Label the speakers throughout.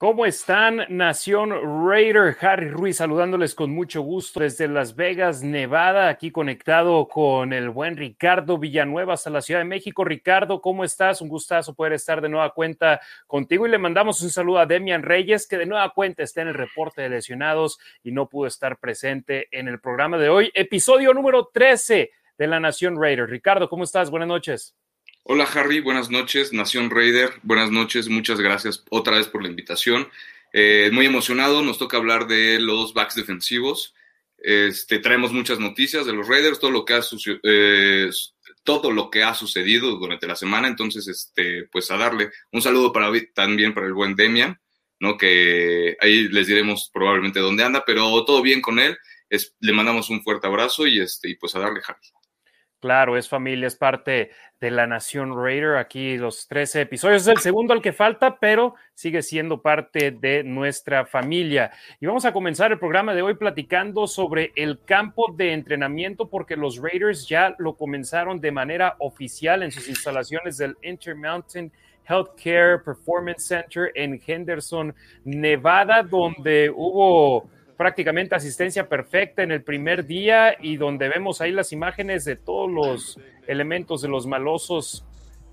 Speaker 1: ¿Cómo están, Nación Raider? Harry Ruiz saludándoles con mucho gusto desde Las Vegas, Nevada, aquí conectado con el buen Ricardo Villanueva hasta la Ciudad de México. Ricardo, ¿cómo estás? Un gustazo poder estar de nueva cuenta contigo y le mandamos un saludo a Demian Reyes, que de nueva cuenta está en el reporte de lesionados y no pudo estar presente en el programa de hoy. Episodio número 13 de la Nación Raider. Ricardo, ¿cómo estás? Buenas noches.
Speaker 2: Hola Harry, buenas noches, Nación Raider, buenas noches, muchas gracias otra vez por la invitación. Eh, muy emocionado, nos toca hablar de los backs defensivos. Este, traemos muchas noticias de los Raiders, todo lo que ha eh, todo lo que ha sucedido durante la semana, entonces este, pues a darle un saludo para también para el buen Demian, ¿no? Que ahí les diremos probablemente dónde anda, pero todo bien con él. Es, le mandamos un fuerte abrazo y este y pues a darle Harry.
Speaker 1: Claro, es familia, es parte de la Nación Raider. Aquí los 13 episodios. Es el segundo al que falta, pero sigue siendo parte de nuestra familia. Y vamos a comenzar el programa de hoy platicando sobre el campo de entrenamiento, porque los Raiders ya lo comenzaron de manera oficial en sus instalaciones del Intermountain Healthcare Performance Center en Henderson, Nevada, donde hubo prácticamente asistencia perfecta en el primer día y donde vemos ahí las imágenes de todos los elementos de los malosos.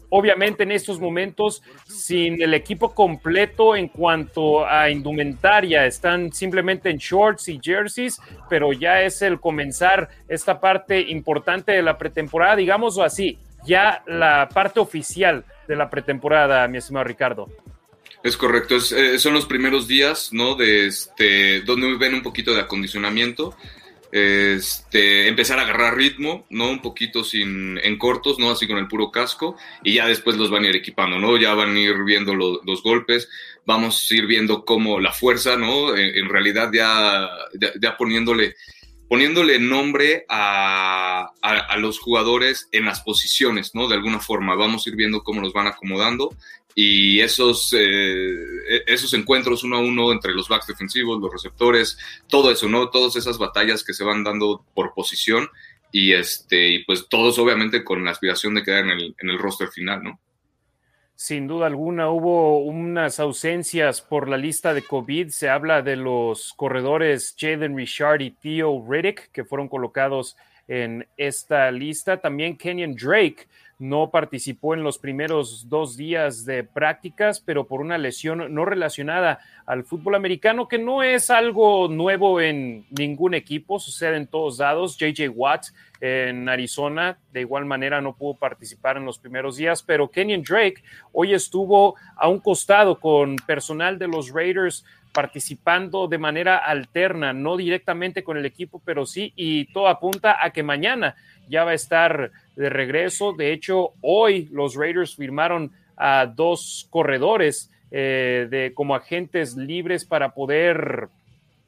Speaker 1: Obviamente en estos momentos sin el equipo completo en cuanto a indumentaria, están simplemente en shorts y jerseys, pero ya es el comenzar esta parte importante de la pretemporada, digámoslo así, ya la parte oficial de la pretemporada, mi estimado Ricardo.
Speaker 2: Es correcto, eh, son los primeros días, ¿no? De este, donde ven un poquito de acondicionamiento, este, empezar a agarrar ritmo, ¿no? Un poquito sin, en cortos, ¿no? Así con el puro casco, y ya después los van a ir equipando, ¿no? Ya van a ir viendo los golpes, vamos a ir viendo cómo la fuerza, ¿no? En, realidad ya, ya, poniéndole poniéndole nombre a, a, los jugadores en las posiciones, ¿no? De alguna forma, vamos a ir viendo cómo los van acomodando y esos, eh, esos encuentros uno a uno entre los backs defensivos, los receptores, todo eso, ¿no? Todas esas batallas que se van dando por posición y, este, y pues todos obviamente con la aspiración de quedar en el, en el roster final, ¿no?
Speaker 1: Sin duda alguna, hubo unas ausencias por la lista de COVID. Se habla de los corredores Jalen Richard y Theo Riddick, que fueron colocados en esta lista. También Kenyon Drake no participó en los primeros dos días de prácticas, pero por una lesión no relacionada al fútbol americano, que no es algo nuevo en ningún equipo, sucede en todos lados. JJ Watt en Arizona, de igual manera, no pudo participar en los primeros días, pero Kenyon Drake hoy estuvo a un costado con personal de los Raiders participando de manera alterna, no directamente con el equipo, pero sí, y todo apunta a que mañana ya va a estar de regreso. De hecho, hoy los Raiders firmaron a dos corredores eh, de, como agentes libres para poder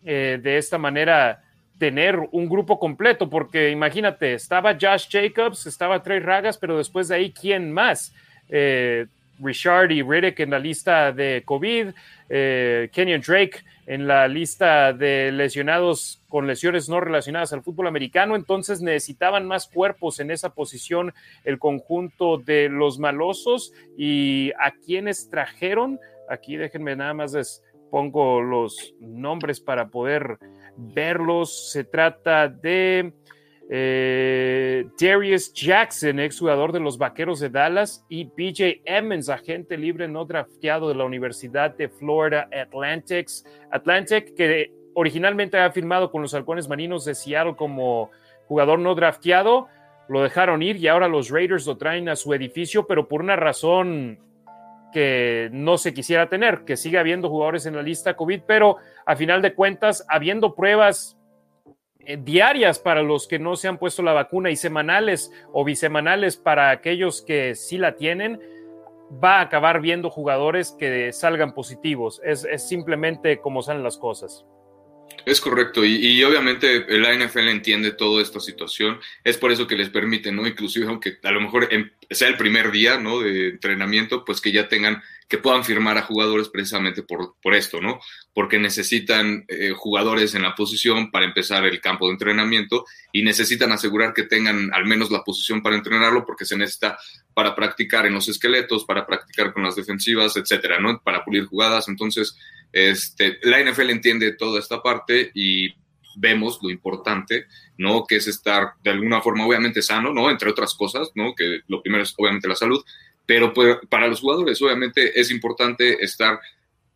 Speaker 1: eh, de esta manera tener un grupo completo, porque imagínate, estaba Josh Jacobs, estaba Trey Ragas, pero después de ahí, ¿quién más? Eh, Richard y Riddick en la lista de COVID, eh, Kenyon Drake en la lista de lesionados con lesiones no relacionadas al fútbol americano, entonces necesitaban más cuerpos en esa posición el conjunto de los malosos. Y a quienes trajeron, aquí déjenme nada más les pongo los nombres para poder verlos, se trata de eh, Darius Jackson, exjugador de los Vaqueros de Dallas, y BJ Emmons, agente libre no drafteado de la Universidad de Florida Atlantic, que originalmente había firmado con los Halcones Marinos de Seattle como jugador no drafteado, lo dejaron ir y ahora los Raiders lo traen a su edificio, pero por una razón que no se quisiera tener, que sigue habiendo jugadores en la lista COVID, pero a final de cuentas, habiendo pruebas diarias para los que no se han puesto la vacuna y semanales o bisemanales para aquellos que sí la tienen, va a acabar viendo jugadores que salgan positivos. Es, simplemente como salen las cosas.
Speaker 2: Es correcto, y, obviamente la NFL entiende toda esta situación, es por eso que les permite, ¿no? Inclusive aunque a lo mejor sea el primer día, ¿no? De entrenamiento, pues que ya tengan que puedan firmar a jugadores precisamente por, por esto, ¿no? Porque necesitan eh, jugadores en la posición para empezar el campo de entrenamiento y necesitan asegurar que tengan al menos la posición para entrenarlo porque se necesita para practicar en los esqueletos, para practicar con las defensivas, etcétera, ¿no? Para pulir jugadas. Entonces, este, la NFL entiende toda esta parte y vemos lo importante, ¿no? Que es estar de alguna forma obviamente sano, ¿no? Entre otras cosas, ¿no? Que lo primero es obviamente la salud, pero pues, para los jugadores obviamente es importante estar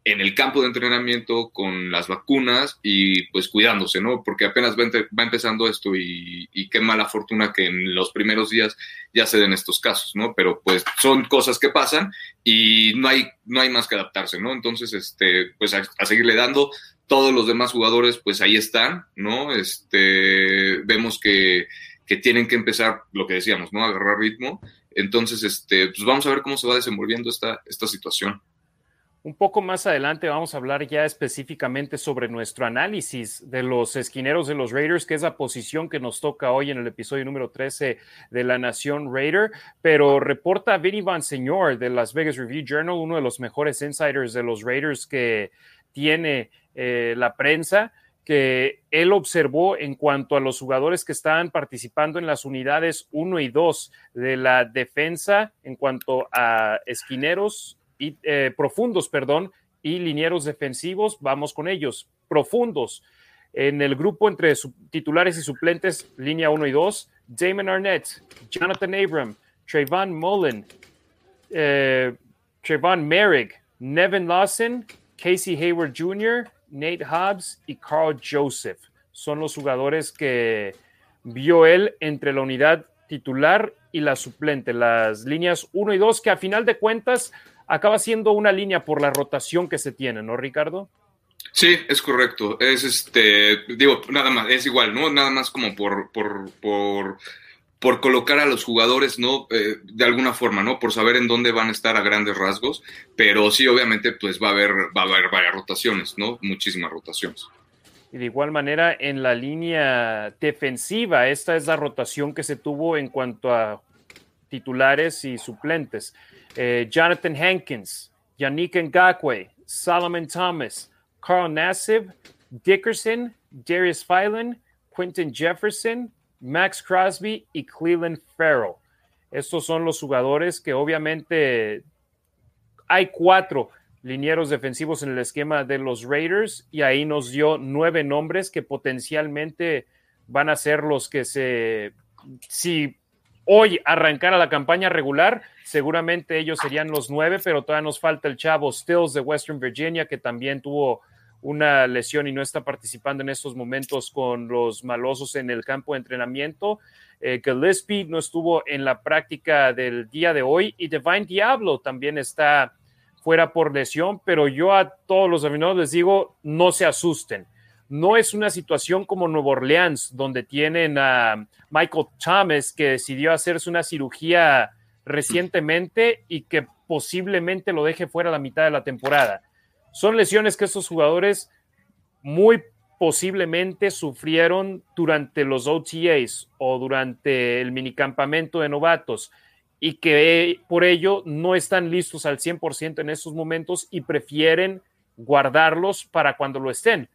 Speaker 2: en el campo de entrenamiento con las vacunas y pues cuidándose, ¿no? Porque apenas va, empezando esto y, qué mala fortuna que en los primeros días ya se den estos casos, ¿no? Pero pues son cosas que pasan y no hay, no hay más que adaptarse, ¿no? Entonces, este, pues a, a seguirle dando. Todos los demás jugadores, pues ahí están, ¿no? Este, vemos que, que tienen que empezar, lo que decíamos, ¿no? Agarrar ritmo entonces, este, pues vamos a ver cómo se va desenvolviendo esta, esta situación.
Speaker 1: Un poco más adelante vamos a hablar ya específicamente sobre nuestro análisis de los esquineros de los Raiders, que es la posición que nos toca hoy en el episodio número 13 de La Nación Raider. Pero reporta Vinny Van Señor de Las Vegas Review Journal, uno de los mejores insiders de los Raiders que tiene eh, la prensa, que él observó en cuanto a los jugadores que estaban participando en las unidades 1 y 2 de la defensa, en cuanto a esquineros eh, profundos, perdón, y linieros defensivos, vamos con ellos, profundos. En el grupo entre titulares y suplentes, línea 1 y 2, Damon Arnett, Jonathan Abram, Trayvon Mullen, eh, Trayvon Merrick, Nevin Lawson, Casey Hayward Jr., Nate Hobbs y Carl Joseph. Son los jugadores que vio él entre la unidad titular y la suplente, las líneas 1 y 2, que a final de cuentas acaba siendo una línea por la rotación que se tiene, ¿no, Ricardo?
Speaker 2: Sí, es correcto. Es este, digo, nada más, es igual, ¿no? Nada más como por, por, por por colocar a los jugadores, ¿no? Eh, de alguna forma, ¿no? Por saber en dónde van a estar a grandes rasgos, pero sí, obviamente, pues va a haber, va a haber varias rotaciones, ¿no? Muchísimas rotaciones.
Speaker 1: Y de igual manera, en la línea defensiva, esta es la rotación que se tuvo en cuanto a titulares y suplentes. Eh, Jonathan Hankins, Yannick Ngakwe, Solomon Thomas, Carl Nassib, Dickerson, Darius Phelan, Quentin Jefferson, Max Crosby y Cleveland Farrell. Estos son los jugadores que obviamente hay cuatro linieros defensivos en el esquema de los Raiders y ahí nos dio nueve nombres que potencialmente van a ser los que se, si hoy arrancara la campaña regular, seguramente ellos serían los nueve, pero todavía nos falta el chavo Stills de Western Virginia que también tuvo una lesión y no está participando en estos momentos con los malosos en el campo de entrenamiento. Eh, Gillespie no estuvo en la práctica del día de hoy y Divine Diablo también está fuera por lesión, pero yo a todos los aficionados les digo, no se asusten. No es una situación como Nueva Orleans, donde tienen a Michael Thomas, que decidió hacerse una cirugía recientemente y que posiblemente lo deje fuera la mitad de la temporada son lesiones que estos jugadores muy posiblemente sufrieron durante los OTAs o durante el minicampamento de novatos y que por ello no están listos al 100% en estos momentos y prefieren guardarlos para cuando lo estén.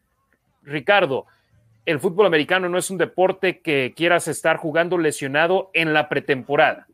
Speaker 1: Ricardo, el fútbol americano no es un deporte que quieras estar jugando lesionado en la pretemporada.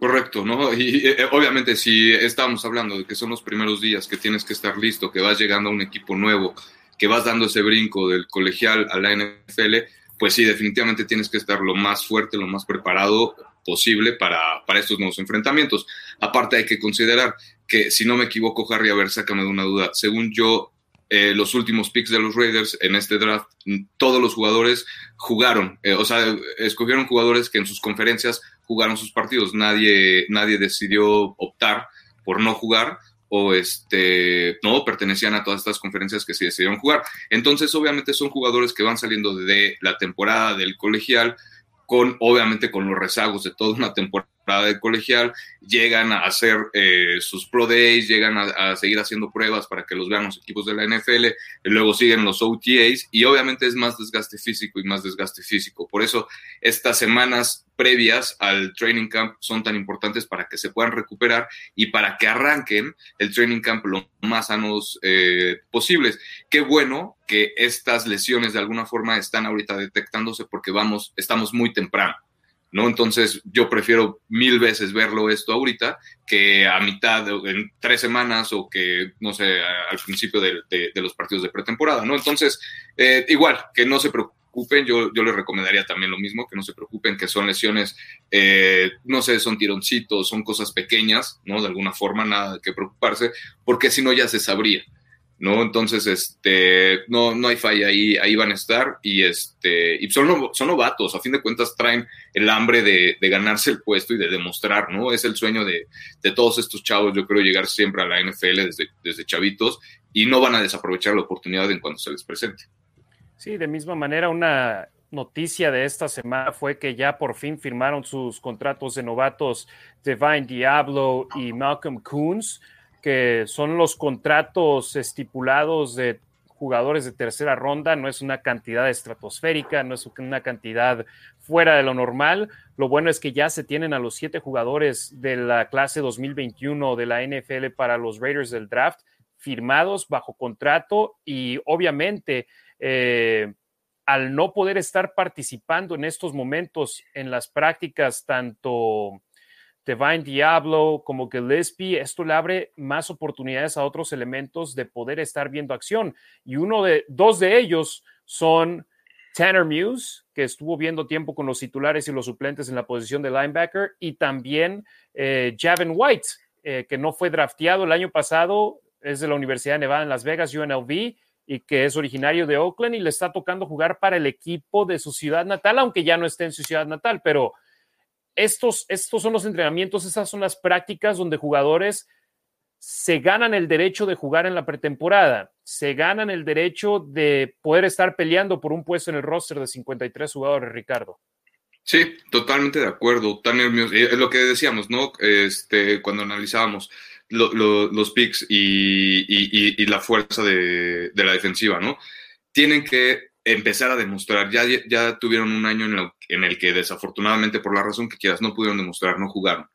Speaker 2: Correcto, ¿no? Y eh, obviamente si estamos hablando de que son los primeros días, que tienes que estar listo, que vas llegando a un equipo nuevo, que vas dando ese brinco del colegial a la NFL, pues sí, definitivamente tienes que estar lo más fuerte, lo más preparado posible para, para estos nuevos enfrentamientos. Aparte hay que considerar que, si no me equivoco, Harry, a ver, sácame de una duda. Según yo, eh, los últimos picks de los Raiders en este draft, todos los jugadores jugaron, eh, o sea, escogieron jugadores que en sus conferencias jugaron sus partidos. Nadie, nadie decidió optar por no jugar o este, no, pertenecían a todas estas conferencias que sí decidieron jugar. Entonces, obviamente son jugadores que van saliendo de la temporada del colegial con, obviamente, con los rezagos de toda una temporada de colegial, llegan a hacer eh, sus pro days, llegan a, seguir haciendo pruebas para que los vean los equipos de la NFL, y luego siguen los OTAs y obviamente es más desgaste físico y más desgaste físico. Por eso estas semanas previas al training camp son tan importantes para que se puedan recuperar y para que arranquen el training camp lo más sanos eh, posibles. Qué bueno que estas lesiones de alguna forma están ahorita detectándose porque vamos, estamos muy temprano. ¿No? Entonces yo prefiero mil veces verlo esto ahorita que a mitad, en tres semanas o que, no sé, al principio de, los partidos de pretemporada, ¿no? Entonces, eh, igual, que no se preocupen, yo, yo les recomendaría también lo mismo, que no se preocupen, que son lesiones, eh, no sé, son tironcitos, son cosas pequeñas, ¿no? De alguna forma, nada que preocuparse, porque si no ya se sabría. ¿No? Entonces, este, no, no hay falla ahí, ahí van a estar y este, y son, son novatos, a fin de cuentas traen el hambre de, ganarse el puesto y de demostrar, ¿no? Es el sueño de, todos estos chavos, yo creo, llegar siempre a la NFL desde, desde chavitos y no van a desaprovechar la oportunidad en cuanto se les presente.
Speaker 1: Sí, de misma manera, una noticia de esta semana fue que ya por fin firmaron sus contratos de novatos Divine Diablo y Malcolm Coons que son los contratos estipulados de jugadores de tercera ronda, no es una cantidad estratosférica, no es una cantidad fuera de lo normal. Lo bueno es que ya se tienen a los siete jugadores de la clase 2021 de la NFL para los Raiders del draft firmados bajo contrato y obviamente eh, al no poder estar participando en estos momentos en las prácticas tanto Divine Diablo, como Gillespie, esto le abre más oportunidades a otros elementos de poder estar viendo acción. Y uno de, dos de ellos son Tanner Muse, que estuvo viendo tiempo con los titulares y los suplentes en la posición de linebacker, y también eh, Javin White, eh, que no fue drafteado el año pasado, es de la Universidad de Nevada en Las Vegas, UNLV, y que es originario de Oakland y le está tocando jugar para el equipo de su ciudad natal, aunque ya no esté en su ciudad natal, pero estos, estos son los entrenamientos, esas son las prácticas donde jugadores se ganan el derecho de jugar en la pretemporada, se ganan el derecho de poder estar peleando por un puesto en el roster de 53 jugadores, Ricardo.
Speaker 2: Sí, totalmente de acuerdo. Tan Es lo que decíamos, ¿no? Este, cuando analizábamos los picks y, la fuerza de, la defensiva, ¿no? Tienen que empezar a demostrar. Ya, ya tuvieron un año en, el que desafortunadamente, por la razón que quieras, no pudieron demostrar, no jugaron.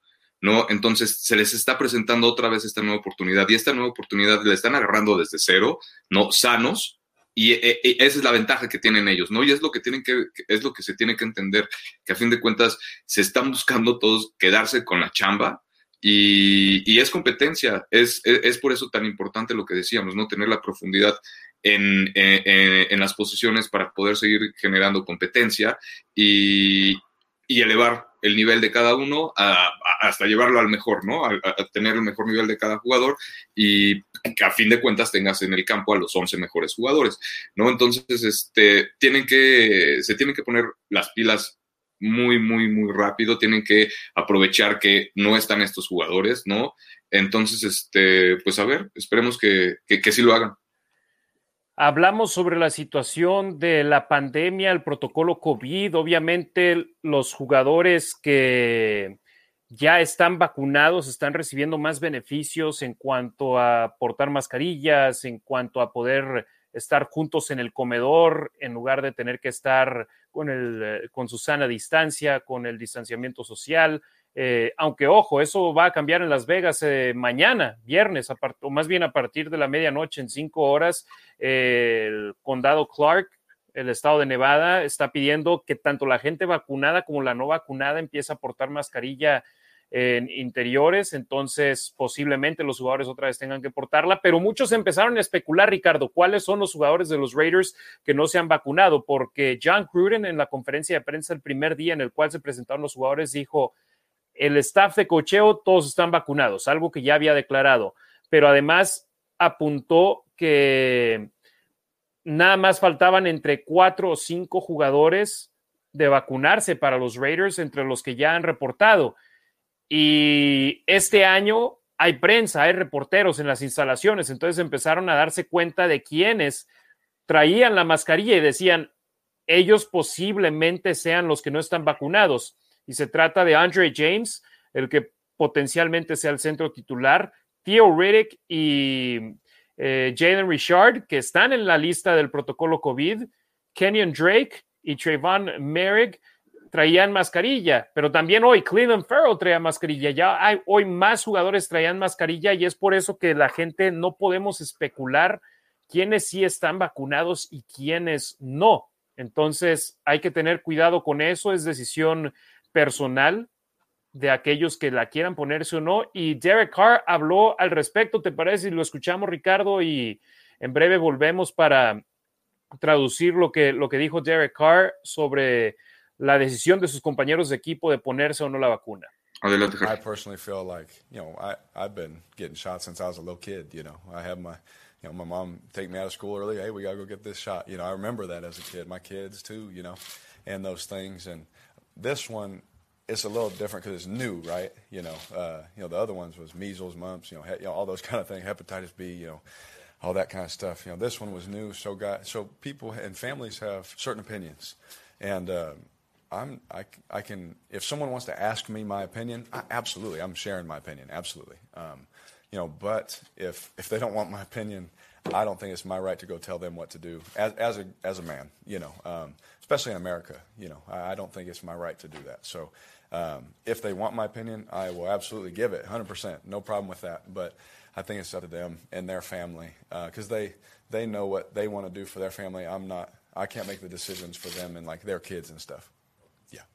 Speaker 2: ¿no? Entonces se les está presentando otra vez esta nueva oportunidad y esta nueva oportunidad la están agarrando desde cero, ¿no? Sanos. Y, e, e, esa es la ventaja que tienen ellos, ¿no? Y es lo que tienen que, es lo que se tiene que entender, que a fin de cuentas se están buscando todos quedarse con la chamba, y, es competencia, es, es, por eso tan importante lo que decíamos, ¿no? Tener la profundidad en, las posiciones para poder seguir generando competencia y, elevar el nivel de cada uno hasta llevarlo al mejor, ¿no? A, tener el mejor nivel de cada jugador y que a fin de cuentas tengas en el campo a los 11 mejores jugadores, ¿no? Entonces, este, tienen que, se tienen que poner las pilas muy, muy, muy rápido, tienen que aprovechar que no están estos jugadores, ¿no? Entonces, este, pues a ver, esperemos que, que, que sí lo hagan.
Speaker 1: Hablamos sobre la situación de la pandemia, el protocolo COVID. Obviamente los jugadores que ya están vacunados están recibiendo más beneficios en cuanto a portar mascarillas, en cuanto a poder estar juntos en el comedor en lugar de tener que estar con, el, con su sana distancia, con el distanciamiento social. Eh, aunque ojo, eso va a cambiar en Las Vegas eh, mañana, viernes, o más bien a partir de la medianoche en cinco horas, el condado Clark, el estado de Nevada, está pidiendo que tanto la gente vacunada como la no vacunada empiece a portar mascarilla en interiores, entonces posiblemente los jugadores otra vez tengan que portarla, pero muchos empezaron a especular, Ricardo, cuáles son los jugadores de los Raiders que no se han vacunado, porque John Cruden en la conferencia de prensa el primer día en el cual se presentaron los jugadores dijo, el staff de cocheo, todos están vacunados, algo que ya había declarado, pero además apuntó que nada más faltaban entre cuatro o cinco jugadores de vacunarse para los Raiders, entre los que ya han reportado. Y este año hay prensa, hay reporteros en las instalaciones, entonces empezaron a darse cuenta de quiénes traían la mascarilla y decían, ellos posiblemente sean los que no están vacunados y se trata de Andre James, el que potencialmente sea el centro titular. Theo Riddick y eh, Jalen Richard, que están en la lista del protocolo COVID, Kenyon Drake y Trayvon Merrick traían mascarilla, pero también hoy Cleveland Farrell traía mascarilla. Ya hay, hoy más jugadores traían mascarilla y es por eso que la gente no podemos especular quiénes sí están vacunados y quiénes no. Entonces hay que tener cuidado con eso, es decisión personal de aquellos que la quieran ponerse o no. Y Derek Carr habló al respecto, ¿te parece? Y lo escuchamos, Ricardo, y en breve volvemos para traducir lo que, lo que dijo Derek Carr sobre la decisión de sus compañeros de equipo de ponerse o no la vacuna.
Speaker 2: Adelante,
Speaker 3: I personally feel like, you know, I, I've been getting shots since I was a little kid, you know. I have my, you know, my mom take me out of school early, hey, we got to go get this shot. You know, I remember that as a kid. My kids too, you know, and those things. And this one, it's a little different because it's new, right? You know, uh, you know, the other ones was measles, mumps, you know, he, you know, all those kind of things, hepatitis B, you know, all that kind of stuff. You know, this one was new, so got so people and families have certain opinions, and uh, I'm I, I can if someone wants to ask me my opinion, I, absolutely, I'm sharing my opinion, absolutely. Um, you know, but if if they don't want my opinion, I don't think it's my right to go tell them what to do as as a as a man, you know, um, especially in America, you know, I, I, don't think it's my right to do that. So. Um, if they want my opinion, I will absolutely give it 100%. No problem with that. But I think it's up to them and their family because uh, they they know what they want to do for their family. I'm not. I can't make the decisions for them and like their kids and stuff. Yeah.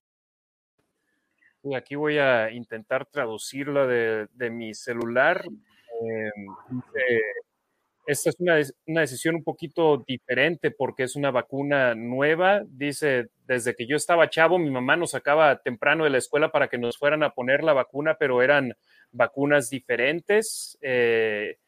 Speaker 1: Aquí voy a intentar traducirla de, de mi celular. Eh, esta es una, una, decisión un poquito diferente porque es una vacuna nueva. Dice, desde que yo estaba chavo, mi mamá nos sacaba temprano de la escuela para que nos fueran a poner la vacuna, pero eran vacunas diferentes, eh,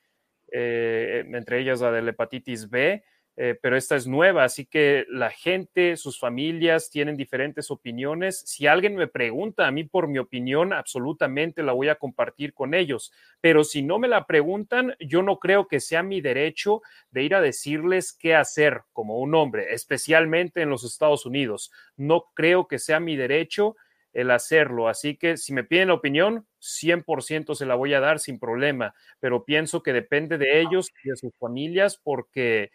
Speaker 1: eh, entre ellas la de la hepatitis B. Eh, pero esta es nueva, así que la gente, sus familias tienen diferentes opiniones. Si alguien me pregunta a mí por mi opinión, absolutamente la voy a compartir con ellos, pero si no me la preguntan, yo no creo que sea mi derecho de ir a decirles qué hacer como un hombre, especialmente en los Estados Unidos. No creo que sea mi derecho el hacerlo, así que si me piden opinión, 100% se la voy a dar sin problema, pero pienso que depende de ellos y de sus familias porque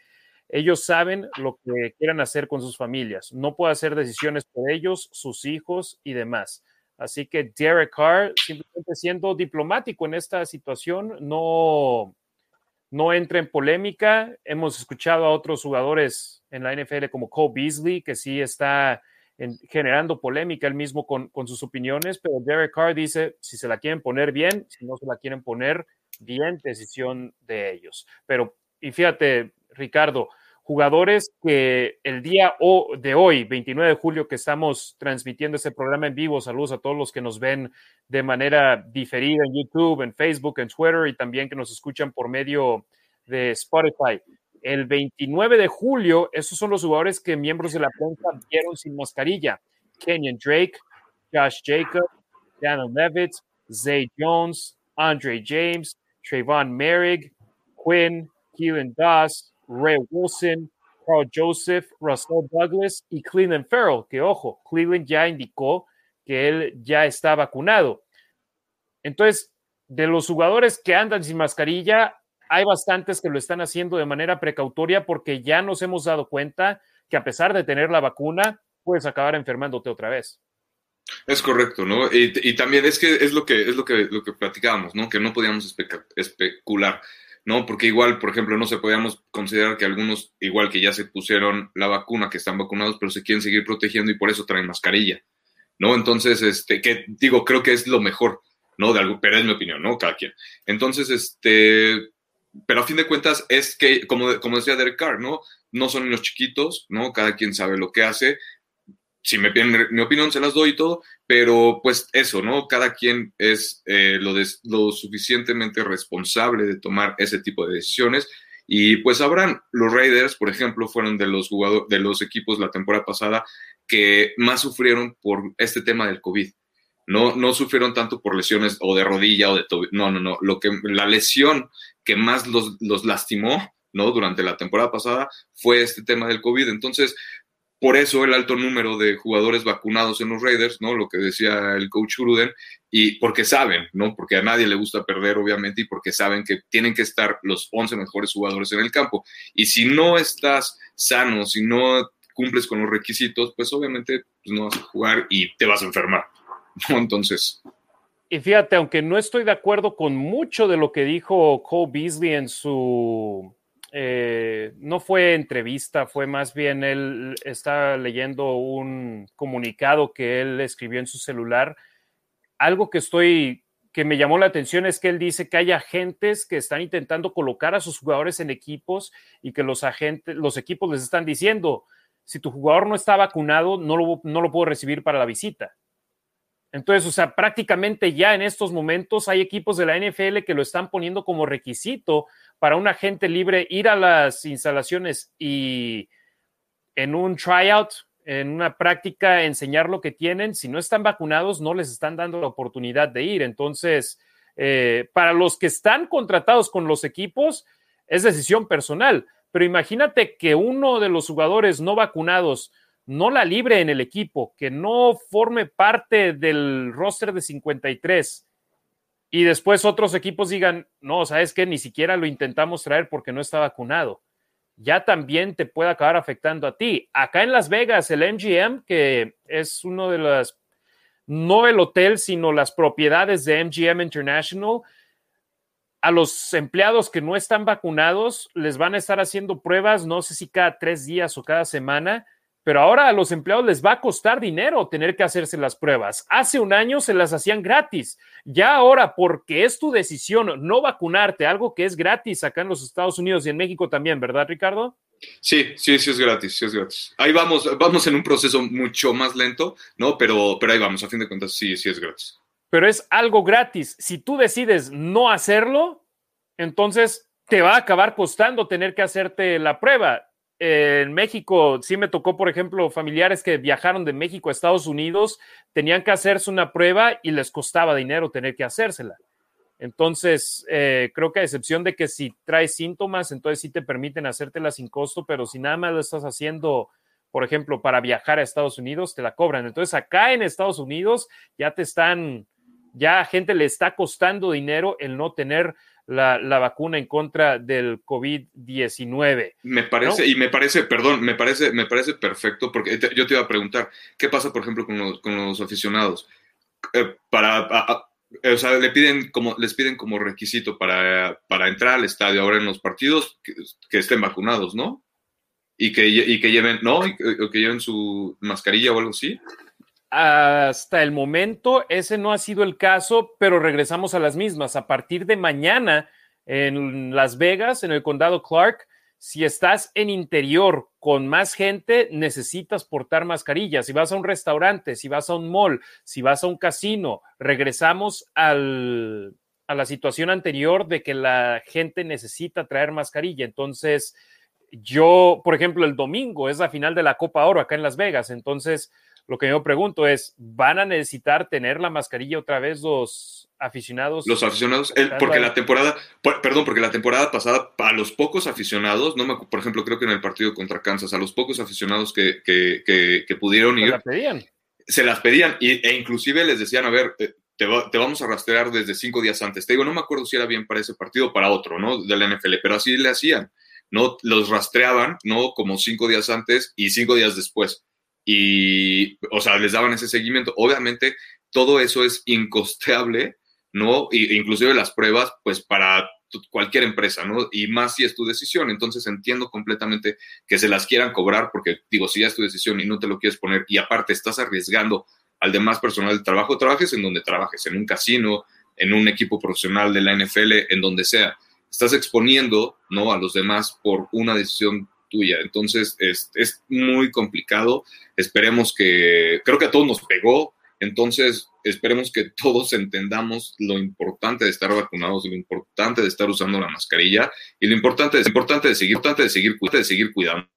Speaker 1: ellos saben lo que quieran hacer con sus familias. No puedo hacer decisiones por ellos, sus hijos y demás. Así que Derek Carr, simplemente siendo diplomático en esta situación, no, no entra en polémica. Hemos escuchado a otros jugadores en la NFL como Cole Beasley, que sí está generando polémica él mismo con, con, sus opiniones, pero Derek Carr dice, si se la quieren poner bien, si no se la quieren poner bien, decisión de ellos. Pero, y fíjate, Ricardo, jugadores que el día de hoy, 29 de julio, que estamos transmitiendo este programa en vivo, saludos a todos los que nos ven de manera diferida en YouTube, en Facebook, en Twitter y también que nos escuchan por medio de Spotify. El 29 de julio, esos son los jugadores que miembros de la prensa vieron sin mascarilla. Kenyon Drake, Josh Jacob, Daniel Levitt, Zay Jones, Andre James, Trayvon Merrick, Quinn, Keelan Doss, Ray Wilson, Carl Joseph, Russell Douglas y Cleveland Farrell, que ojo, Cleveland ya indicó que él ya está vacunado. Entonces, de los jugadores que andan sin mascarilla, hay bastantes que lo están haciendo de manera precautoria porque ya nos hemos dado cuenta que a pesar de tener la vacuna, puedes acabar enfermándote otra vez.
Speaker 2: Es correcto, ¿no? Y, también es que es lo que es lo que lo que platicábamos, ¿no? Que no podíamos especular. ¿No? Porque igual, por ejemplo, no se podíamos considerar que algunos, igual que ya se pusieron la vacuna, que están vacunados, pero se quieren seguir protegiendo y por eso traen mascarilla, ¿no? Entonces, este, que digo, creo que es lo mejor, ¿no? De algo, pero es mi opinión, ¿no? Cada quien. Entonces, este, pero a fin de cuentas es que, como, como decía Derek Carr, ¿no? No son niños chiquitos, ¿no? Cada quien sabe lo que hace si me piden mi opinión, se las doy y todo, pero pues eso, ¿no? Cada quien es eh, lo, lo suficientemente responsable de tomar ese tipo de decisiones. Y pues habrán, los Raiders, por ejemplo, fueron de los jugadores, de los equipos la temporada pasada que más sufrieron por este tema del COVID. No, no sufrieron tanto por lesiones o de rodilla o de tobillo. No, no, no. Lo que, la lesión que más los, los lastimó, ¿no? Durante la temporada pasada fue este tema del COVID. Entonces, por eso el alto número de jugadores vacunados en los Raiders, ¿no? Lo que decía el coach Gruden, y porque saben, ¿no? Porque a nadie le gusta perder, obviamente, y porque saben que tienen que estar los 11 mejores jugadores en el campo. Y si no estás sano, si no cumples con los requisitos, pues obviamente pues, no vas a jugar y te vas a enfermar, ¿no? Entonces.
Speaker 1: Y fíjate, aunque no estoy de acuerdo con mucho de lo que dijo Cole Beasley en su eh, no fue entrevista, fue más bien él está leyendo un comunicado que él escribió en su celular. Algo que estoy que me llamó la atención es que él dice que hay agentes que están intentando colocar a sus jugadores en equipos y que los agentes, los equipos les están diciendo, si tu jugador no está vacunado, no lo, no lo puedo recibir para la visita. Entonces, o sea, prácticamente ya en estos momentos hay equipos de la NFL que lo están poniendo como requisito para un agente libre ir a las instalaciones y en un tryout, en una práctica, enseñar lo que tienen. Si no están vacunados, no les están dando la oportunidad de ir. Entonces, eh, para los que están contratados con los equipos, es decisión personal. Pero imagínate que uno de los jugadores no vacunados no la libre en el equipo, que no forme parte del roster de 53 y después otros equipos digan, no, sabes que ni siquiera lo intentamos traer porque no está vacunado. Ya también te puede acabar afectando a ti. Acá en Las Vegas, el MGM, que es uno de las, no el hotel, sino las propiedades de MGM International, a los empleados que no están vacunados les van a estar haciendo pruebas, no sé si cada tres días o cada semana, pero ahora a los empleados les va a costar dinero tener que hacerse las pruebas. Hace un año se las hacían gratis. Ya ahora, porque es tu decisión no vacunarte, algo que es gratis acá en los Estados Unidos y en México también, ¿verdad, Ricardo?
Speaker 2: Sí, sí, sí es gratis, sí es gratis. Ahí vamos, vamos en un proceso mucho más lento, ¿no? Pero, pero ahí vamos, a fin de cuentas, sí, sí es gratis.
Speaker 1: Pero es algo gratis. Si tú decides no hacerlo, entonces te va a acabar costando tener que hacerte la prueba en México sí me tocó, por ejemplo, familiares que viajaron de México a Estados Unidos, tenían que hacerse una prueba y les costaba dinero tener que hacérsela. Entonces, eh, creo que a excepción de que si traes síntomas, entonces sí te permiten hacértela sin costo, pero si nada más lo estás haciendo, por ejemplo, para viajar a Estados Unidos, te la cobran. Entonces, acá en Estados Unidos ya te están, ya a gente le está costando dinero el no tener la, vacuna en contra del COVID-19.
Speaker 2: Me parece, y me parece, perdón, me parece, me parece perfecto, porque yo te iba a preguntar, ¿qué pasa, por ejemplo, con los, con los aficionados? Eh, para, o sea, le piden como, les piden como requisito para, para entrar al estadio ahora en los partidos que, estén vacunados, ¿no? Y que, y que lleven, ¿no? o que lleven su mascarilla o algo así.
Speaker 1: Hasta el momento ese no ha sido el caso, pero regresamos a las mismas. A partir de mañana en Las Vegas, en el condado Clark, si estás en interior con más gente, necesitas portar mascarillas. Si vas a un restaurante, si vas a un mall, si vas a un casino, regresamos a la situación anterior de que la gente necesita traer mascarilla. Entonces, yo, por ejemplo, el domingo es la final de la Copa Oro acá en Las Vegas. Entonces, lo que yo pregunto es, ¿van a necesitar tener la mascarilla otra vez los aficionados?
Speaker 2: Los aficionados, porque la temporada, perdón, porque la temporada pasada, a los pocos aficionados, no me, por ejemplo, creo que en el partido contra Kansas, a los pocos aficionados que, que, pudieron ir,
Speaker 1: se las pedían.
Speaker 2: Se las pedían e inclusive les decían, a ver, eh, te, te, vamos a rastrear desde cinco días antes. Te digo, no me acuerdo si era bien para ese partido o para otro, ¿no? De la NFL, pero así le hacían, ¿no? Los rastreaban, ¿no? Como cinco días antes y cinco días después y, o sea, les daban ese seguimiento. Obviamente, todo eso es incosteable, ¿no? Y, inclusive las pruebas, pues para cualquier empresa, ¿no? Y más si es tu decisión. Entonces entiendo completamente que se las quieran cobrar porque, digo, si ya es tu decisión y no te lo quieres poner y aparte estás arriesgando al demás personal de trabajo, trabajes en donde trabajes, en un casino, en un equipo profesional de la NFL, en donde sea. Estás exponiendo, ¿no? A los demás por una decisión tuya. Entonces, es, es muy complicado. Esperemos que, creo que a todos nos pegó, entonces esperemos que todos entendamos lo importante de estar vacunados, lo importante de estar usando la mascarilla y lo importante, es importante de seguir, importante de seguir, de seguir cuidando.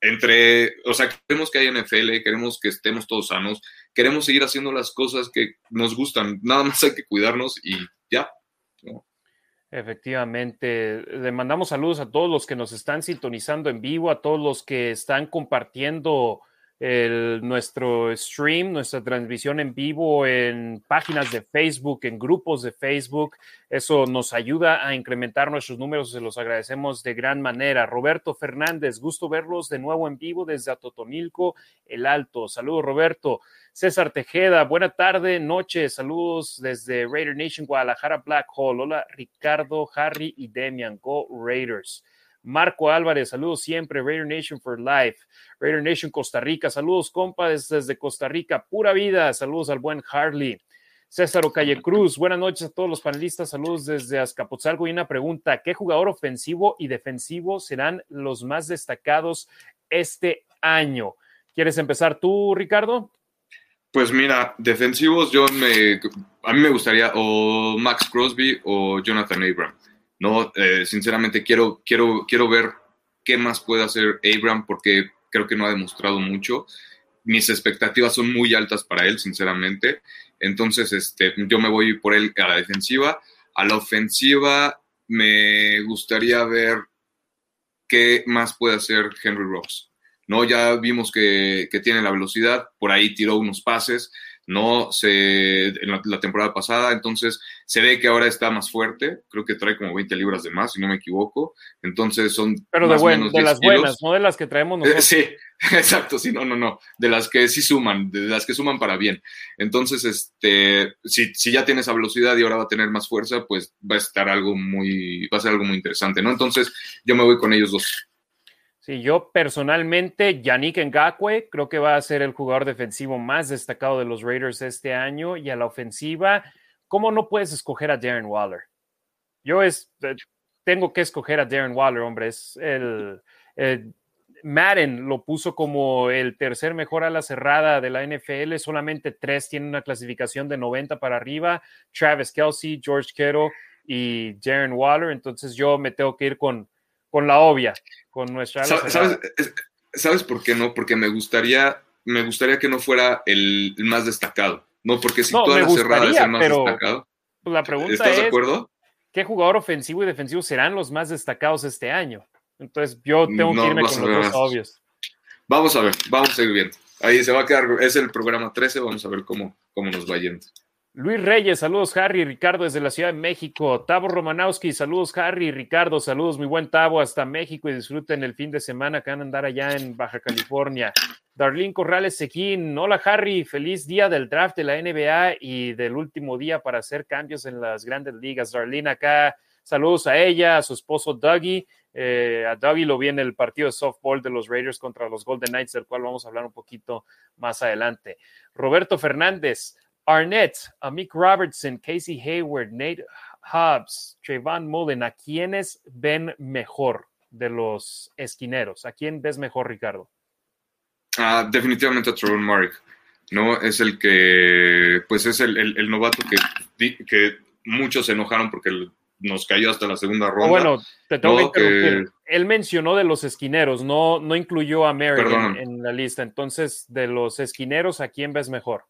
Speaker 2: Entre, o sea, queremos que haya NFL, queremos que estemos todos sanos, queremos seguir haciendo las cosas que nos gustan, nada más hay que cuidarnos y ya.
Speaker 1: Efectivamente, le mandamos saludos a todos los que nos están sintonizando en vivo, a todos los que están compartiendo nuestro stream, nuestra transmisión en vivo en páginas de Facebook, en grupos de Facebook. Eso nos ayuda a incrementar nuestros números, se los agradecemos de gran manera. Roberto Fernández, gusto verlos de nuevo en vivo desde Atotonilco, El Alto. Saludos, Roberto. César Tejeda, buena tarde, noche, saludos desde Raider Nation, Guadalajara, Black Hole. Hola, Ricardo, Harry y Demian, Go Raiders. Marco Álvarez, saludos siempre, Raider Nation for Life, Raider Nation Costa Rica, saludos compas desde Costa Rica, pura vida, saludos al buen Harley. César Calle Cruz, buenas noches a todos los panelistas, saludos desde Azcapotzalco y una pregunta, ¿qué jugador ofensivo y defensivo serán los más destacados este año? ¿Quieres empezar tú, Ricardo?
Speaker 2: Pues mira, defensivos yo me, a mí me gustaría o Max Crosby o Jonathan Abram. No, eh, sinceramente quiero, quiero, quiero ver qué más puede hacer Abram porque creo que no ha demostrado mucho. Mis expectativas son muy altas para él, sinceramente. Entonces, este, yo me voy por él a la defensiva. A la ofensiva me gustaría ver qué más puede hacer Henry Rocks. ¿no? Ya vimos que, que tiene la velocidad, por ahí tiró unos pases, no se, en la, temporada pasada, entonces se ve que ahora está más fuerte, creo que trae como 20 libras de más, si no me equivoco, entonces son...
Speaker 1: Pero de, de las buenas, no de las que traemos nosotros.
Speaker 2: Sí, exacto, sí, no, no, no, de las que sí suman, de las que suman para bien. Entonces, este, si, si ya tiene esa velocidad y ahora va a tener más fuerza, pues va a estar algo muy, va a ser algo muy interesante, ¿no? Entonces, yo me voy con ellos dos.
Speaker 1: Sí, yo personalmente, Yannick Ngakwe, creo que va a ser el jugador defensivo más destacado de los Raiders este año. Y a la ofensiva, ¿cómo no puedes escoger a Darren Waller? Yo es, eh, tengo que escoger a Darren Waller, hombre. Es el, Madden lo puso como el tercer mejor a la cerrada de la NFL. Solamente tres tienen una clasificación de 90 para arriba. Travis Kelsey, George Kittle y Darren Waller. Entonces yo me tengo que ir con con la obvia, con nuestra.
Speaker 2: ¿Sabes, ¿Sabes, por qué no? Porque me gustaría, me gustaría que no fuera el, más destacado. No, porque si toda la cerrada es el más destacado.
Speaker 1: Pues la pregunta ¿Estás de acuerdo? ¿Qué jugador ofensivo y defensivo serán los más destacados este año? Entonces yo tengo que irme con los dos obvios.
Speaker 2: Vamos a ver, vamos a ir bien. Ahí se va a quedar, es el programa 13, vamos a ver cómo, cómo nos va yendo.
Speaker 1: Luis Reyes, saludos Harry Ricardo desde la Ciudad de México. Tavo Romanowski, saludos Harry Ricardo, saludos mi buen Tavo hasta México y disfruten el fin de semana que van a andar allá en Baja California. Darlene Corrales Sequín, hola Harry, feliz día del draft de la NBA y del último día para hacer cambios en las grandes ligas. Darlene acá, saludos a ella, a su esposo Dougie. Eh, a Dougie lo vi en el partido de softball de los Raiders contra los Golden Knights, del cual vamos a hablar un poquito más adelante. Roberto Fernández, Arnett, Mick Robertson, Casey Hayward, Nate Hobbs, Trayvon Mullen, ¿a quiénes ven mejor de los esquineros? ¿A quién ves mejor, Ricardo?
Speaker 2: Ah, definitivamente a Trayvon Mark, ¿no? Es el que, pues es el, novato que, que muchos se enojaron porque nos cayó hasta la segunda ronda.
Speaker 1: bueno, te tengo que Él mencionó de los esquineros, no, no incluyó a Mary en, la lista. Entonces, de los esquineros, ¿a quién ves mejor?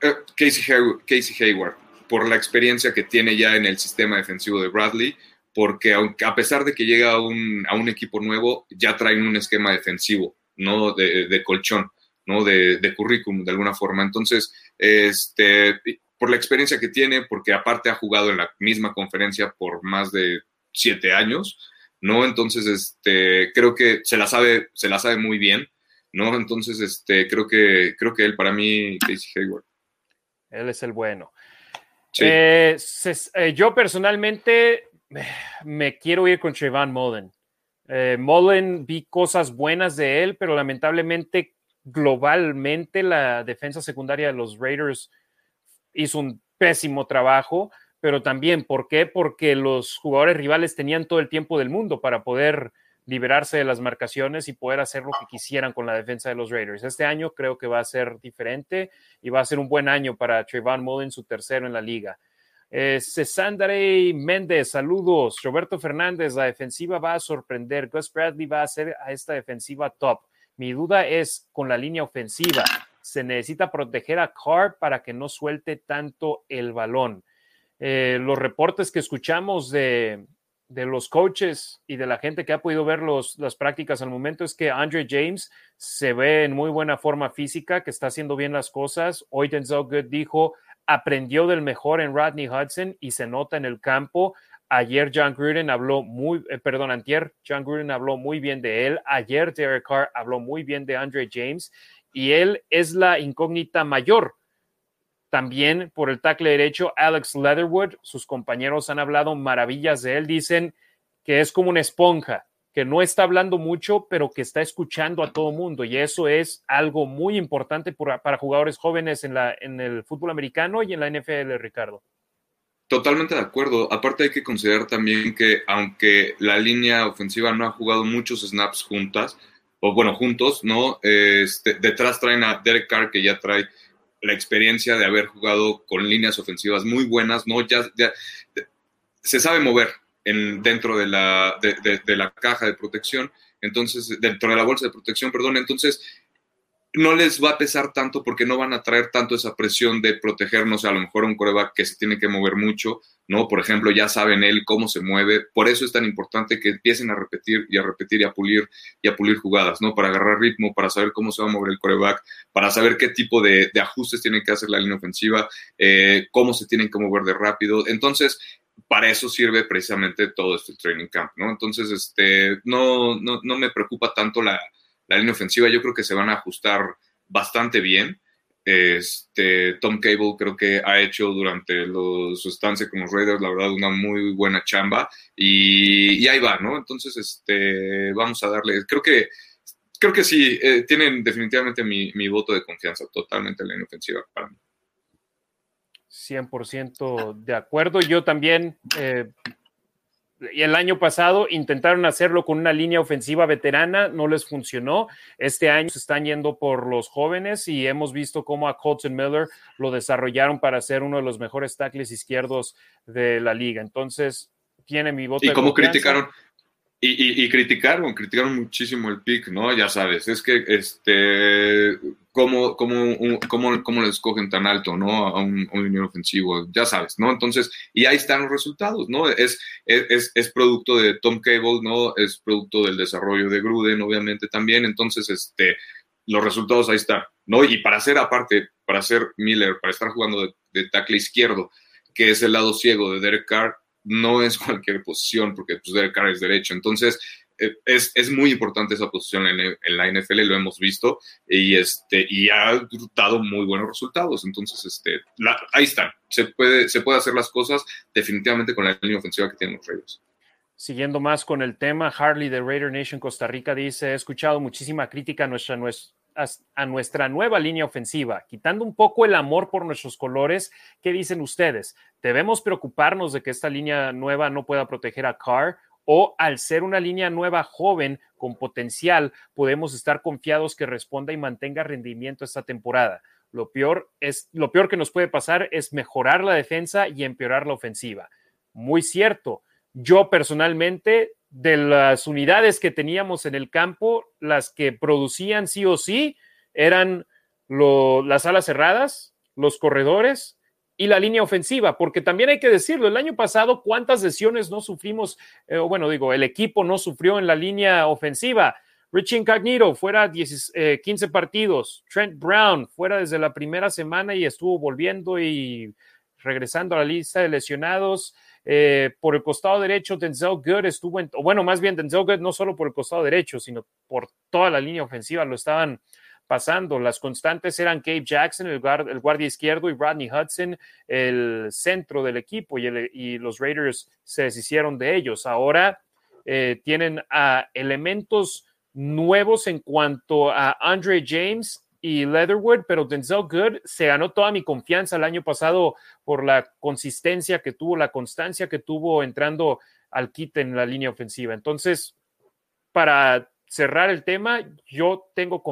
Speaker 2: Eh, Casey, Hayward, por la experiencia que tiene ya en el sistema defensivo de Bradley, porque a pesar de que llega a un, a un equipo nuevo, ya traen un esquema defensivo, no de, colchón, no de, de, currículum de alguna forma. Entonces, este, por la experiencia que tiene, porque aparte ha jugado en la misma conferencia por más de siete años, ¿no? Entonces, este, creo que se la sabe, se la sabe muy bien ¿no? Entonces, este, creo que, creo que él para mí, Casey Hayward.
Speaker 1: Él es el bueno. Eh, eh, yo personalmente me quiero ir con Trayvon Mullen. Eh, Mullen vi cosas buenas de él, pero lamentablemente globalmente la defensa secundaria de los Raiders hizo un pésimo trabajo, pero también, ¿por qué? Porque los jugadores rivales tenían todo el tiempo del mundo para poder liberarse de las marcaciones y poder hacer lo que quisieran con la defensa de los Raiders. Este año creo que va a ser diferente y va a ser un buen año para Trayvon Mullen, su tercero en la liga. Eh, Cesandre Méndez, saludos. Roberto Fernández, la defensiva va a sorprender. Gus Bradley va a hacer a esta defensiva top. Mi duda es con la línea ofensiva. Se necesita proteger a Carr para que no suelte tanto el balón. eh, los reportes que escuchamos de, de, los coaches y de la gente que ha podido ver los, las prácticas al momento es que Andre James se ve en muy buena forma física, que está haciendo bien las cosas. Hoy Denzel Good dijo, aprendió del mejor en Rodney Hudson y se nota en el campo. Ayer John Gruden habló muy, eh, perdón, antier John Gruden habló muy bien de él. Ayer Derek Carr habló muy bien de Andre James y él es la incógnita mayor. También por el tackle derecho, Alex Leatherwood, sus compañeros han hablado maravillas de él. Dicen que es como una esponja, que no está hablando mucho, pero que está escuchando a todo mundo. Y eso es algo muy importante para jugadores jóvenes en, la, en el fútbol americano y en la NFL, Ricardo.
Speaker 2: Totalmente de acuerdo. Aparte hay que considerar también que aunque la línea ofensiva no ha jugado muchos snaps juntas, o bueno, juntos, ¿no? Este, detrás traen a Derek Carr que ya trae la experiencia de haber jugado con líneas ofensivas muy buenas, ¿no? Ya, se sabe mover en, dentro de la, de la caja de protección, entonces, dentro de la bolsa de protección, perdón, entonces no les va a pesar tanto porque no van a traer tanto esa presión de protegernos a lo mejor un coreback que se tiene que mover mucho, ¿no? Por ejemplo, ya saben él cómo se mueve, por eso es tan importante que empiecen a repetir y a repetir y a pulir y a pulir jugadas, ¿no? Para agarrar ritmo, para saber cómo se va a mover el coreback, para saber qué tipo de, ajustes tiene que hacer la línea ofensiva, eh, cómo se tienen que mover de rápido. Entonces, para eso sirve precisamente todo este training camp, ¿no? Entonces, este, no, no, no me preocupa tanto la la línea ofensiva yo creo que se van a ajustar bastante bien. Este, Tom Cable creo que ha hecho durante su estancia con los Raiders, la verdad, una muy buena chamba y, ahí va, ¿no? Entonces, este, vamos a darle, creo que, creo que sí, eh, tienen definitivamente mi, mi, voto de confianza totalmente en la línea ofensiva para mí.
Speaker 1: 100% de acuerdo. Yo también eh, y el año pasado intentaron hacerlo con una línea ofensiva veterana, no les funcionó. Este año se están yendo por los jóvenes y hemos visto cómo a Colton Miller lo desarrollaron para ser uno de los mejores tackles izquierdos de la liga. Entonces, tiene mi voto.
Speaker 2: ¿Y cómo criticaron? Y, criticaron, criticaron muchísimo el pick, ¿no? Ya sabes, es que este, ¿cómo, cómo, cómo, cómo le escogen tan alto, ¿no? A un, un ofensivo, ya sabes, ¿no? Entonces, y ahí están los resultados, ¿no? Es, es, es producto de Tom Cable, ¿no? Es producto del desarrollo de Gruden, obviamente también. Entonces, este, los resultados ahí están, ¿no? Y para ser aparte, para ser Miller, para estar jugando de tackle izquierdo, que es el lado ciego de Derek Carr, no es cualquier posición, porque pues Derek es derecho. Entonces, eh, es, es, muy importante esa posición en, la NFL, lo hemos visto, y, este, y ha dado muy buenos resultados. Entonces, este, ahí están. Se puede, se puede hacer las cosas definitivamente con la línea ofensiva que tienen los Raiders.
Speaker 1: Siguiendo más con el tema, Harley de Raider Nation Costa Rica dice, he escuchado muchísima crítica a nuestra a nuestra nueva línea ofensiva, quitando un poco el amor por nuestros colores. ¿Qué dicen ustedes? ¿Debemos preocuparnos de que esta línea nueva no pueda proteger a Carr? ¿O al ser una línea nueva joven con potencial, podemos estar confiados que responda y mantenga rendimiento esta temporada? Lo peor, es, lo peor que nos puede pasar es mejorar la defensa y empeorar la ofensiva. Muy cierto. Yo personalmente de las unidades que teníamos en el campo, las que producían sí o sí eran las alas cerradas, los corredores y la línea ofensiva, porque también hay que decirlo, el año pasado cuántas lesiones no sufrimos, eh, bueno, digo, el equipo no sufrió en la línea ofensiva. Richie Incognito fuera 15 eh, partidos, Trent Brown fuera desde la primera semana y estuvo volviendo y regresando a la lista de lesionados. Eh, por el costado derecho, Denzel Good estuvo en, bueno, más bien Denzel Good no solo por el costado derecho, sino por toda la línea ofensiva lo estaban pasando. Las constantes eran Gabe Jackson, el, guardia izquierdo, y Rodney Hudson, el centro del equipo, y, los Raiders se deshicieron de ellos. Ahora eh, tienen elementos nuevos en cuanto a Andre James y Leatherwood, pero Denzel Good se ganó toda mi confianza el año pasado por la consistencia que tuvo, la constancia que tuvo entrando al kit en la línea ofensiva. Entonces, para cerrar el tema, yo tengo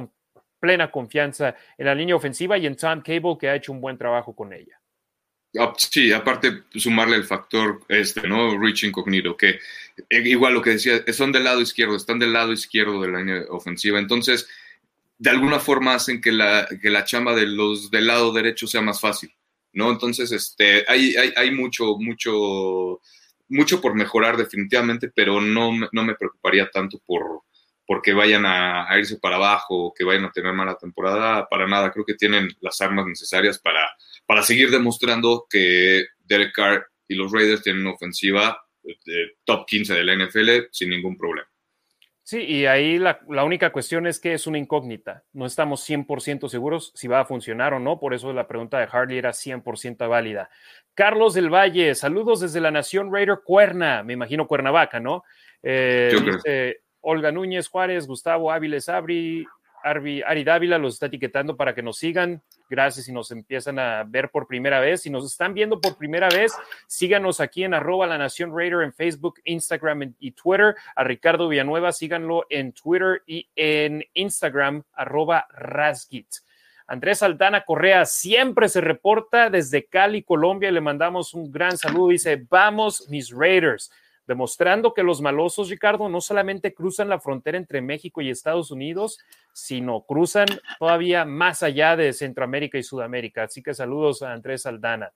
Speaker 1: plena confianza en la línea ofensiva y en Tom Cable, que ha hecho un buen trabajo con ella.
Speaker 2: Ah, sí, aparte sumarle el factor este, ¿no? Rich Incognito, que eh, igual lo que decía, son del lado izquierdo, están del lado izquierdo de la línea ofensiva. Entonces, de alguna forma hacen que la, que la chamba de los del lado derecho sea más fácil. ¿no? Entonces, este, hay, hay, hay mucho, mucho, mucho por mejorar definitivamente, pero no, no me preocuparía tanto por porque vayan a, irse para abajo que vayan a tener mala temporada, para nada. Creo que tienen las armas necesarias para, para seguir demostrando que Derek Carr y los Raiders tienen una ofensiva de top 15 de la NFL sin ningún problema.
Speaker 1: Sí, y ahí la, única cuestión es que es una incógnita. No estamos 100% seguros si va a funcionar o no, por eso la pregunta de Harley era 100% válida. Carlos del Valle, saludos desde la Nación Raider Cuerna, me imagino Cuernavaca, ¿no? Eh, Olga Núñez Juárez, Gustavo Áviles Abri, Ari Dávila los está etiquetando para que nos sigan. Gracias si nos empiezan a ver por primera vez. Si nos están viendo por primera vez, síganos aquí en arroba la Nación Raider en Facebook, Instagram y Twitter. A Ricardo Villanueva, síganlo en Twitter y en Instagram, arroba Rasgit. Andrés Aldana Correa siempre se reporta desde Cali, Colombia, le mandamos un gran saludo. Dice, vamos mis Raiders demostrando que los malosos, Ricardo, no solamente cruzan la frontera entre México y Estados Unidos, sino cruzan todavía más allá de Centroamérica y Sudamérica. Así que saludos a Andrés Aldana.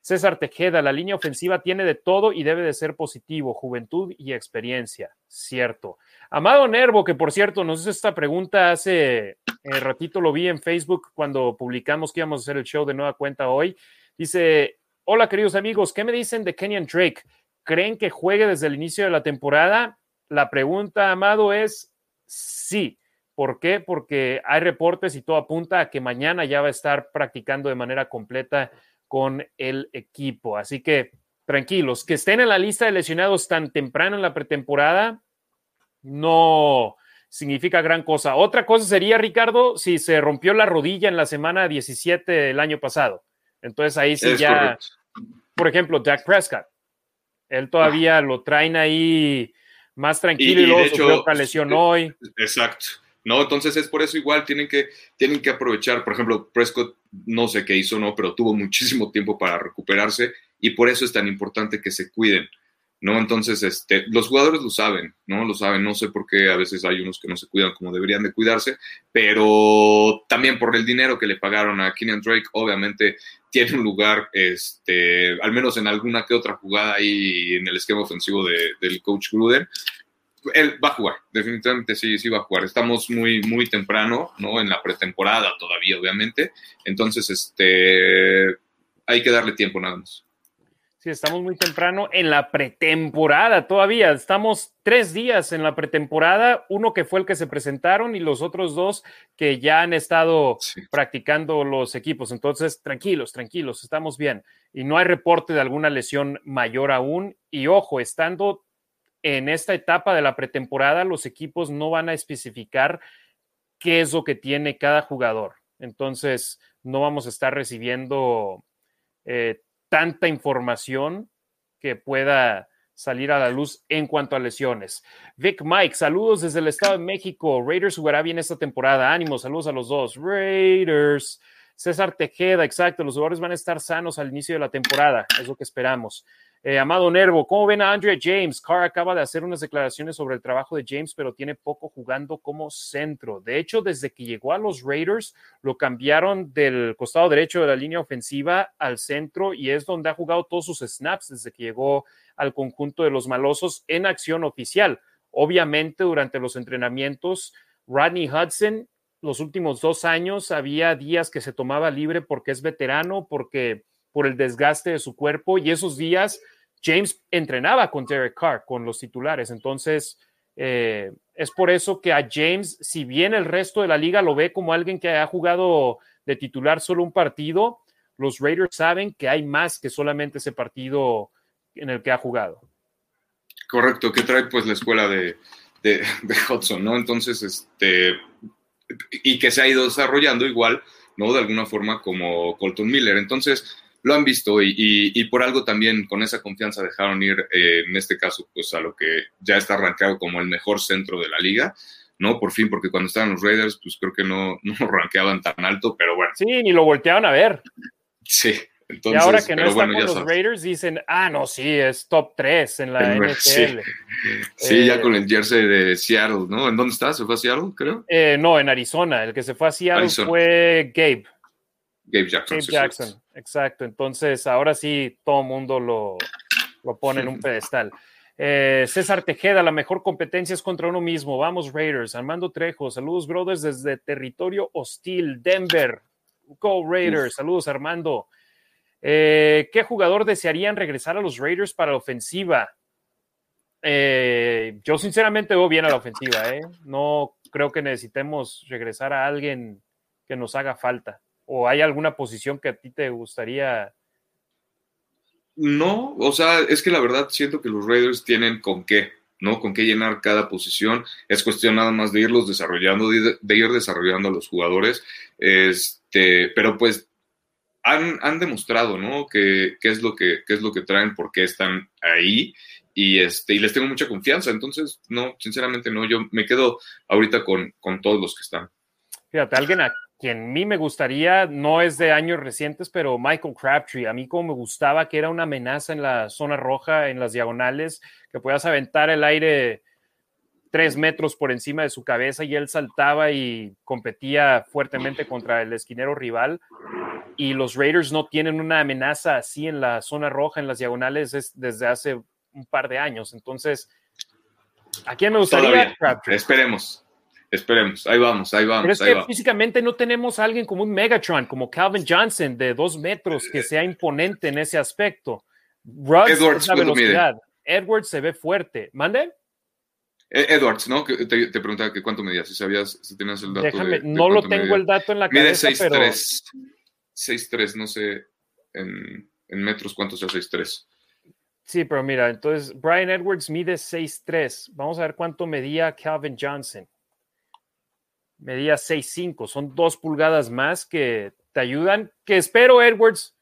Speaker 1: César Tejeda, la línea ofensiva tiene de todo y debe de ser positivo, juventud y experiencia. Cierto. Amado Nervo, que por cierto nos hizo esta pregunta hace eh, ratito, lo vi en Facebook cuando publicamos que íbamos a hacer el show de nueva cuenta hoy. Dice, hola queridos amigos, ¿qué me dicen de Kenyan Drake? ¿Creen que juegue desde el inicio de la temporada? La pregunta, Amado, es sí. ¿Por qué? Porque hay reportes y todo apunta a que mañana ya va a estar practicando de manera completa con el equipo. Así que tranquilos, que estén en la lista de lesionados tan temprano en la pretemporada no significa gran cosa. Otra cosa sería, Ricardo, si se rompió la rodilla en la semana 17 del año pasado. Entonces ahí sí ya, por ejemplo, Dak Prescott él todavía lo traen ahí más tranquilo y, luego sufrió otra lesión hoy.
Speaker 2: Exacto. No, entonces es por eso igual tienen que, tienen que aprovechar. Por ejemplo, Prescott no sé qué hizo, no, pero tuvo muchísimo tiempo para recuperarse y por eso es tan importante que se cuiden. ¿no? Entonces, este, los jugadores lo saben, ¿no? Lo saben, no sé por qué a veces hay unos que no se cuidan como deberían de cuidarse, pero también por el dinero que le pagaron a Kenyan Drake, obviamente tiene un lugar, este, al menos en alguna que otra jugada ahí en el esquema ofensivo del coach Gruden. Él va a jugar, definitivamente sí, sí va a jugar. Estamos muy, muy temprano, ¿no? En la pretemporada todavía, obviamente. Entonces, este, hay que darle tiempo nada más.
Speaker 1: Sí, estamos muy temprano en la pretemporada todavía. Estamos tres días en la pretemporada, uno que fue el que se presentaron y los otros dos que ya han estado practicando los equipos. Entonces, tranquilos, tranquilos, estamos bien. Y no hay reporte de alguna lesión mayor aún. Y ojo, estando en esta etapa de la pretemporada, los equipos no van a especificar qué es lo que tiene cada jugador. Entonces, no vamos a estar recibiendo... Eh, tanta información que pueda salir a la luz en cuanto a lesiones. Vic Mike, saludos desde el Estado de México. Raiders jugará bien esta temporada. Ánimo, saludos a los dos. Raiders. César Tejeda, exacto. Los jugadores van a estar sanos al inicio de la temporada. Es lo que esperamos. Eh, Amado Nervo, ¿cómo ven a Andrea James? Carr acaba de hacer unas declaraciones sobre el trabajo de James, pero tiene poco jugando como centro. De hecho, desde que llegó a los Raiders, lo cambiaron del costado derecho de la línea ofensiva al centro y es donde ha jugado todos sus snaps desde que llegó al conjunto de los malosos en acción oficial. Obviamente, durante los entrenamientos, Rodney Hudson, los últimos dos años, había días que se tomaba libre porque es veterano, porque por el desgaste de su cuerpo y esos días James entrenaba con Derek Carr, con los titulares. Entonces, eh, es por eso que a James, si bien el resto de la liga lo ve como alguien que ha jugado de titular solo un partido, los Raiders saben que hay más que solamente ese partido en el que ha jugado.
Speaker 2: Correcto, que trae pues la escuela de, de, Hudson, ¿no? Entonces, este, y que se ha ido desarrollando igual, ¿no? De alguna forma como Colton Miller. Entonces, lo han visto y, por algo también con esa confianza dejaron ir, eh, en este caso, pues a lo que ya está arrancado como el mejor centro de la liga, ¿no? Por fin, porque cuando estaban los Raiders, pues creo que no, no rankeaban tan alto, pero bueno.
Speaker 1: Sí, ni lo volteaban a ver.
Speaker 2: Sí. Entonces,
Speaker 1: y ahora que no están con los Raiders, dicen, ah, no, sí, es top 3 en la NFL.
Speaker 2: Sí, ya eh, con el jersey de Seattle, ¿no? ¿En dónde está? ¿Se fue a Seattle, creo?
Speaker 1: Eh, no, en Arizona. El que se fue a Seattle fue Gabe.
Speaker 2: Gabe Jackson.
Speaker 1: Gabe Jackson, exacto. Entonces, ahora sí, todo mundo lo, lo pone en un pedestal. Eh, César Tejeda, la mejor competencia es contra uno mismo. Vamos, Raiders. Armando Trejo, saludos, brothers, desde territorio hostil, Denver. Go Raiders. Saludos, Armando. Eh, ¿Qué jugador desearían regresar a los Raiders para la ofensiva? Eh, yo sinceramente veo bien a la ofensiva. No creo que necesitemos regresar a alguien que nos haga falta. ¿O hay alguna posición que a ti te gustaría
Speaker 2: no, o sea, es que la verdad siento que los Raiders tienen con qué, ¿no? Con qué llenar cada posición. Es cuestión nada más de irlos desarrollando, de, ir desarrollando a los jugadores. Este, pero pues han, han demostrado, ¿no? Que, es lo que, es lo que traen, por qué están ahí. Y, este, y les tengo mucha confianza. Entonces, no, sinceramente no. Yo me quedo ahorita con, con todos los que están.
Speaker 1: Fíjate, alguien quien a mí me gustaría, no es de años recientes, pero Michael Crabtree, a mí como me gustaba que era una amenaza en la zona roja, en las diagonales, que podías aventar el aire tres metros por encima de su cabeza y él saltaba y competía fuertemente contra el esquinero rival. Y los Raiders no tienen una amenaza así en la zona roja, en las diagonales, desde hace un par de años. Entonces, ¿a quién me gustaría?
Speaker 2: Esperemos. Esperemos, ahí vamos, ahí vamos.
Speaker 1: Pero es que físicamente no tenemos a alguien como un Megatron, como Calvin Johnson de dos metros, que sea imponente en ese aspecto. Edwards, la velocidad. Edwards se ve fuerte. ¿Mande?
Speaker 2: E-, Edwards, ¿no? Te, te preguntaba que cuánto medía, si sabías, si tenías el dato.
Speaker 1: Déjame, no lo tengo el dato en la cabeza,
Speaker 2: Mide 6'3", 6'3", no sé en, en metros cuánto sea 6'3".
Speaker 1: Sí, pero mira, entonces Brian Edwards mide 6'3". Vamos a ver cuánto medía Calvin Johnson medía 6'5, son dos pulgadas más que te ayudan, que espero Edwards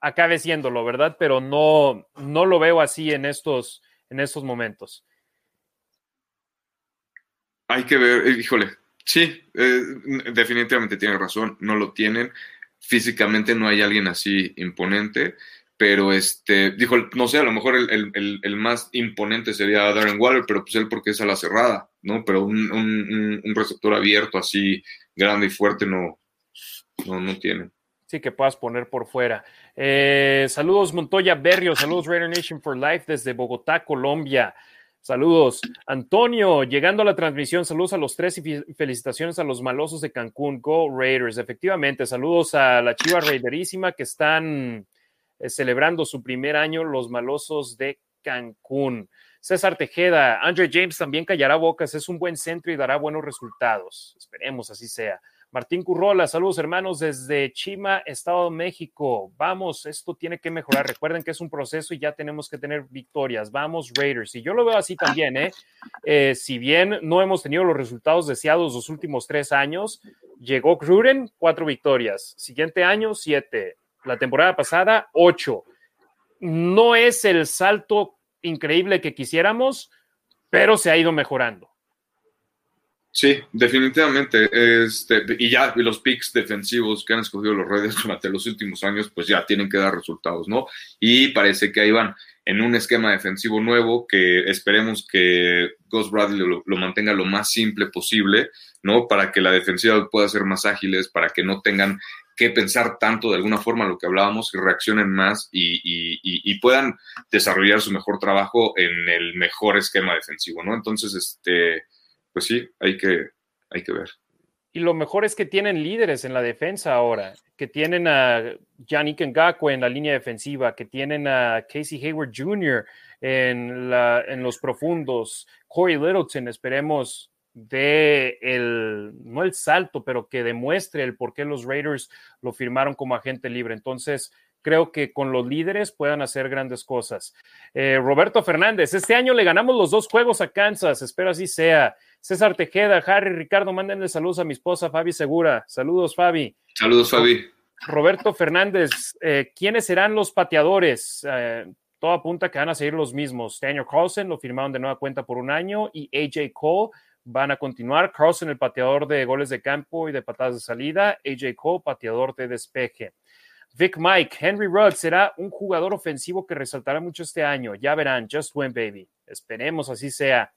Speaker 1: acabe siéndolo, ¿verdad? Pero no, no lo veo así en estos, en estos momentos.
Speaker 2: Hay que ver, eh, híjole, sí, eh, definitivamente tiene razón, no lo tienen. Físicamente no hay alguien así imponente pero este, dijo, no sé, a lo mejor el, más imponente sería Darren Waller, pero pues él porque es a la cerrada, ¿no? Pero un, receptor abierto así, grande y fuerte, no, no, no tiene.
Speaker 1: Sí, que puedas poner por fuera. Eh, saludos Montoya Berrio, saludos Raider Nation for Life desde Bogotá, Colombia. Saludos. Antonio, llegando a la transmisión, saludos a los tres y felicitaciones a los malosos de Cancún. Go Raiders. Efectivamente, saludos a la Chiva Raiderísima que están eh, celebrando su primer año los malosos de Cancún. César Tejeda, Andre James también callará bocas, es un buen centro y dará buenos resultados. Esperemos así sea. Martín Currola, saludos hermanos desde Chima, Estado de México. Vamos, esto tiene que mejorar. Recuerden que es un proceso y ya tenemos que tener victorias. Vamos, Raiders. Y yo lo veo así también, ¿eh? eh si bien no hemos tenido los resultados deseados los últimos tres años, llegó Gruden, cuatro victorias. Siguiente año, siete la temporada pasada, 8. No es el salto increíble que quisiéramos, pero se ha ido mejorando.
Speaker 2: Sí, definitivamente. Este, y ya los picks defensivos que han escogido los redes durante los últimos años, pues ya tienen que dar resultados, ¿no? Y parece que ahí van en un esquema defensivo nuevo que esperemos que Ghost Bradley lo, lo, mantenga lo más simple posible, ¿no? Para que la defensiva pueda ser más ágiles, para que no tengan que pensar tanto de alguna forma lo que hablábamos, que reaccionen más y, puedan desarrollar su mejor trabajo en el mejor esquema defensivo, ¿no? Entonces, este, pues sí, hay que, hay que ver.
Speaker 1: Y lo mejor es que tienen líderes en la defensa ahora, que tienen a Yannick Ngakwe en la línea defensiva, que tienen a Casey Hayward Jr. en, la, en los profundos, Corey Littleton, esperemos de el, no el salto, pero que demuestre el por qué los Raiders lo firmaron como agente libre. Entonces, creo que con los líderes puedan hacer grandes cosas. Eh, Roberto Fernández, este año le ganamos los dos juegos a Kansas, espero así sea. César Tejeda, Harry, Ricardo, mándenle saludos a mi esposa Fabi Segura. Saludos, Fabi.
Speaker 2: Saludos, Fabi.
Speaker 1: Roberto Fernández, eh, ¿quiénes serán los pateadores? Eh, todo apunta que van a seguir los mismos. Daniel Carlson lo firmaron de nueva cuenta por un año y AJ Cole van a continuar. Carlson, el pateador de goles de campo y de patadas de salida. AJ Cole, pateador de despeje. Vic Mike, Henry Rudd será un jugador ofensivo que resaltará mucho este año. Ya verán, just win, baby. Esperemos así sea.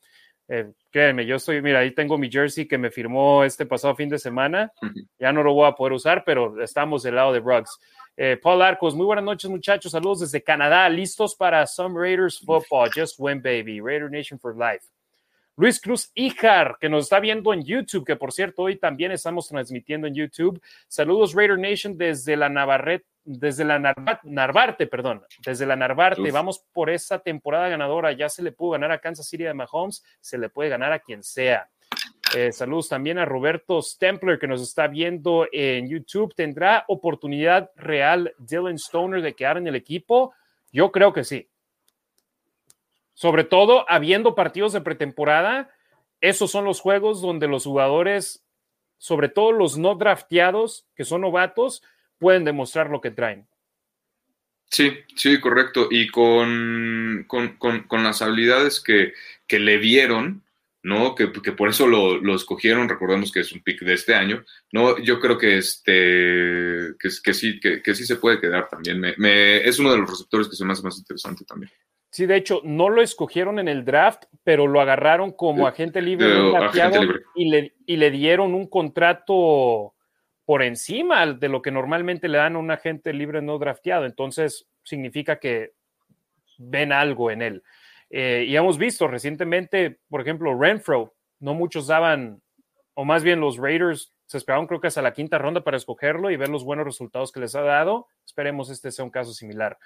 Speaker 1: Eh, créanme, yo estoy, mira, ahí tengo mi jersey que me firmó este pasado fin de semana. Ya no lo voy a poder usar, pero estamos del lado de Ruggs. Eh, Paul Arcos, muy buenas noches, muchachos. Saludos desde Canadá, listos para Some Raiders Football. Just win, baby. Raider Nation for life. Luis Cruz Ijar, que nos está viendo en YouTube, que por cierto, hoy también estamos transmitiendo en YouTube. Saludos, Raider Nation, desde la Navarrete, desde la Narvarte, perdón, desde la Narvarte. Vamos por esa temporada ganadora. Ya se le pudo ganar a Kansas City de Mahomes, se le puede ganar a quien sea. Eh, saludos también a Roberto Stempler que nos está viendo en YouTube. ¿Tendrá oportunidad real Dylan Stoner de quedar en el equipo? Yo creo que sí. Sobre todo habiendo partidos de pretemporada, esos son los juegos donde los jugadores, sobre todo los no drafteados, que son novatos, pueden demostrar lo que traen.
Speaker 2: Sí, sí, correcto. Y con, con, las habilidades que, que le dieron, ¿no? Que, por eso lo, escogieron, recordemos que es un pick de este año, ¿no? Yo creo que este que, que sí, que, sí se puede quedar también. es uno de los receptores que se me hace más interesante también.
Speaker 1: Sí, de hecho, no lo escogieron en el draft, pero lo agarraron como agente libre, Y, le, y le dieron un contrato por encima de lo que normalmente le dan a un agente libre no drafteado. Entonces, significa que ven algo en él. Eh, y hemos visto recientemente, por ejemplo, Renfro, no muchos daban, o más bien los Raiders se esperaban creo que hasta la quinta ronda para escogerlo y ver los buenos resultados que les ha dado. Esperemos este sea un caso similar.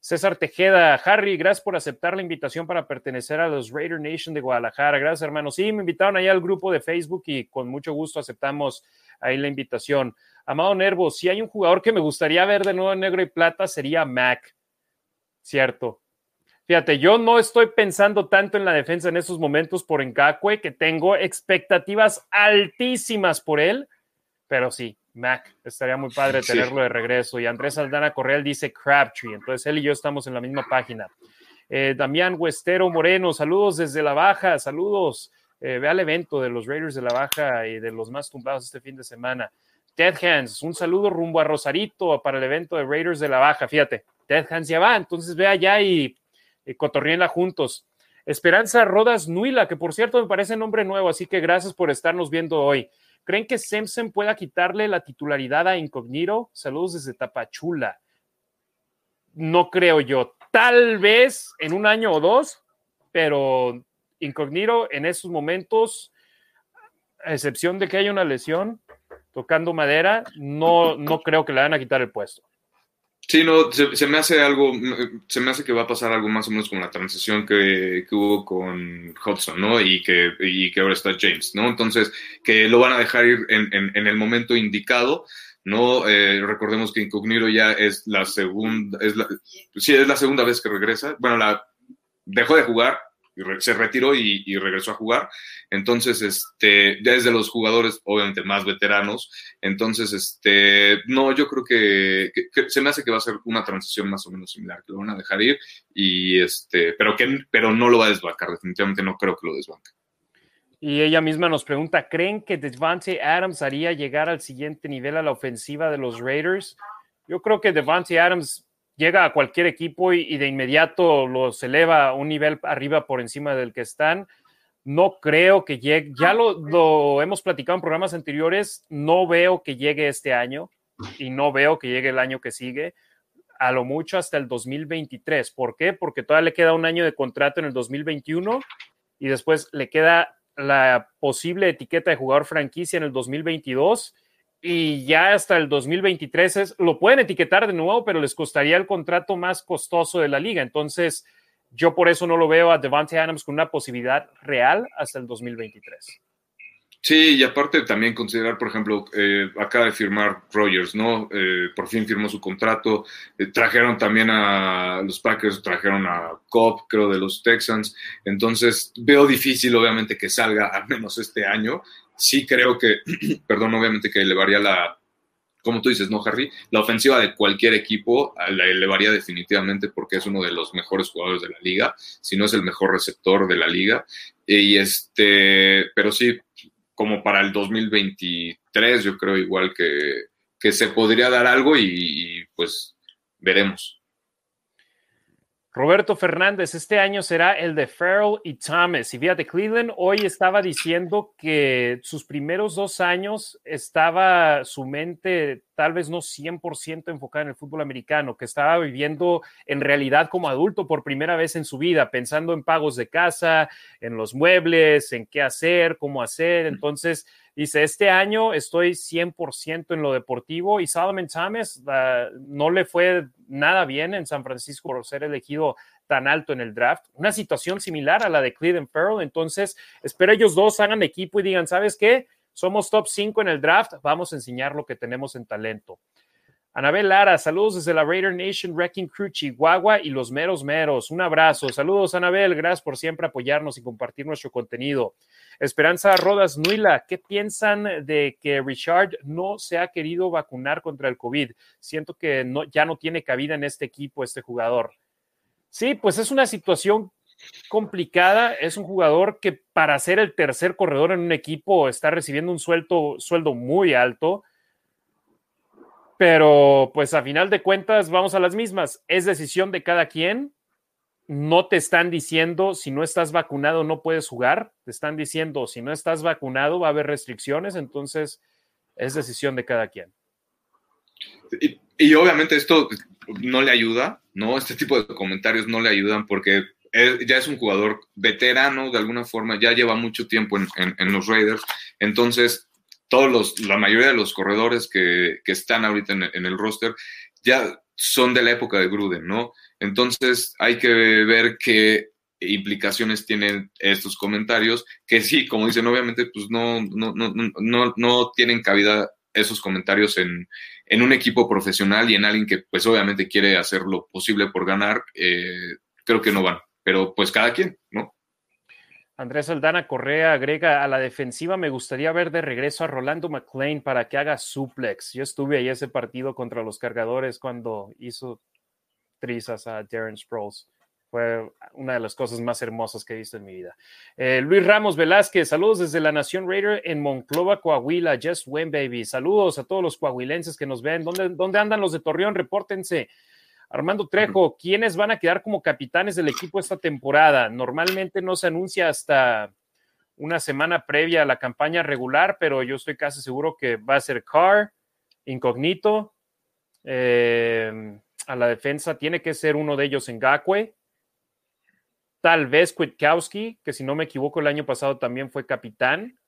Speaker 1: César Tejeda, Harry, gracias por aceptar la invitación para pertenecer a los Raider Nation de Guadalajara. Gracias, hermano. Sí, me invitaron ahí al grupo de Facebook y con mucho gusto aceptamos ahí la invitación. Amado Nervo, si hay un jugador que me gustaría ver de nuevo en negro y plata, sería Mac. Cierto. Fíjate, yo no estoy pensando tanto en la defensa en esos momentos por Ngakwe, que tengo expectativas altísimas por él, pero sí, Mac, estaría muy padre tenerlo de regreso. Y Andrés Aldana Correal dice Crabtree, entonces él y yo estamos en la misma página. Eh, Damián Huestero Moreno, saludos desde la baja, saludos. Eh, ve al evento de los Raiders de la Baja y de los más tumbados este fin de semana. Ted Hands, un saludo rumbo a Rosarito para el evento de Raiders de la Baja. Fíjate, Ted Hands ya va, entonces ve allá y, y juntos. Esperanza Rodas Nuila, que por cierto me parece nombre nuevo, así que gracias por estarnos viendo hoy. ¿Creen que Simpson pueda quitarle la titularidad a Incognito? Saludos desde Tapachula. No creo yo. Tal vez en un año o dos, pero Incognito en esos momentos, a excepción de que haya una lesión, tocando madera, no, no creo que le van a quitar el puesto.
Speaker 2: Sí, no, se, me hace algo, se me hace que va a pasar algo más o menos como la transición que, hubo con Hudson, ¿no? Y que, y que ahora está James, ¿no? Entonces, que lo van a dejar ir en, en, el momento indicado, ¿no? Eh, recordemos que Incognito ya es la segunda, es la, sí, es la segunda vez que regresa. Bueno, la dejó de jugar se retiró y, regresó a jugar. Entonces, este, ya los jugadores, obviamente, más veteranos. Entonces, este, no, yo creo que, se me hace que va a ser una transición más o menos similar, que lo van a dejar ir, y este, pero que, pero no lo va a desbancar, definitivamente no creo que lo desbanque.
Speaker 1: Y ella misma nos pregunta, ¿creen que Devante Adams haría llegar al siguiente nivel a la ofensiva de los Raiders? Yo creo que Devante Adams llega a cualquier equipo y, de inmediato los eleva a un nivel arriba por encima del que están. No creo que llegue, ya lo, hemos platicado en programas anteriores, no veo que llegue este año y no veo que llegue el año que sigue, a lo mucho hasta el 2023. ¿Por qué? Porque todavía le queda un año de contrato en el 2021 y después le queda la posible etiqueta de jugador franquicia en el 2022 y ya hasta el 2023 es, lo pueden etiquetar de nuevo, pero les costaría el contrato más costoso de la liga. Entonces, yo por eso no lo veo a Devante Adams con una posibilidad real hasta el 2023.
Speaker 2: Sí, y aparte también considerar, por ejemplo, eh, acaba de firmar Rogers, ¿no? Eh, por fin firmó su contrato. Eh, trajeron también a los Packers, trajeron a Cobb, creo, de los Texans. Entonces, veo difícil, obviamente, que salga al menos este año sí creo que, perdón, obviamente que elevaría la, como tú dices, ¿no, Harry? La ofensiva de cualquier equipo la elevaría definitivamente porque es uno de los mejores jugadores de la liga, si no es el mejor receptor de la liga. Y este, pero sí, como para el 2023, yo creo igual que, que se podría dar algo y, y pues veremos.
Speaker 1: Roberto Fernández, este año será el de Farrell y Thomas. Y fíjate, Cleveland hoy estaba diciendo que sus primeros dos años estaba su mente tal vez no 100% enfocada en el fútbol americano, que estaba viviendo en realidad como adulto por primera vez en su vida, pensando en pagos de casa, en los muebles, en qué hacer, cómo hacer. Entonces, Dice, este año estoy 100% en lo deportivo y Solomon Thomas no le fue nada bien en San Francisco por ser elegido tan alto en el draft. Una situación similar a la de Cleveland Pearl. Entonces, espero ellos dos hagan equipo y digan, ¿sabes qué? Somos top 5 en el draft, vamos a enseñar lo que tenemos en talento. Anabel Lara, saludos desde la Raider Nation Wrecking Crew Chihuahua y los meros meros. Un abrazo. Saludos, Anabel. Gracias por siempre apoyarnos y compartir nuestro contenido. Esperanza Rodas Nuila, ¿qué piensan de que Richard no se ha querido vacunar contra el COVID? Siento que ya no tiene cabida en este equipo, este jugador. Sí, pues es una situación complicada. Es un jugador que para ser el tercer corredor en un equipo está recibiendo un sueldo muy alto pero pues a final de cuentas vamos a las mismas. Es decisión de cada quien. No te están diciendo si no estás vacunado no puedes jugar. Te están diciendo si no estás vacunado va a haber restricciones. Entonces es decisión de cada quien.
Speaker 2: Y, obviamente esto no le ayuda, ¿no? Este tipo de comentarios no le ayudan porque ya es un jugador veterano de alguna forma, ya lleva mucho tiempo en, en los Raiders. Entonces todos los, la mayoría de los corredores que, están ahorita en, el roster ya son de la época de Gruden, ¿no? Entonces hay que ver qué implicaciones tienen estos comentarios, que sí, como dicen, obviamente, pues no, no, no, no, no tienen cabida esos comentarios en, en, un equipo profesional y en alguien que pues obviamente quiere hacer lo posible por ganar, eh, creo que no van, pero pues cada quien, ¿no?
Speaker 1: Andrés Aldana Correa agrega a la defensiva, me gustaría ver de regreso a Rolando McLean para que haga suplex. Yo estuve ahí ese partido contra los cargadores cuando hizo trizas a Darren Sproles. Fue una de las cosas más hermosas que he visto en mi vida. Eh, Luis Ramos Velázquez, saludos desde la Nación Raider en Monclova, Coahuila. Just win, baby. Saludos a todos los coahuilenses que nos ven. ¿Dónde, dónde andan los de Torreón? Repórtense. Armando Trejo, ¿quiénes van a quedar como capitanes del equipo esta temporada? Normalmente no se anuncia hasta una semana previa a la campaña regular, pero yo estoy casi seguro que va a ser Carr, Incognito. Eh, a la defensa tiene que ser uno de ellos en Gakwe. Tal vez Kwiatkowski, que si no me equivoco el año pasado también fue capitán.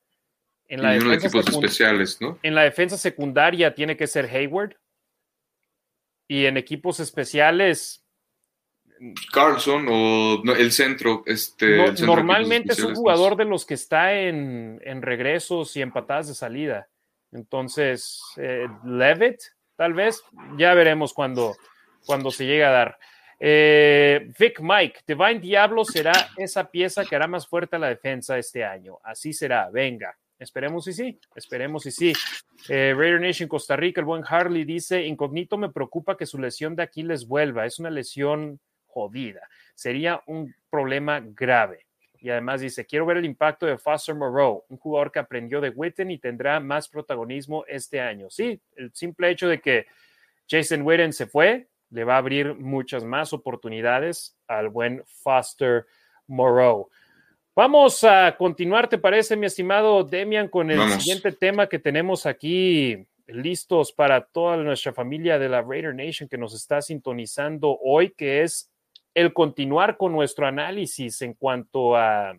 Speaker 2: En la, equipos especiales, ¿no?
Speaker 1: en la defensa secundaria tiene que ser Hayward y en equipos especiales.
Speaker 2: Carlson o el centro. Este,
Speaker 1: normalmente es un jugador de los que está en, regresos y en patadas de salida. Entonces, eh, Levitt, tal vez, ya veremos cuando, cuando se llegue a dar. Eh, Vic Mike, Divine Diablo será esa pieza que hará más fuerte a la defensa este año. Así será, venga. Esperemos y sí, esperemos y sí. Eh, Raider Nation Costa Rica, el buen Harley dice, incógnito me preocupa que su lesión de Aquiles vuelva, es una lesión jodida, sería un problema grave. Y además dice, quiero ver el impacto de Foster Moreau, un jugador que aprendió de Witten y tendrá más protagonismo este año. Sí, el simple hecho de que Jason Witten se fue, le va a abrir muchas más oportunidades al buen Foster Moreau. Vamos a continuar, ¿te parece, mi estimado Demian, con el siguiente tema que tenemos aquí listos para toda nuestra familia de la Raider Nation que nos está sintonizando hoy, que es el continuar con nuestro análisis en cuanto a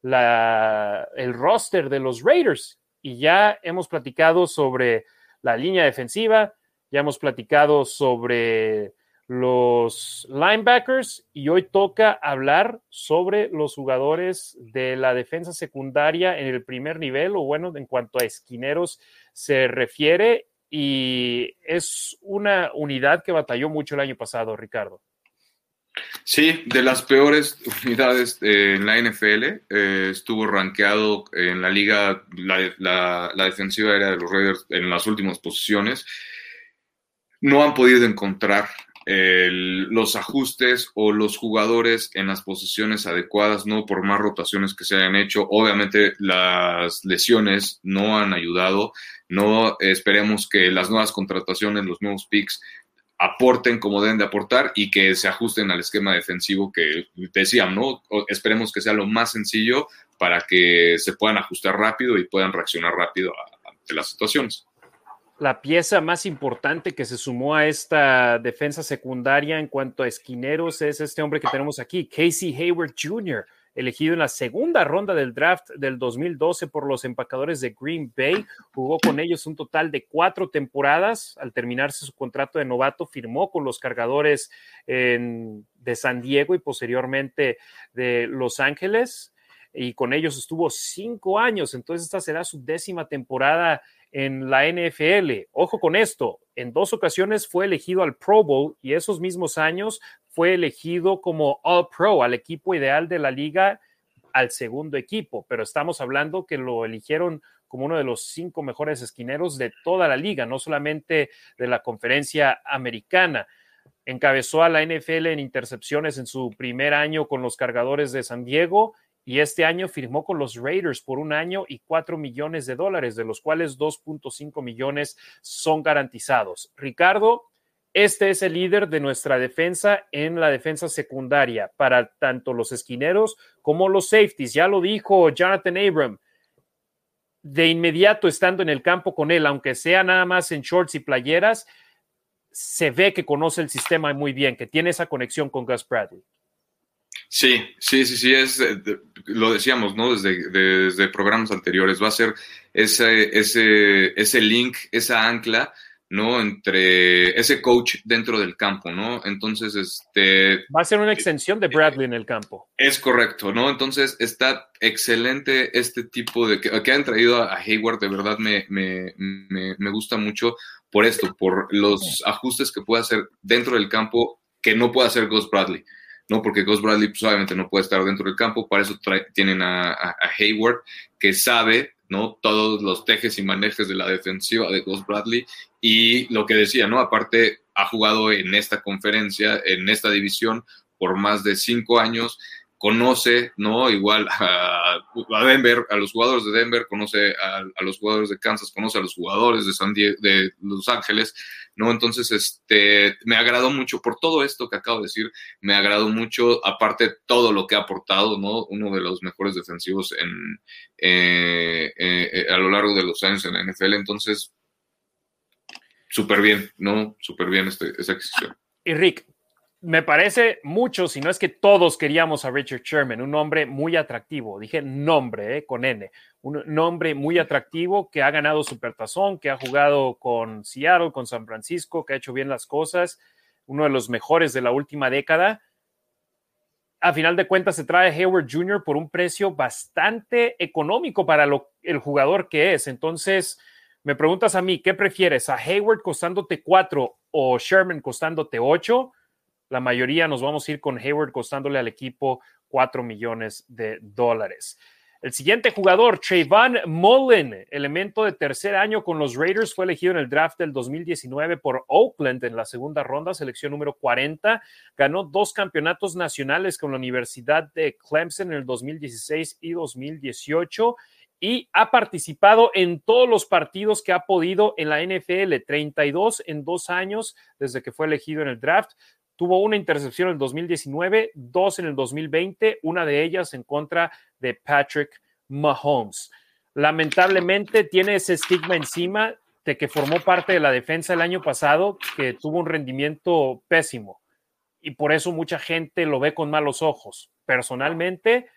Speaker 1: la, el roster de los Raiders. Y ya hemos platicado sobre la línea defensiva, ya hemos platicado sobre los linebackers y hoy toca hablar sobre los jugadores de la defensa secundaria en el primer nivel o bueno, en cuanto a esquineros se refiere y es una unidad que batalló mucho el año pasado, Ricardo.
Speaker 2: Sí, de las peores unidades en la NFL, eh, estuvo rankeado en la liga la, la defensiva era de los Raiders en las últimas posiciones. No han podido encontrar los ajustes o los jugadores en las posiciones adecuadas, no por más rotaciones que se hayan hecho. Obviamente las lesiones no han ayudado. No esperemos que las nuevas contrataciones, los nuevos picks aporten como deben de aportar y que se ajusten al esquema defensivo que decían, ¿no? Esperemos que sea lo más sencillo para que se puedan ajustar rápido y puedan reaccionar rápido ante las situaciones.
Speaker 1: La pieza más importante que se sumó a esta defensa secundaria en cuanto a esquineros es este hombre que tenemos aquí, Casey Hayward Jr., elegido en la segunda ronda del draft del 2012 por los empacadores de Green Bay. Jugó con ellos un total de cuatro temporadas. Al terminarse su contrato de novato, firmó con los cargadores de San Diego y posteriormente de Los Ángeles. Y con ellos estuvo cinco años. Entonces, esta será su décima temporada en la NFL. Ojo con esto, en dos ocasiones fue elegido al Pro Bowl y esos mismos años fue elegido como All Pro, al equipo ideal de la liga, al segundo equipo, pero estamos hablando que lo eligieron como uno de los cinco mejores esquineros de toda la liga, no solamente de la conferencia americana. Encabezó a la NFL en intercepciones en su primer año con los cargadores de San Diego y este año firmó con los Raiders por un año y cuatro millones de dólares, de los cuales 2.5 millones son garantizados. Ricardo, este es el líder de nuestra defensa en la defensa secundaria para tanto los esquineros como los safeties. Ya lo dijo Jonathan Abram. De inmediato estando en el campo con él, aunque sea nada más en shorts y playeras, se ve que conoce el sistema muy bien, que tiene esa conexión con Gus Bradley.
Speaker 2: Sí, sí, sí, sí, es, eh, lo decíamos, ¿no? Desde, desde programas anteriores, va a ser ese, ese, ese link, esa ancla, ¿no? Entre ese coach dentro del campo, ¿no? Entonces, este...
Speaker 1: Va a ser una extensión de Bradley en el campo.
Speaker 2: Es correcto, ¿no? Entonces, está excelente este tipo de... que, que han traído a Hayward, de verdad me, me, me, me gusta mucho por esto, por los ajustes que puede hacer dentro del campo que no puede hacer Ghost Bradley. ¿No? Porque Ghost Bradley pues, obviamente no puede estar dentro del campo, para eso tienen a, Hayward, que sabe, ¿no? Todos los tejes y manejes de la defensiva de Ghost Bradley y lo que decía, ¿no? Aparte, ha jugado en esta conferencia, en esta división, por más de cinco años, conoce, ¿no? Igual a, Denver, a los jugadores de Denver, conoce a, los jugadores de Kansas, conoce a los jugadores de San Diego, de Los Ángeles, ¿no? Entonces, este, me agradó mucho por todo esto que acabo de decir, me agradó mucho, aparte todo lo que ha aportado, ¿no? Uno de los mejores defensivos en, eh, eh, a lo largo de los años en la NFL, entonces, súper bien, ¿no? Súper bien este, esa adquisición.
Speaker 1: Y Rick, me parece mucho, si no es que todos queríamos a Richard Sherman, un hombre muy atractivo, dije nombre, eh, con N, un nombre muy atractivo que ha ganado Supertazón, que ha jugado con Seattle, con San Francisco, que ha hecho bien las cosas, uno de los mejores de la última década. A final de cuentas se trae Hayward Jr. por un precio bastante económico para lo, el jugador que es. Entonces, me preguntas a mí, ¿qué prefieres? ¿A Hayward costándote cuatro o Sherman costándote ocho? La mayoría nos vamos a ir con Hayward costándole al equipo 4 millones de dólares. El siguiente jugador, Trayvon Mullen, elemento de tercer año con los Raiders, fue elegido en el draft del 2019 por Oakland en la segunda ronda, selección número 40. Ganó dos campeonatos nacionales con la Universidad de Clemson en el 2016 y 2018 y ha participado en todos los partidos que ha podido en la NFL, 32 en dos años desde que fue elegido en el draft. Tuvo una intercepción en el 2019, dos en el 2020, una de ellas en contra de Patrick Mahomes. Lamentablemente tiene ese estigma encima de que formó parte de la defensa el año pasado, que tuvo un rendimiento pésimo. Y por eso mucha gente lo ve con malos ojos. Personalmente,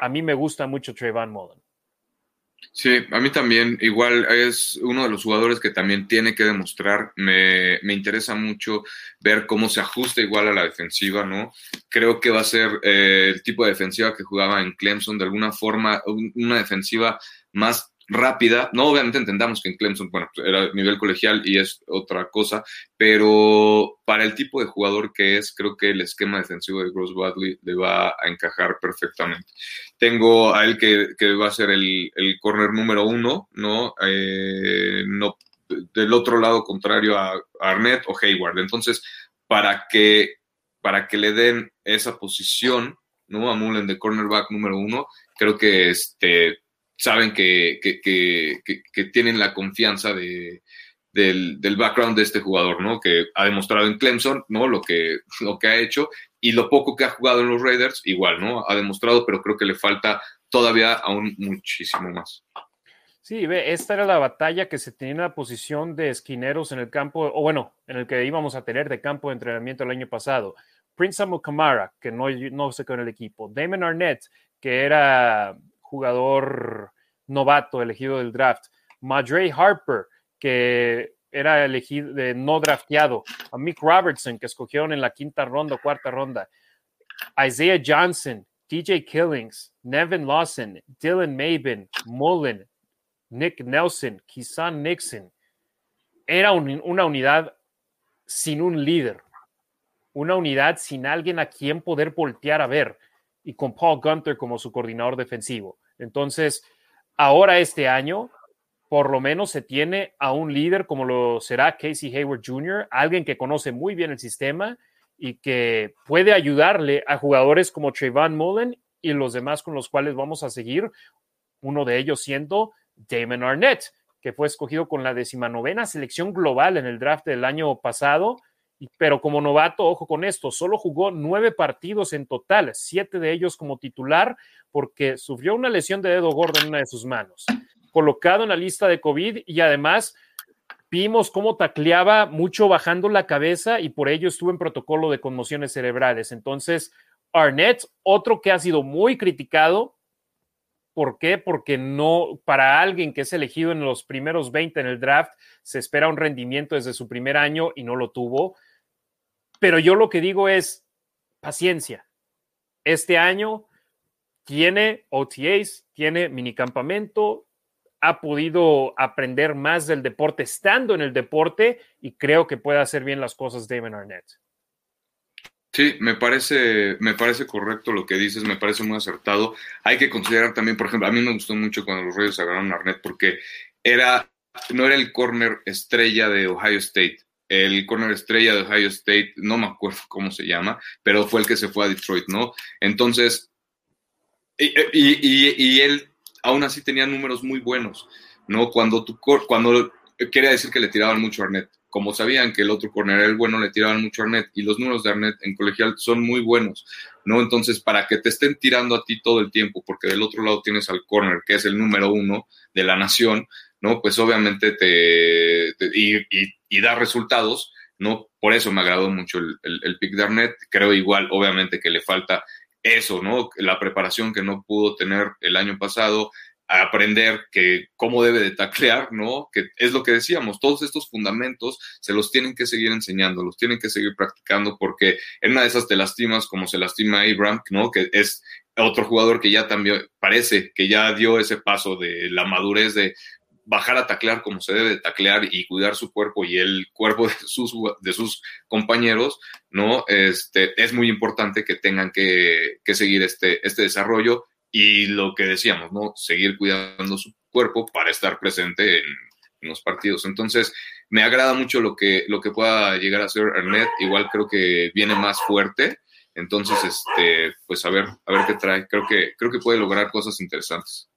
Speaker 1: a mí me gusta mucho Trayvon Mullen.
Speaker 2: Sí, a mí también, igual es uno de los jugadores que también tiene que demostrar. Me, me interesa mucho ver cómo se ajusta igual a la defensiva, ¿no? Creo que va a ser eh, el tipo de defensiva que jugaba en Clemson, de alguna forma, una defensiva más rápida. No, obviamente entendamos que en Clemson, bueno, era nivel colegial y es otra cosa, pero para el tipo de jugador que es, creo que el esquema defensivo de Gross Bradley le va a encajar perfectamente. Tengo a él que, va a ser el, el corner número uno, ¿no? Eh, no del otro lado contrario a, Arnett o Hayward. Entonces, para que, para que le den esa posición, ¿no? A Mullen de cornerback número uno, creo que este saben que, que, que, tienen la confianza de, del, del, background de este jugador, ¿no? Que ha demostrado en Clemson, ¿no? Lo que, lo que ha hecho y lo poco que ha jugado en los Raiders, igual, ¿no? Ha demostrado, pero creo que le falta todavía aún muchísimo más.
Speaker 1: Sí, ve, esta era la batalla que se tenía en la posición de esquineros en el campo, o bueno, en el que íbamos a tener de campo de entrenamiento el año pasado. Prince Samuel Kamara, que no, no se quedó en el equipo. Damon Arnett, que era jugador novato elegido del draft. Madre Harper, que era elegido, de no drafteado. A Mick Robertson, que escogieron en la quinta ronda o cuarta ronda. Isaiah Johnson, TJ Killings, Nevin Lawson, Dylan Maben, Mullen, Nick Nelson, Kisan Nixon. Era una unidad sin un líder, una unidad sin alguien a quien poder voltear a ver y con Paul Gunter como su coordinador defensivo. Entonces, ahora este año, por lo menos se tiene a un líder como lo será Casey Hayward Jr., alguien que conoce muy bien el sistema y que puede ayudarle a jugadores como Trayvon Mullen y los demás con los cuales vamos a seguir, uno de ellos siendo Damon Arnett, que fue escogido con la decimanovena selección global en el draft del año pasado, pero como novato, ojo con esto, solo jugó nueve partidos en total, siete de ellos como titular, porque sufrió una lesión de dedo gordo en una de sus manos. Colocado en la lista de COVID y además vimos cómo tacleaba mucho bajando la cabeza y por ello estuvo en protocolo de conmociones cerebrales. Entonces, Arnett, otro que ha sido muy criticado, ¿Por qué? Porque no, para alguien que es elegido en los primeros 20 en el draft, se espera un rendimiento desde su primer año y no lo tuvo. Pero yo lo que digo es paciencia. Este año tiene OTAs, tiene minicampamento, ha podido aprender más del deporte estando en el deporte y creo que puede hacer bien las cosas David Arnett.
Speaker 2: Sí, me parece, me parece correcto lo que dices, me parece muy acertado. Hay que considerar también, por ejemplo, a mí me gustó mucho cuando los Reyes agarraron Arnett porque era, no era el corner estrella de Ohio State. El corner estrella de Ohio State, no me acuerdo cómo se llama, pero fue el que se fue a Detroit, ¿no? Entonces, y, y, él aún así tenía números muy buenos, ¿no? Cuando tu cuando quería decir que le tiraban mucho a Arnett como sabían que el otro corner era el bueno, le tiraban mucho a Arnett y los números de Arnett en colegial son muy buenos, ¿no? Entonces, para que te estén tirando a ti todo el tiempo, porque del otro lado tienes al corner, que es el número uno de la nación, ¿no? Pues obviamente te, y, da resultados, ¿no? Por eso me agradó mucho el, el pick de Arnett. Creo igual, obviamente, que le falta eso, ¿no? La preparación que no pudo tener el año pasado, aprender que cómo debe de taclear, ¿no? Que es lo que decíamos, todos estos fundamentos se los tienen que seguir enseñando, los tienen que seguir practicando porque en una de esas te lastimas como se lastima Abraham, ¿no? Que es otro jugador que ya también parece que ya dio ese paso de la madurez de bajar a taclear como se debe de taclear y cuidar su cuerpo y el cuerpo de sus, de sus compañeros, ¿no? Este, es muy importante que tengan que, que seguir este, este desarrollo y lo que decíamos, ¿no? Seguir cuidando su cuerpo para estar presente en, los partidos. Entonces, me agrada mucho lo que, lo que pueda llegar a ser Ernet. Igual creo que viene más fuerte. Entonces, este, pues a ver, a ver qué trae. Creo que, creo que puede lograr cosas interesantes.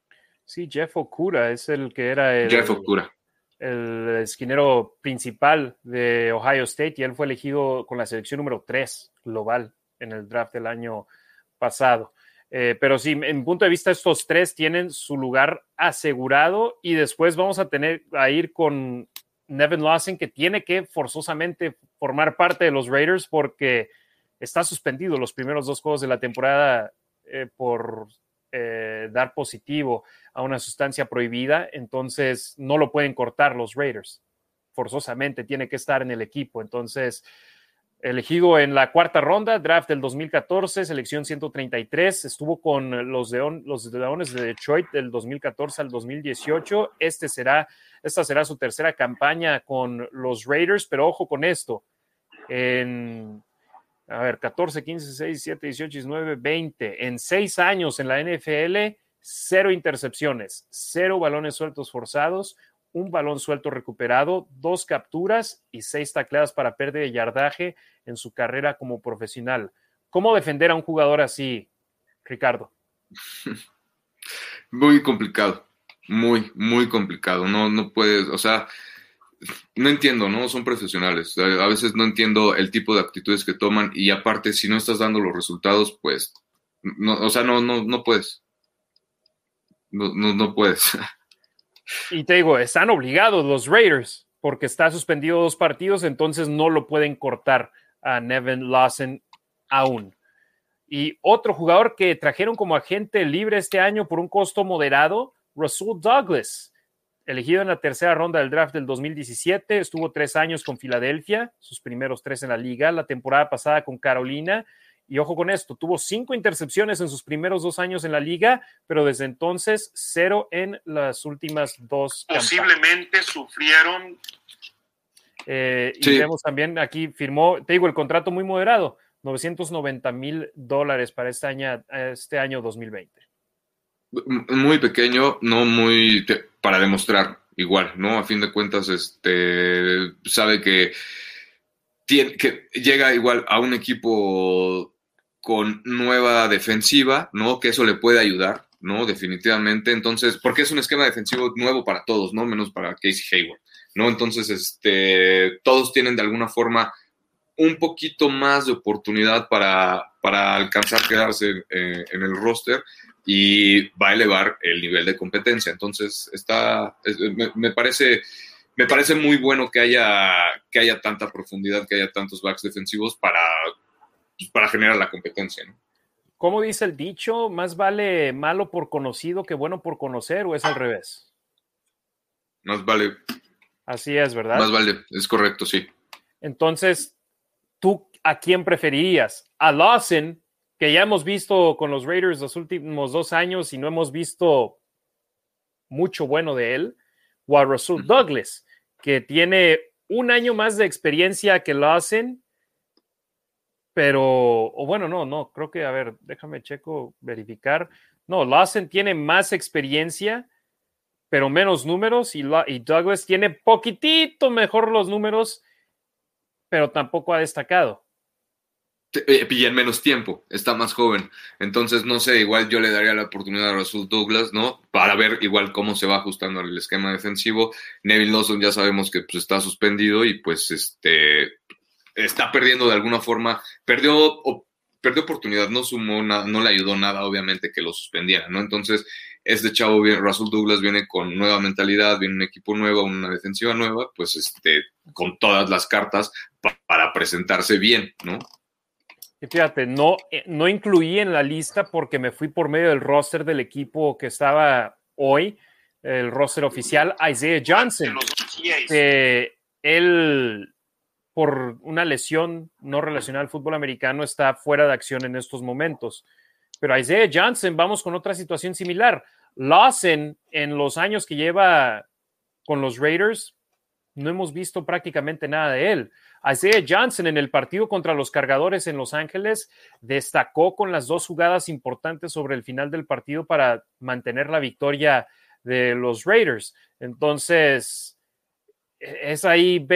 Speaker 1: Sí, Jeff Okura es el que era el,
Speaker 2: Jeff Okura.
Speaker 1: el esquinero principal de Ohio State y él fue elegido con la selección número 3 global en el draft del año pasado. Eh, pero sí, en punto de vista, estos tres tienen su lugar asegurado y después vamos a tener a ir con Nevin Lawson, que tiene que forzosamente formar parte de los Raiders porque está suspendido los primeros dos juegos de la temporada eh, por eh, dar positivo a una sustancia prohibida, entonces no lo pueden cortar los Raiders. Forzosamente tiene que estar en el equipo. Entonces, elegido en la cuarta ronda, draft del 2014, selección 133, estuvo con los, los Leones de Detroit del 2014 al 2018. Este será, esta será su tercera campaña con los Raiders, pero ojo con esto. En, a ver, 14, 15, 16, 17, 18, 19, 20. En seis años en la NFL, cero intercepciones, cero balones sueltos forzados, un balón suelto recuperado, dos capturas y seis tacleadas para pérdida de yardaje en su carrera como profesional. ¿Cómo defender a un jugador así, Ricardo?
Speaker 2: Muy complicado, muy, muy complicado. No, no puedes, o sea, no entiendo, ¿no? Son profesionales. A veces no entiendo el tipo de actitudes que toman y aparte, si no estás dando los resultados, pues, no, o sea, no, no, no puedes. No, no, no puedes.
Speaker 1: Y te digo, están obligados los Raiders porque está suspendido dos partidos, entonces no lo pueden cortar a Nevin Lawson aún. Y otro jugador que trajeron como agente libre este año por un costo moderado, Russell Douglas, elegido en la tercera ronda del draft del 2017, estuvo tres años con Filadelfia, sus primeros tres en la liga, la temporada pasada con Carolina, y ojo con esto, tuvo cinco intercepciones en sus primeros dos años en la liga, pero desde entonces cero en las últimas dos.
Speaker 4: Posiblemente sufrieron.
Speaker 1: Eh, y vemos también aquí firmó, te digo, el contrato muy moderado, 990 mil dólares para este año, este año 2020.
Speaker 2: Muy pequeño, no muy para demostrar igual, ¿no? A fin de cuentas, este sabe que, tiene, que llega igual a un equipo con nueva defensiva, ¿no? Que eso le puede ayudar, ¿no? Definitivamente. Entonces, porque es un esquema defensivo nuevo para todos, ¿no? Menos para Casey Hayward, ¿no? Entonces, este, todos tienen de alguna forma un poquito más de oportunidad para, para alcanzar quedarse eh, en el roster y va a elevar el nivel de competencia. Entonces, está, me, parece, me parece muy bueno que haya, que haya tanta profundidad, que haya tantos backs defensivos para, pues, para generar la competencia. ¿no?
Speaker 1: ¿Cómo dice el dicho? ¿Más vale malo por conocido que bueno por conocer o es al revés?
Speaker 2: Más vale.
Speaker 1: Así es, ¿verdad?
Speaker 2: Más vale, es correcto, sí.
Speaker 1: Entonces, ¿tú a quién preferirías? ¿A Lawson, que ya hemos visto con los Raiders los últimos dos años y no hemos visto mucho bueno de él? ¿O a Russell Douglas, que tiene un año más de experiencia que Lawson? Pero, o bueno, no, no, creo que, a ver, déjame checo, verificar. No, Lawson tiene más experiencia, pero menos números, y, y Douglas tiene poquitito mejor los números, pero tampoco ha destacado.
Speaker 2: Eh, y en menos tiempo, está más joven. Entonces, no sé, igual yo le daría la oportunidad a Russell Douglas, ¿no? Para ver igual cómo se va ajustando el esquema defensivo. Neville Lawson ya sabemos que pues, está suspendido y pues este está perdiendo de alguna forma, perdió, perdió oportunidad, no sumó nada, no le ayudó nada, obviamente, que lo suspendiera, ¿no? Entonces, este chavo, Russell Douglas, viene con nueva mentalidad, viene un equipo nuevo, una defensiva nueva, pues este, con todas las cartas para presentarse bien, ¿no?
Speaker 1: Fíjate, no, eh, no incluí en la lista porque me fui por medio del roster del equipo que estaba hoy, el roster oficial, Isaiah Johnson. Que él, por una lesión no relacionada al fútbol americano, está fuera de acción en estos momentos. Pero Isaiah Johnson, vamos con otra situación similar. Lawson, en los años que lleva con los Raiders, no hemos visto prácticamente nada de él. Isaiah Johnson en el partido contra los cargadores en Los Ángeles destacó con las dos jugadas importantes sobre el final del partido para mantener la victoria de los Raiders. Entonces, es ahí,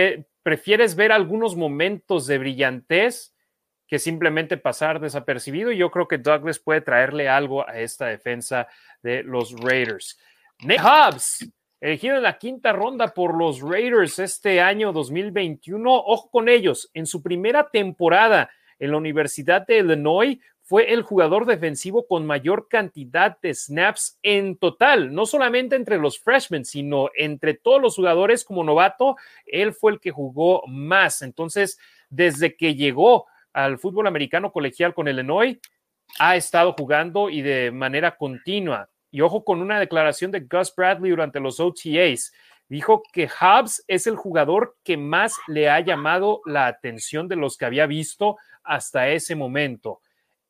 Speaker 1: prefieres ver algunos momentos de brillantez que simplemente pasar desapercibido. Yo creo que Douglas puede traerle algo a esta defensa de los Raiders. Nick Hobbs elegido en la quinta ronda por los Raiders este año 2021. Ojo con ellos, en su primera temporada en la Universidad de Illinois fue el jugador defensivo con mayor cantidad de snaps en total, no solamente entre los freshmen, sino entre todos los jugadores como novato, él fue el que jugó más. Entonces, desde que llegó al fútbol americano colegial con Illinois, ha estado jugando y de manera continua. Y ojo con una declaración de Gus Bradley durante los OTAs. Dijo que Hobbs es el jugador que más le ha llamado la atención de los que había visto hasta ese momento.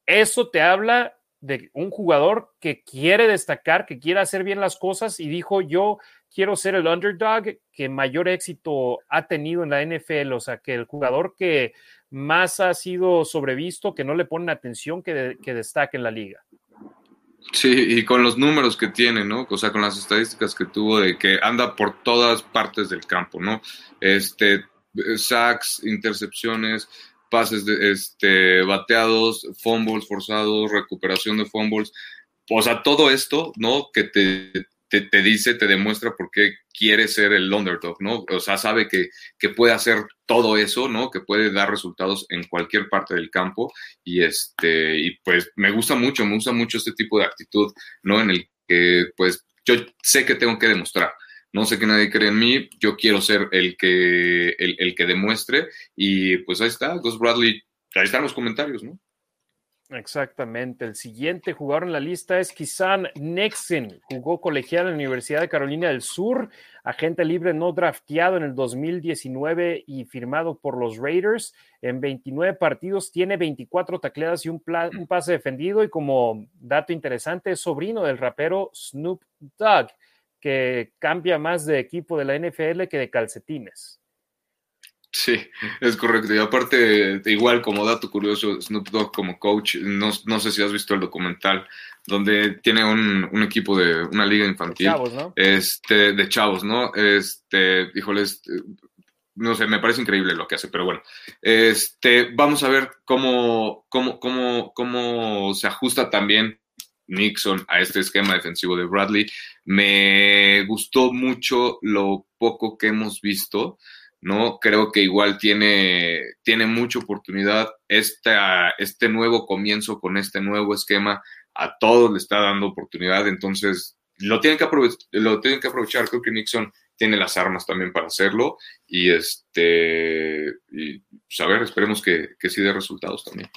Speaker 1: Eso te habla de un jugador que quiere destacar, que quiere hacer bien las cosas y dijo yo quiero ser el underdog que mayor éxito ha tenido en la NFL, o sea, que el jugador que más ha sido sobrevisto, que no le ponen atención, que destaque en la liga.
Speaker 2: Sí, y con los números que tiene, ¿no? O sea, con las estadísticas que tuvo de que anda por todas partes del campo, ¿no? Este, sacks, intercepciones, pases de, este, bateados, fumbles forzados, recuperación de fumbles. O sea, todo esto, ¿no? Que te, te, dice, te demuestra por qué quiere ser el underdog, ¿no? O sea, sabe que, que, puede hacer todo eso, ¿no? Que puede dar resultados en cualquier parte del campo y este, y pues me gusta mucho, me gusta mucho este tipo de actitud, ¿no? En el que pues yo sé que tengo que demostrar, no sé que nadie cree en mí, yo quiero ser el que, el, el que demuestre y pues ahí está, Gus Bradley, ahí están los comentarios, ¿no?
Speaker 1: Exactamente. El siguiente jugador en la lista es Kisan Nexen. Jugó colegial en la Universidad de Carolina del Sur, agente libre no drafteado en el 2019 y firmado por los Raiders. En 29 partidos tiene 24 tacleadas y un, un pase defendido. Y como dato interesante, es sobrino del rapero Snoop Dogg, que cambia más de equipo de la NFL que de calcetines.
Speaker 2: Sí, es correcto. Y aparte, igual como dato curioso, Snoop Dogg como coach, no, no sé si has visto el documental, donde tiene un, un equipo de una liga infantil.
Speaker 1: De chavos, ¿no?
Speaker 2: Este, de chavos, ¿no? Este, híjoles, no sé, me parece increíble lo que hace, pero bueno. Este, vamos a ver cómo, cómo, cómo, cómo se ajusta también Nixon a este esquema defensivo de Bradley. Me gustó mucho lo poco que hemos visto. ¿No? Creo que igual tiene, tiene mucha oportunidad. Este nuevo comienzo con este nuevo esquema a todos le está dando oportunidad, entonces lo tienen que, lo tienen que aprovechar. Creo que Nixon tiene las armas también para hacerlo y este, y, pues a ver, esperemos que, que sí dé resultados también.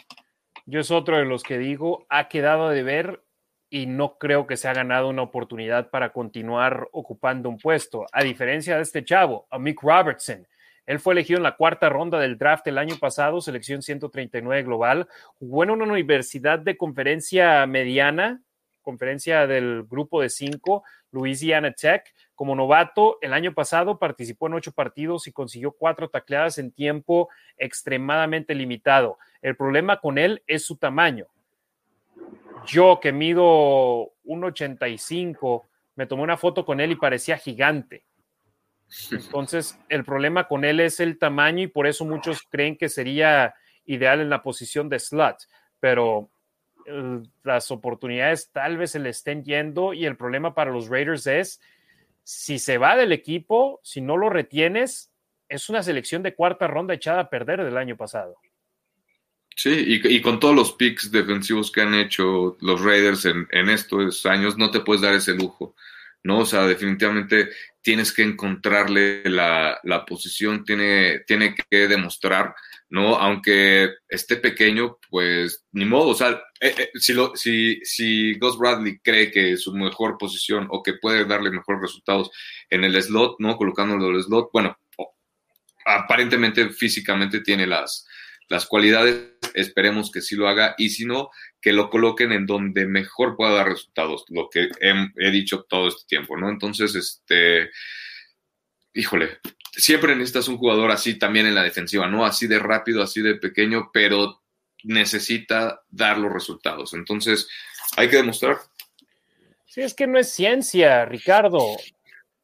Speaker 1: Yo es otro de los que digo, ha quedado de ver y no creo que se ha ganado una oportunidad para continuar ocupando un puesto. A diferencia de este chavo, a Mick Robertson, él fue elegido en la cuarta ronda del draft el año pasado, selección 139 global. Jugó en una universidad de conferencia mediana, conferencia del grupo de cinco, Louisiana Tech. Como novato, el año pasado participó en ocho partidos y consiguió cuatro tacleadas en tiempo extremadamente limitado. El problema con él es su tamaño. Yo, que mido 1,85, me tomé una foto con él y parecía gigante entonces, el problema con él es el tamaño y por eso muchos creen que sería ideal en la posición de slot, pero las oportunidades tal vez se le estén yendo y el problema para los Raiders es si se va del equipo, si no lo retienes, es una selección de cuarta ronda echada a perder del año pasado.
Speaker 2: Sí, y, y con todos los picks defensivos que han hecho los Raiders en, en estos años, no te puedes dar ese lujo. ¿No? O sea, definitivamente tienes que encontrarle la, la posición, tiene, tiene que demostrar, ¿no? Aunque esté pequeño, pues ni modo, o sea, eh, eh, si, lo, si, si Gus Bradley cree que su mejor posición o que puede darle mejores resultados en el slot, ¿no? Colocándolo en el slot, bueno, aparentemente físicamente tiene las, las cualidades, esperemos que sí lo haga y si no, que lo coloquen en donde mejor pueda dar resultados, lo que he, dicho todo este tiempo, ¿no? Entonces, este, híjole, siempre necesitas un jugador así también en la defensiva, ¿no? Así de rápido, así de pequeño, pero necesita dar los resultados. Entonces, hay que demostrar.
Speaker 1: Sí, es que no es ciencia, Ricardo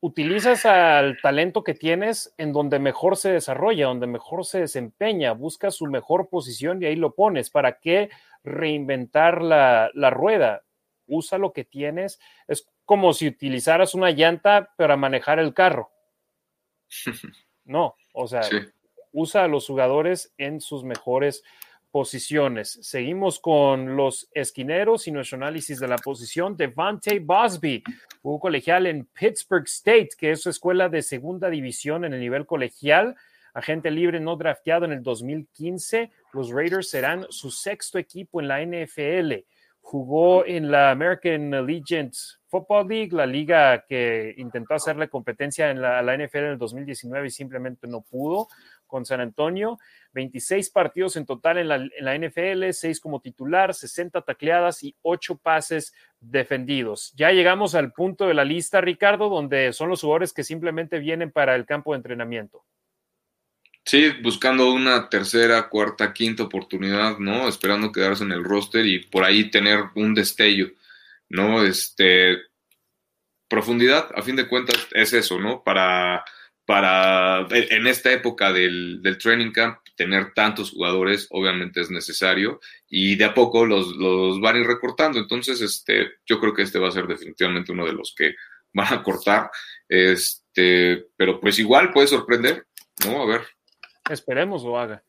Speaker 1: utilizas al talento que tienes en donde mejor se desarrolla, donde mejor se desempeña, buscas su mejor posición y ahí lo pones. ¿Para qué reinventar la, la rueda? Usa lo que tienes. Es como si utilizaras una llanta para manejar el carro. No, o sea, sí. usa a los jugadores en sus mejores posiciones. Seguimos con los esquineros y nuestro análisis de la posición. Devante Bosby, jugó colegial en Pittsburgh State, que es su escuela de segunda división en el nivel colegial. Agente libre no drafteado en el 2015. Los Raiders serán su sexto equipo en la NFL. Jugó en la American Allegiant Football League, la liga que intentó hacerle competencia en la, la NFL en el 2019 y simplemente no pudo con San Antonio. 26 partidos en total en la, NFL, 6 como titular, 60 tacleadas y 8 pases defendidos. Ya llegamos al punto de la lista, Ricardo, donde son los jugadores que simplemente vienen para el campo de entrenamiento.
Speaker 2: Sí, buscando una tercera, cuarta, quinta oportunidad, ¿no? Esperando quedarse en el roster y por ahí tener un destello, ¿no? Este, profundidad, a fin de cuentas, es eso, ¿no? Para para en esta época del, del, training camp tener tantos jugadores obviamente es necesario y de a poco los, los van a ir recortando. Entonces, este, yo creo que este va a ser definitivamente uno de los que van a cortar. Este, pero pues igual puede sorprender, ¿no? A ver.
Speaker 1: Esperemos lo haga.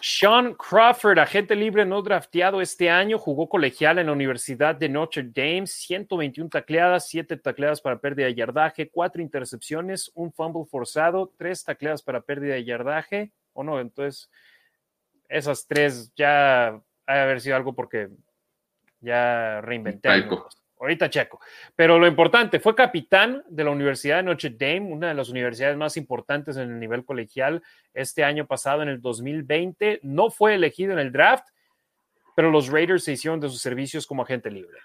Speaker 1: Sean Crawford, agente libre no drafteado este año, jugó colegial en la Universidad de Notre Dame, 121 tacleadas, 7 tacleadas para pérdida de yardaje, 4 intercepciones, un fumble forzado, 3 tacleadas para pérdida de yardaje, o no, entonces esas tres ya ha de haber sido algo porque ya reinventé. Ahorita checo. Pero lo importante, fue capitán de la Universidad de Notre Dame, una de las universidades más importantes en el nivel colegial este año pasado, en el 2020. No fue elegido en el draft, pero los Raiders se hicieron de sus servicios como agente libre.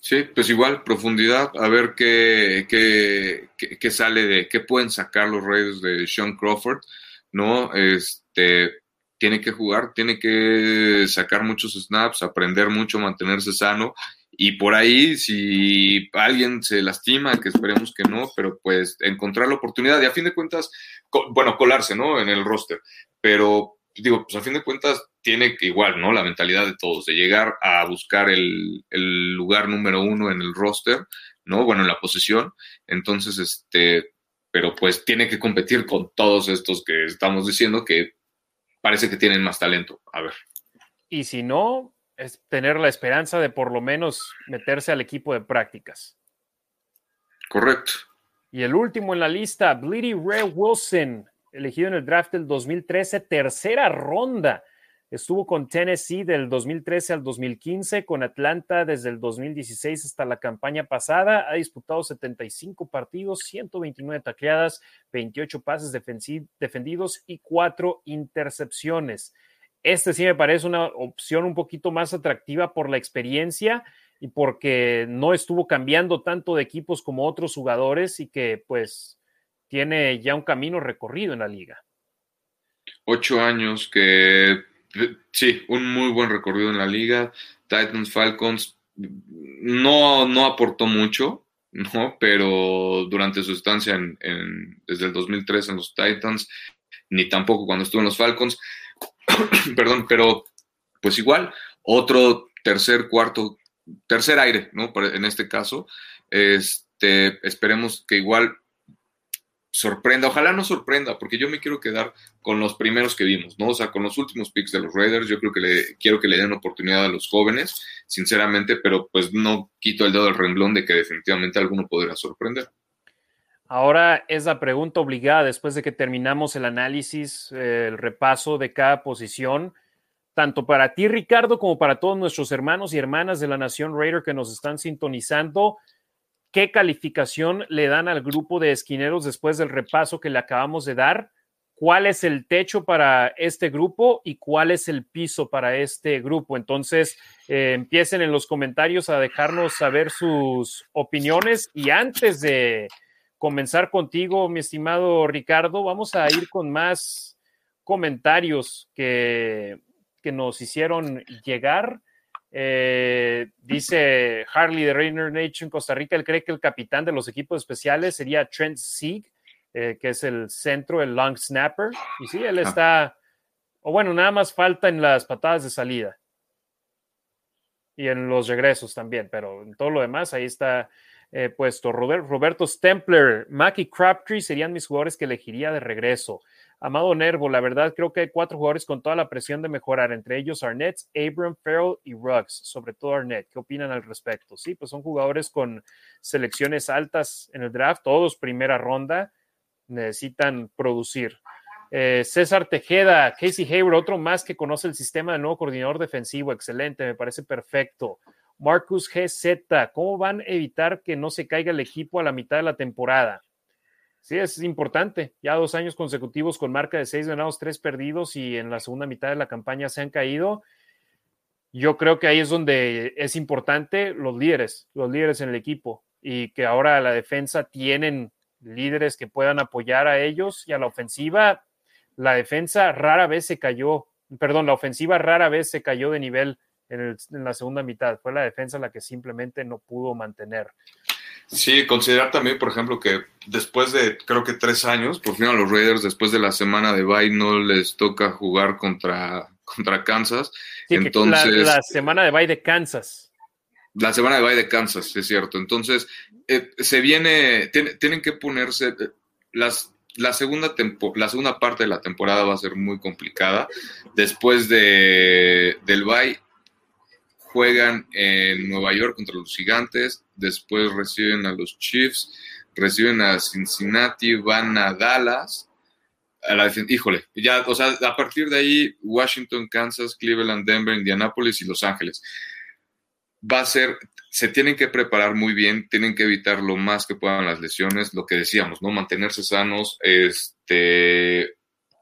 Speaker 2: Sí, pues igual, profundidad, a ver qué, qué, qué, sale de, qué pueden sacar los Raiders de Sean Crawford, ¿no? Este, tiene que jugar, tiene que sacar muchos snaps, aprender mucho, mantenerse sano y por ahí, si alguien se lastima, que esperemos que no, pero pues encontrar la oportunidad y a fin de cuentas, bueno, colarse, ¿no? En el roster. Pero digo, pues a fin de cuentas tiene igual, ¿no? La mentalidad de todos, de llegar a buscar el, el lugar número uno en el roster, ¿no? Bueno, en la posición. Entonces, este, pero pues tiene que competir con todos estos que estamos diciendo que parece que tienen más talento. A ver.
Speaker 1: Y si no, es tener la esperanza de por lo menos meterse al equipo de prácticas.
Speaker 2: Correcto.
Speaker 1: Y el último en la lista, Bleedy Ray Wilson, elegido en el draft del 2013, tercera ronda. Estuvo con Tennessee del 2013 al 2015, con Atlanta desde el 2016 hasta la campaña pasada. Ha disputado 75 partidos, 129 tacleadas, 28 pases defendidos y 4 intercepciones. Este sí me parece una opción un poquito más atractiva por la experiencia y porque no estuvo cambiando tanto de equipos como otros jugadores y que pues tiene ya un camino recorrido en la liga.
Speaker 2: Ocho años que sí, un muy buen recorrido en la liga. Titans Falcons no, no aportó mucho, ¿no? Pero durante su estancia en, desde el 2003 en los Titans, ni tampoco cuando estuvo en los Falcons, Perdón, pero pues igual, otro tercer, cuarto, tercer aire, ¿no? En este caso, este, esperemos que igual sorprenda, ojalá no sorprenda, porque yo me quiero quedar con los primeros que vimos, ¿no? O sea, con los últimos picks de los Raiders, yo creo que le quiero que le den oportunidad a los jóvenes, sinceramente, pero pues no quito el dedo del renglón de que definitivamente alguno podrá sorprender.
Speaker 1: Ahora es la pregunta obligada después de que terminamos el análisis, eh, el repaso de cada posición, tanto para ti, Ricardo, como para todos nuestros hermanos y hermanas de la Nación Raider que nos están sintonizando. ¿Qué calificación le dan al grupo de esquineros después del repaso que le acabamos de dar? ¿Cuál es el techo para este grupo y cuál es el piso para este grupo? Entonces, eh, empiecen en los comentarios a dejarnos saber sus opiniones y antes de comenzar contigo, mi estimado Ricardo. Vamos a ir con más comentarios que, que nos hicieron llegar. Eh, dice Harley de Rainer Nation Costa Rica, él cree que el capitán de los equipos especiales sería Trent Sieg, eh, que es el centro, el long snapper. Y sí, él está, o bueno, nada más falta en las patadas de salida y en los regresos también, pero en todo lo demás ahí está eh, puesto. Roberto Stempler, Mackie Crabtree serían mis jugadores que elegiría de regreso. Amado Nervo, la verdad creo que hay cuatro jugadores con toda la presión de mejorar, entre ellos Arnett, Abram, Farrell y Ruggs, sobre todo Arnett. ¿Qué opinan al respecto? Sí, pues son jugadores con selecciones altas en el draft, todos primera ronda, necesitan producir. Eh, César Tejeda, Casey Hayward, otro más que conoce el sistema del nuevo coordinador defensivo, excelente, me parece perfecto. Marcus GZ, ¿cómo van a evitar que no se caiga el equipo a la mitad de la temporada? Sí, es importante. Ya dos años consecutivos con marca de seis ganados, tres perdidos y en la segunda mitad de la campaña se han caído. Yo creo que ahí es donde es importante los líderes, los líderes en el equipo y que ahora la defensa tienen líderes que puedan apoyar a ellos y a la ofensiva. La defensa rara vez se cayó, perdón, la ofensiva rara vez se cayó de nivel en, la segunda mitad. Fue la defensa la que simplemente no pudo mantener.
Speaker 2: Sí, considerar también, por ejemplo, que después de creo que tres años, por fin a los Raiders, después de la semana de bye, no les toca jugar contra, contra Kansas. Entonces,
Speaker 1: la, semana de bye de Kansas.
Speaker 2: La semana de bye de Kansas, es cierto. Entonces, eh, se viene, tienen que ponerse, eh, las, la, segunda tempo, la segunda parte de la temporada va a ser muy complicada. Después de, del bye, juegan en Nueva York contra los Gigantes, después reciben a los Chiefs, reciben a Cincinnati, van a Dallas. A la, híjole, ya, o sea, a partir de ahí, Washington, Kansas, Cleveland, Denver, Indianapolis y Los Ángeles. Va a ser, se tienen que preparar muy bien, tienen que evitar lo más que puedan las lesiones, lo que decíamos, ¿no? Mantenerse sanos, este,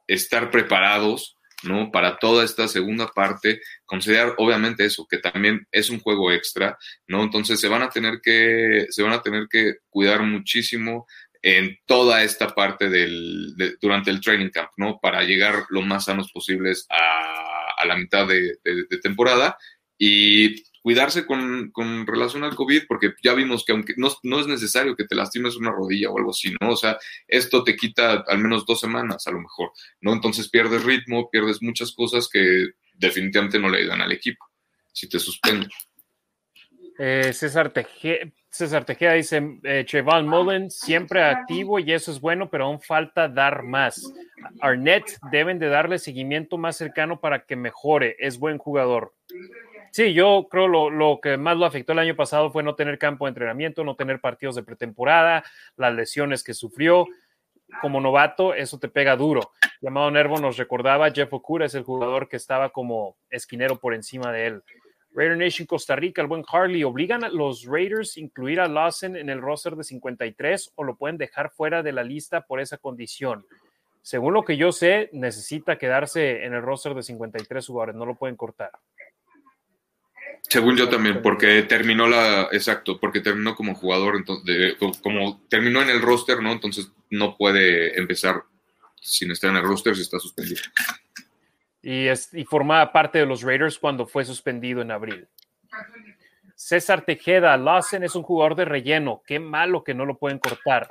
Speaker 2: estar preparados, ¿no? Para toda esta segunda parte, considerar obviamente eso, que también es un juego extra, ¿no? Entonces se van a tener que, se van a tener que cuidar muchísimo en toda esta parte del, durante el training camp, ¿no? Para llegar lo más sanos posibles a, a la mitad de, de temporada y cuidarse con, con, relación al COVID, porque ya vimos que aunque no, no, es necesario que te lastimes una rodilla o algo así, ¿no? O sea, esto te quita al menos dos semanas a lo mejor, ¿no? Entonces pierdes ritmo, pierdes muchas cosas que definitivamente no le ayudan al equipo si te suspenden.
Speaker 1: Eh, César, Tejeda, César Tejeda dice, eh, Chevon Mullen siempre activo y eso es bueno, pero aún falta dar más. Arnett deben de darle seguimiento más cercano para que mejore, es buen jugador. Sí, yo creo lo, lo, que más lo afectó el año pasado fue no tener campo de entrenamiento, no tener partidos de pretemporada, las lesiones que sufrió. Como novato, eso te pega duro. Llamado Nervo nos recordaba, Jeff Okura es el jugador que estaba como esquinero por encima de él. Raider Nation Costa Rica, el buen Harley, ¿obligan a los Raiders a incluir a Lawson en el roster de 53 o lo pueden dejar fuera de la lista por esa condición? Según lo que yo sé, necesita quedarse en el roster de 53 jugadores, no lo pueden cortar.
Speaker 2: Según yo también, porque terminó la, exacto, porque terminó como jugador, entonces, como terminó en el roster, ¿no? Entonces no puede empezar sin estar en el roster si está suspendido.
Speaker 1: Y, es, y formaba parte de los Raiders cuando fue suspendido en abril. César Tejeda, Lawson es un jugador de relleno, qué malo que no lo pueden cortar.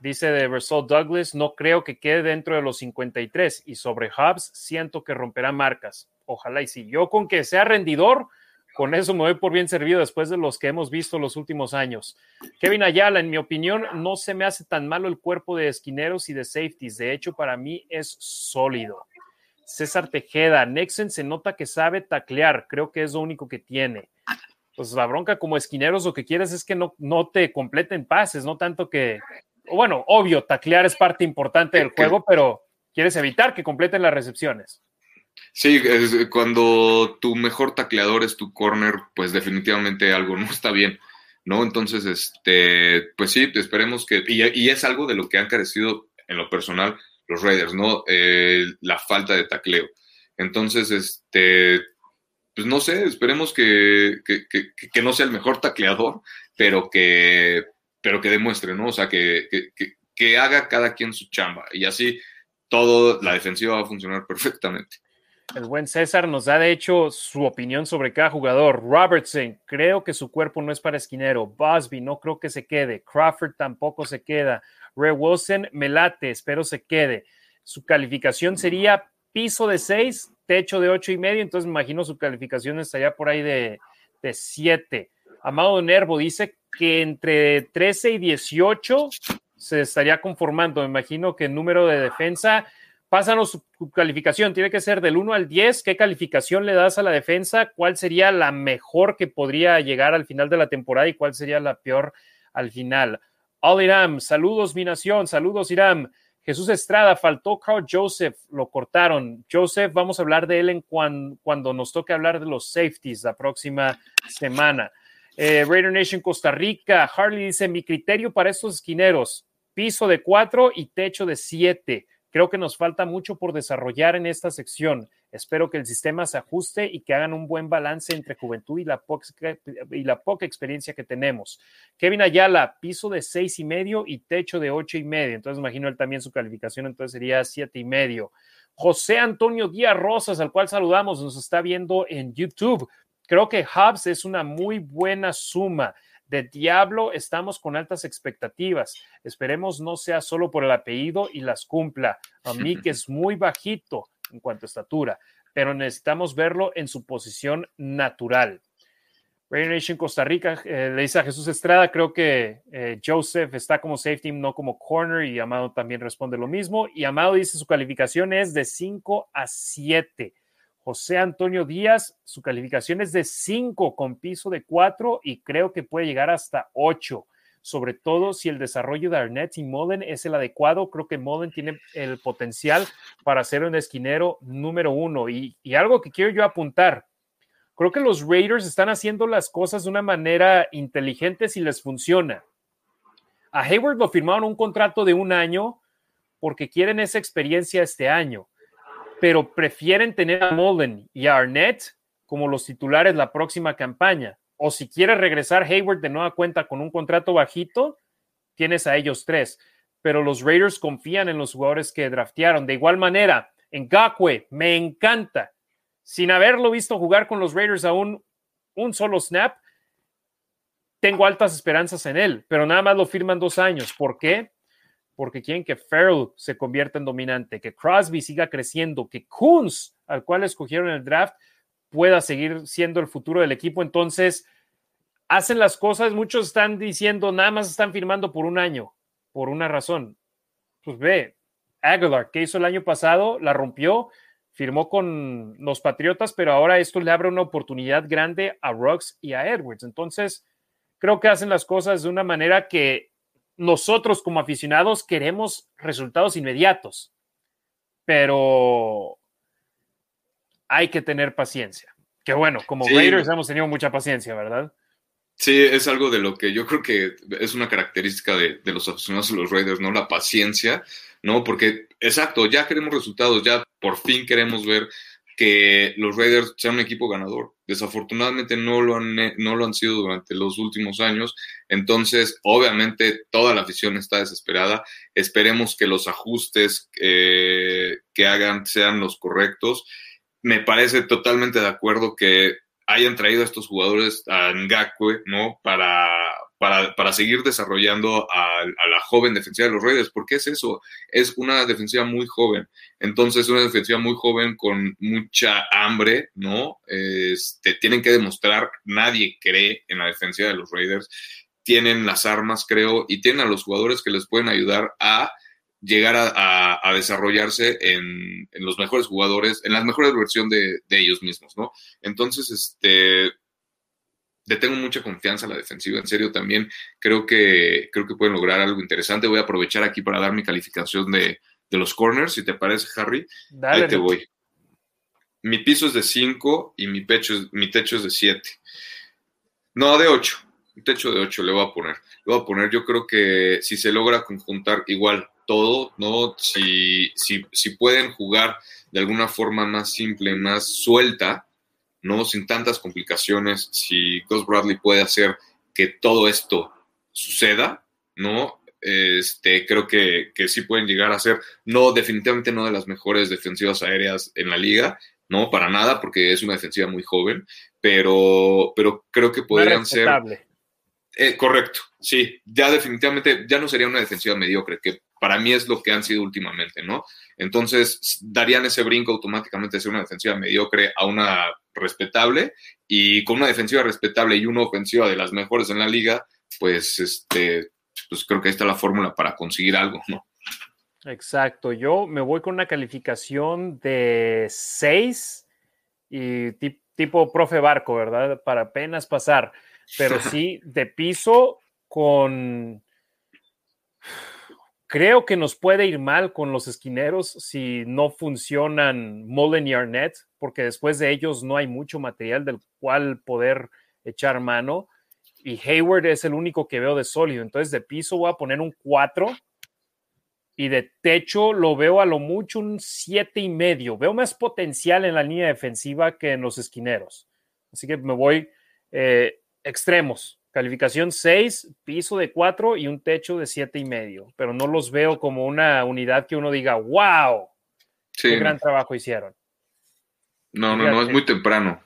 Speaker 1: Dice de Douglas, no creo que quede dentro de los 53 y sobre Hubs siento que romperá marcas. Ojalá y si yo con que sea rendidor, con eso me voy por bien servido después de los que hemos visto los últimos años. Kevin Ayala, en mi opinión, no se me hace tan malo el cuerpo de esquineros y de safeties. De hecho, para mí es sólido. César Tejeda, Nexen se nota que sabe taclear, creo que es lo único que tiene. Pues la bronca como esquineros lo que quieres es que no, no te completen pases, no tanto que, bueno, obvio, taclear es parte importante del juego, pero quieres evitar que completen las recepciones.
Speaker 2: Sí, cuando tu mejor tacleador es tu corner, pues definitivamente algo no está bien, ¿no? Entonces, este, pues sí, esperemos que, y, es algo de lo que han carecido en lo personal los Raiders, ¿no? Eh, la falta de tacleo. Entonces, este, pues no sé, esperemos que, que, no sea el mejor tacleador, pero que, pero que demuestre, ¿no? O sea, que, que haga cada quien su chamba y así todo, la defensiva va a funcionar perfectamente.
Speaker 1: El buen César nos da de hecho su opinión sobre cada jugador. Robertson, creo que su cuerpo no es para esquinero. Bosby, no creo que se quede. Crawford tampoco se queda. Ray Wilson, me late, espero se quede. Su calificación sería piso de 6, techo de ocho y medio, entonces me imagino su calificación estaría por ahí de, de 7. Amado Nervo dice que entre 13 y 18 se estaría conformando. Me imagino que el número de defensa Pásanos su calificación, tiene que ser del 1 al 10. ¿Qué calificación le das a la defensa? ¿Cuál sería la mejor que podría llegar al final de la temporada y cuál sería la peor al final? All Iram, saludos mi nación, saludos Iram. Jesús Estrada, faltó Carl Joseph, lo cortaron. Joseph, vamos a hablar de él en cuando nos toque hablar de los safeties la próxima semana. Eh, Raider Nation Costa Rica, Harley dice, mi criterio para estos esquineros, piso de 4 y techo de 7. Creo que nos falta mucho por desarrollar en esta sección. Espero que el sistema se ajuste y que hagan un buen balance entre juventud y la, poca, experiencia que tenemos. Kevin Ayala, piso de seis y medio y techo de ocho y medio. Entonces imagino él también su calificación, entonces sería siete y medio. José Antonio Díaz Rosas, al cual saludamos, nos está viendo en YouTube. Creo que Hubs es una muy buena suma de Diablo estamos con altas expectativas. Esperemos no sea solo por el apellido y las cumpla. A mí que es muy bajito en cuanto a estatura, pero necesitamos verlo en su posición natural. Raider Nation Costa Rica eh, le dice a Jesús Estrada, creo que eh, Joseph está como safety, no como corner, y Amado también responde lo mismo. Y Amado dice su calificación es de 5 a 7. José Antonio Díaz, su calificación es de 5 con piso de 4 y creo que puede llegar hasta 8 sobre todo si el desarrollo de Arnett y Mullen es el adecuado. Creo que Mullen tiene el potencial para ser un esquinero número uno. Y, y, algo que quiero yo apuntar, creo que los Raiders están haciendo las cosas de una manera inteligente si les funciona. A Hayward lo firmaron un contrato de un año porque quieren esa experiencia este año, pero prefieren tener a Mullen y a Arnett como los titulares la próxima campaña o si quiere regresar Hayward de nueva cuenta con un contrato bajito, tienes a ellos tres. Pero los Raiders confían en los jugadores que draftearon. De igual manera, en Gakwe, me encanta. Sin haberlo visto jugar con los Raiders aún un solo snap, tengo altas esperanzas en él, pero nada más lo firman dos años. ¿Por qué? Porque quieren que Farrell se convierta en dominante, que Crosby siga creciendo, que Kunz, al cual escogieron el draft, pueda seguir siendo el futuro del equipo. Entonces, hacen las cosas, muchos están diciendo, nada más están firmando por un año, por una razón. Pues ve, Aguilar, que hizo el año pasado, la rompió, firmó con los Patriotas, pero ahora esto le abre una oportunidad grande a Rocks y a Edwards. Entonces, creo que hacen las cosas de una manera que nosotros como aficionados queremos resultados inmediatos, pero hay que tener paciencia. Que bueno, como Raiders hemos tenido mucha paciencia, ¿verdad?
Speaker 2: Sí, es algo de lo que yo creo que es una característica de, los aficionados de los Raiders, ¿no? La paciencia, ¿no? Porque, exacto, ya queremos resultados, ya por fin queremos ver que los Raiders sean un equipo ganador. Desafortunadamente no lo han, no lo han sido durante los últimos años. Entonces, obviamente, toda la afición está desesperada. Esperemos que los ajustes eh, que hagan sean los correctos me parece totalmente de acuerdo que hayan traído a estos jugadores a Ngakwe, ¿no? Para, para, seguir desarrollando a, la joven defensiva de los Raiders. porque es eso? Es una defensiva muy joven. Entonces, una defensiva muy joven con mucha hambre, ¿no? Este, tienen que demostrar, nadie cree en la defensiva de los Raiders. Tienen las armas, creo, y tienen a los jugadores que les pueden ayudar a llegar a, desarrollarse en, los mejores jugadores, en la mejor versión de, ellos mismos, ¿no? Entonces, este, le tengo mucha confianza a la defensiva, en serio también creo que, creo que pueden lograr algo interesante. Voy a aprovechar aquí para dar mi calificación de, los corners, si te parece, Harry. Ahí te voy. Mi piso es de 5 y mi, pecho es, mi techo es de 7. No, de 8. Un techo de 8 le voy a poner. Le voy a poner, yo creo que si se logra conjuntar igual todo, ¿no? Si, si, si pueden jugar de alguna forma más simple, más suelta, ¿no? Sin tantas complicaciones, si Gus Bradley puede hacer que todo esto suceda, ¿no? Este, creo que, que sí pueden llegar a ser, no, definitivamente no de las mejores defensivas aéreas en la liga, no, para nada, porque es una defensiva muy joven, pero, pero creo que podrían ser... Eh, correcto, sí, ya definitivamente, ya no sería una defensiva mediocre, que para mí es lo que han sido últimamente, ¿no? Entonces, darían ese brinco automáticamente de ser una defensiva mediocre a una respetable y con una defensiva respetable y una ofensiva de las mejores en la liga, pues, este, pues creo que ahí está la fórmula para conseguir algo, ¿no?
Speaker 1: Exacto, yo me voy con una calificación de 6 y tipo profe barco, ¿verdad? Para apenas pasar, pero sí de piso con Creo que nos puede ir mal con los esquineros si no funcionan Mullen y Arnett, porque después de ellos no hay mucho material del cual poder echar mano. Y Hayward es el único que veo de sólido. Entonces, de piso voy a poner un 4 y de techo lo veo a lo mucho un siete y medio. Veo más potencial en la línea defensiva que en los esquineros. Así que me voy eh, extremos. Calificación 6, piso de 4 y un techo de siete y medio, pero no los veo como una unidad que uno diga, wow, qué gran trabajo hicieron.
Speaker 2: No, no, no, es muy temprano.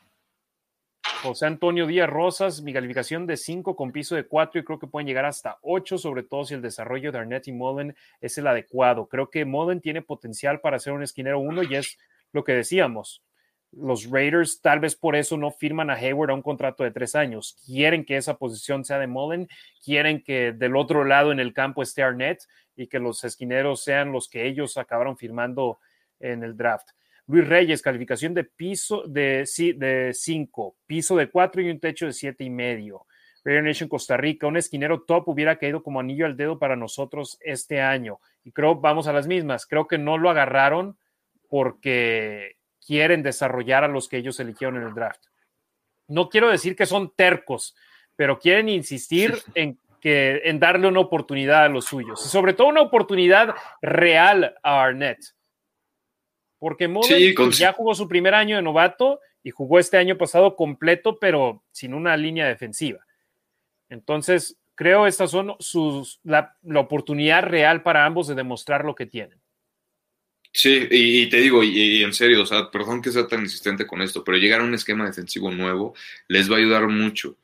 Speaker 1: José Antonio Díaz Rosas, mi calificación de 5 con piso de 4 y creo que pueden llegar hasta 8, sobre todo si el desarrollo de Arnett y Mullen es el adecuado. Creo que Mullen tiene potencial para ser un esquinero 1 y es lo que decíamos. Los Raiders tal vez por eso no firman a Hayward a un contrato de tres años. Quieren que esa posición sea de Mullen, quieren que del otro lado en el campo esté Arnett y que los esquineros sean los que ellos acabaron firmando en el draft. Luis Reyes, calificación de piso de, de cinco, piso de cuatro y un techo de siete y medio. Raider Nation Costa Rica, un esquinero top hubiera caído como anillo al dedo para nosotros este año. Y creo, vamos a las mismas, creo que no lo agarraron porque quieren desarrollar a los que ellos eligieron en el draft. No quiero decir que son tercos, pero quieren insistir en que en darle una oportunidad a los suyos y sobre todo una oportunidad real a Arnett. Porque pues, ya jugó su primer año de novato y jugó este año pasado completo, pero sin una línea defensiva. Entonces, creo estas son sus, la, la oportunidad real para ambos de demostrar lo que tienen.
Speaker 2: Sí, y, te digo, y, en serio, o sea, perdón que sea tan insistente con esto, pero llegar a un esquema defensivo nuevo les va a ayudar mucho.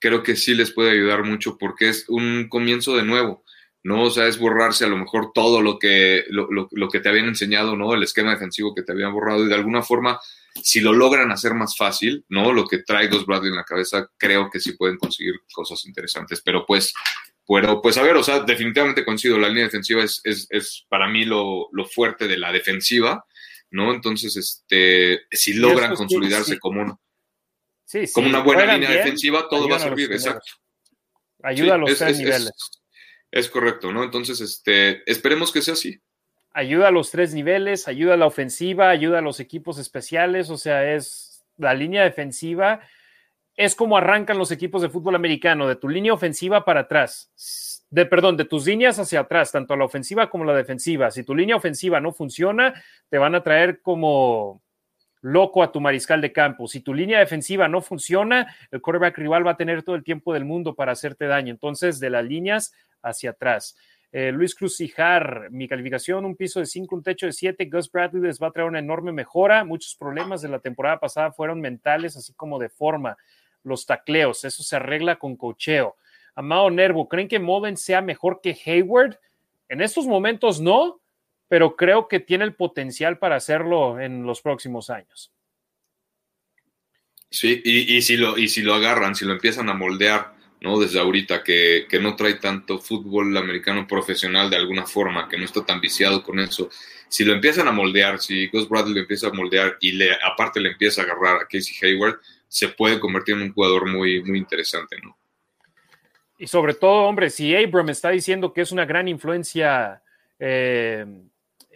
Speaker 2: Creo que sí les puede ayudar mucho porque es un comienzo de nuevo, ¿no? O sea, es borrarse a lo mejor todo lo que, lo, lo, que te habían enseñado, ¿no? El esquema defensivo que te habían borrado y de alguna forma, si lo logran hacer más fácil, ¿no? Lo que trae Dos Bradley en la cabeza, creo que sí pueden conseguir cosas interesantes, pero pues pero pues a ver, o sea, definitivamente coincido, la línea defensiva es, es, es para mí lo, lo, fuerte de la defensiva, ¿no? Entonces, este, si logran consolidarse como, como una buena línea defensiva, todo va a servir, exacto.
Speaker 1: Ayuda a los tres niveles.
Speaker 2: Es, correcto, ¿no? Entonces, este, esperemos que sea así.
Speaker 1: Ayuda a los tres niveles, ayuda a la ofensiva, ayuda a los equipos especiales, o sea, es la línea defensiva es como arrancan los equipos de fútbol americano, de tu línea ofensiva para atrás, de perdón, de tus líneas hacia atrás, tanto la ofensiva como la defensiva. Si tu línea ofensiva no funciona, te van a traer como loco a tu mariscal de campo. Si tu línea defensiva no funciona, el quarterback rival va a tener todo el tiempo del mundo para hacerte daño. Entonces, de las líneas hacia atrás. Eh, Luis Crucijar, mi calificación, un piso de 5, un techo de 7. Gus Bradley les va a traer una enorme mejora. Muchos problemas de la temporada pasada fueron mentales, así como de forma los tacleos. Eso se arregla con cocheo. Amado Nervo, ¿creen que Mullen sea mejor que Hayward? En estos momentos no, pero creo que tiene el potencial para hacerlo en los próximos años.
Speaker 2: Sí, y, si, lo, y si lo agarran, si lo empiezan a moldear, ¿no? Desde ahorita, que, no trae tanto fútbol americano profesional de alguna forma, que no está tan viciado con eso. Si lo empiezan a moldear, si Gus Bradley lo empieza a moldear y le, aparte le empieza a agarrar a Casey Hayward, se puede convertir en un jugador muy, muy interesante, ¿no?
Speaker 1: Y sobre todo, hombre, si Abram está diciendo que es una gran influencia eh,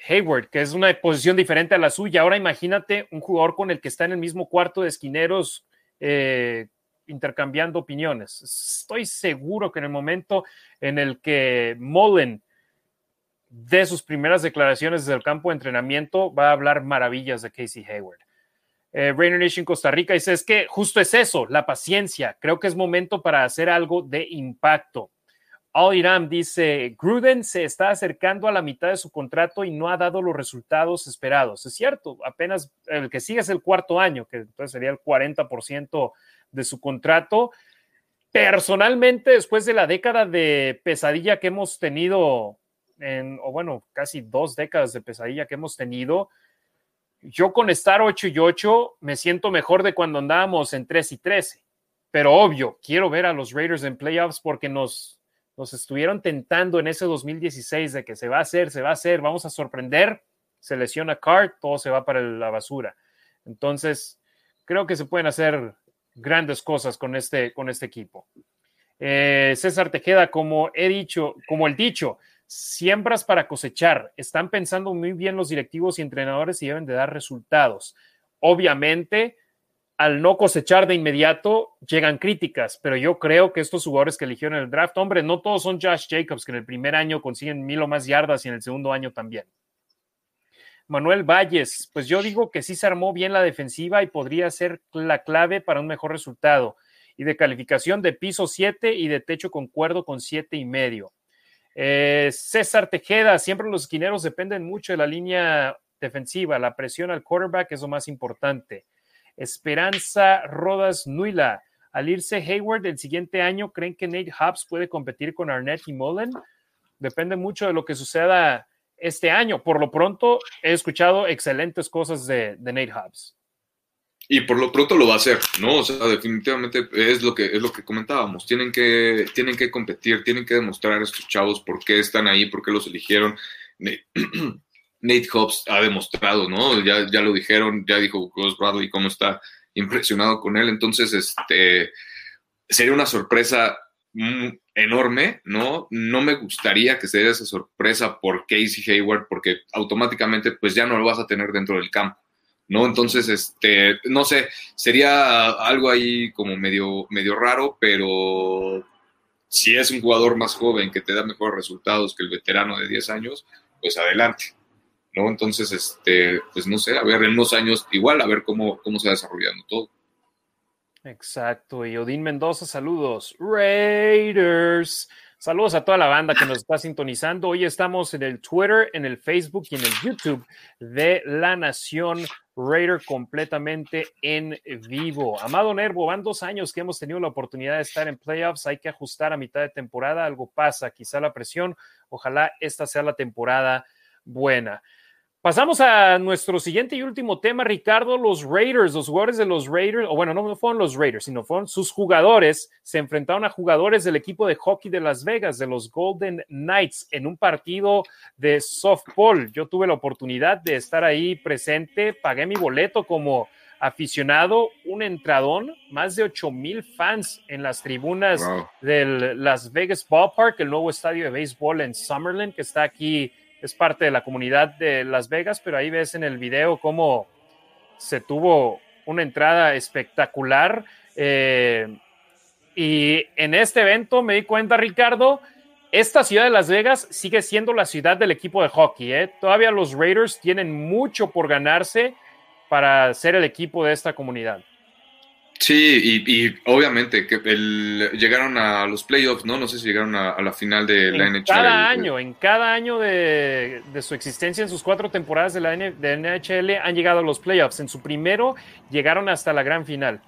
Speaker 1: Hayward, que es una posición diferente a la suya, ahora imagínate un jugador con el que está en el mismo cuarto de esquineros eh, intercambiando opiniones. Estoy seguro que en el momento en el que Mullen de sus primeras declaraciones desde el campo de entrenamiento va a hablar maravillas de Casey Hayward eh, Rainer Nation Costa Rica dice, es que justo es eso, la paciencia. Creo que es momento para hacer algo de impacto. Al Iram dice, Gruden se está acercando a la mitad de su contrato y no ha dado los resultados esperados. Es cierto, apenas el que sigue es el cuarto año, que entonces sería el 40% de su contrato. Personalmente, después de la década de pesadilla que hemos tenido, en, o bueno, casi dos décadas de pesadilla que hemos tenido, yo con estar 8 y 8 me siento mejor de cuando andábamos en 3 y 13. Pero obvio, quiero ver a los Raiders en playoffs porque nos, nos estuvieron tentando en ese 2016 de que se va a hacer, se va a hacer, vamos a sorprender. Se lesiona Cart, todo se va para la basura. Entonces, creo que se pueden hacer grandes cosas con este, con este equipo. Eh, César Tejeda, como he dicho, como el dicho, siembras para cosechar. Están pensando muy bien los directivos y entrenadores y deben de dar resultados. Obviamente, al no cosechar de inmediato, llegan críticas, pero yo creo que estos jugadores que eligieron el draft, hombre, no todos son Josh Jacobs, que en el primer año consiguen mil o más yardas y en el segundo año también. Manuel Valles, pues yo digo que sí se armó bien la defensiva y podría ser la clave para un mejor resultado. Y de calificación de piso 7 y de techo concuerdo con siete y medio. Eh, César Tejeda, siempre los esquineros dependen mucho de la línea defensiva, la presión al quarterback es lo más importante. Esperanza Rodas Nuila, al irse Hayward el siguiente año, ¿creen que Nate Hobbs puede competir con Arnett y Mullen? Depende mucho de lo que suceda este año. Por lo pronto, he escuchado excelentes cosas de, de Nate Hobbs.
Speaker 2: Y por lo pronto lo va a hacer, ¿no? O sea, definitivamente es lo que es lo que comentábamos. Tienen que tienen que competir, tienen que demostrar a estos chavos por qué están ahí, por qué los eligieron. Nate Hobbs ha demostrado, ¿no? Ya, ya lo dijeron, ya dijo Gus Bradley cómo está impresionado con él. Entonces, este sería una sorpresa enorme, ¿no? No me gustaría que se diera esa sorpresa por Casey Hayward, porque automáticamente pues ya no lo vas a tener dentro del campo. ¿No? Entonces, este, no sé, sería algo ahí como medio, medio raro, pero si es un jugador más joven que te da mejores resultados que el veterano de 10 años, pues adelante, ¿no? Entonces, este, pues no sé, a ver, en unos años igual, a ver cómo, cómo se va desarrollando todo.
Speaker 1: Exacto, y Odín Mendoza, saludos. Raiders. Saludos a toda la banda que nos está sintonizando. Hoy estamos en el Twitter, en el Facebook y en el YouTube de La Nación Raider completamente en vivo. Amado Nervo, van dos años que hemos tenido la oportunidad de estar en playoffs. Hay que ajustar a mitad de temporada. Algo pasa, quizá la presión. Ojalá esta sea la temporada buena. Pasamos a nuestro siguiente y último tema, Ricardo. Los Raiders, los jugadores de los Raiders, o bueno, no fueron los Raiders, sino fueron sus jugadores, se enfrentaron a jugadores del equipo de hockey de Las Vegas, de los Golden Knights, en un partido de softball. Yo tuve la oportunidad de estar ahí presente, pagué mi boleto como aficionado, un entradón, más de 8 mil fans en las tribunas del Las Vegas Ballpark, el nuevo estadio de béisbol en Summerlin, que está aquí es parte de la comunidad de Las Vegas, pero ahí ves en el video cómo se tuvo una entrada espectacular. Eh, y en este evento me di cuenta, Ricardo, esta ciudad de Las Vegas sigue siendo la ciudad del equipo de hockey. ¿eh? Todavía los Raiders tienen mucho por ganarse para ser el equipo de esta comunidad.
Speaker 2: Sí, y, obviamente que llegaron a los playoffs, ¿no? No sé si llegaron a, la final de la NHL.
Speaker 1: Cada año, en cada año de, su existencia, en sus cuatro temporadas de la NHL, han llegado a los playoffs. En su primero llegaron hasta la gran final.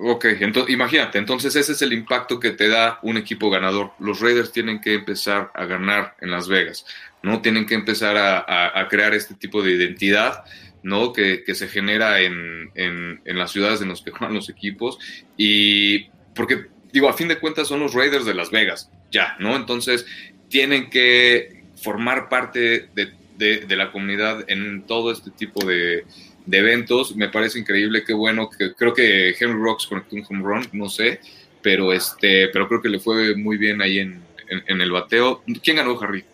Speaker 2: Ok, entonces, imagínate, entonces ese es el impacto que te da un equipo ganador. Los Raiders tienen que empezar a ganar en Las Vegas, ¿no? Tienen que empezar a crear este tipo de identidad ¿no? Que, se genera en, las ciudades en las que juegan los equipos. Y porque, digo, a fin de cuentas son los Raiders de Las Vegas, ya, ¿no? Entonces tienen que formar parte de, la comunidad en todo este tipo de, eventos. Me parece increíble, qué bueno, que creo que Henry Rocks conectó un home run, no sé, pero, este, pero creo que le fue muy bien ahí en, en el bateo. ¿Quién ganó, Harry?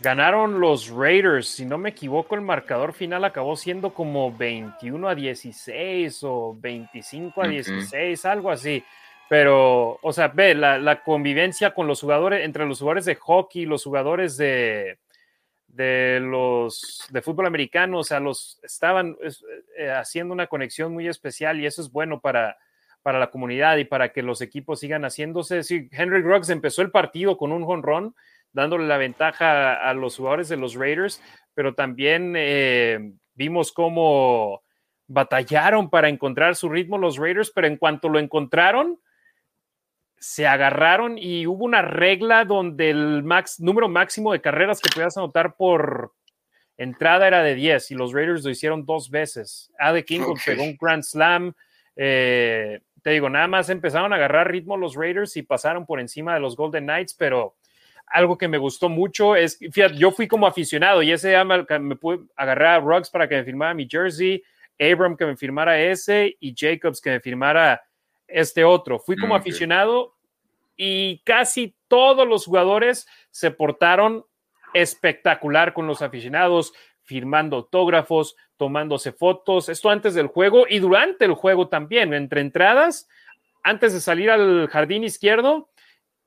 Speaker 1: Ganaron los Raiders, si no me equivoco, el marcador final acabó siendo como 21 a 16 o 25 a 16, algo así. Pero, o sea, ve la, convivencia con los jugadores, entre los jugadores de hockey, los jugadores de, de los de fútbol americano, o sea, los estaban eh, haciendo una conexión muy especial y eso es bueno para, para la comunidad y para que los equipos sigan haciéndose. Sí, Henry Ruggs empezó el partido con un jonrón dándole la ventaja a los jugadores de los Raiders, pero también eh, vimos cómo batallaron para encontrar su ritmo los Raiders, pero en cuanto lo encontraron, se agarraron y hubo una regla donde el max, número máximo de carreras que podías anotar por entrada era de 10 y los Raiders lo hicieron dos veces. Ade King pegó un Grand Slam. Eh, te digo, nada más empezaron a agarrar ritmo los Raiders y pasaron por encima de los Golden Knights, pero algo que me gustó mucho es, fíjate, yo fui como aficionado y ese día me, me pude agarrar a Ruggs para que me firmara mi jersey, Abram que me firmara ese y Jacobs que me firmara este otro. Fui como aficionado y casi todos los jugadores se portaron espectacular con los aficionados, firmando autógrafos, tomándose fotos, esto antes del juego y durante el juego también, entre entradas, antes de salir al jardín izquierdo,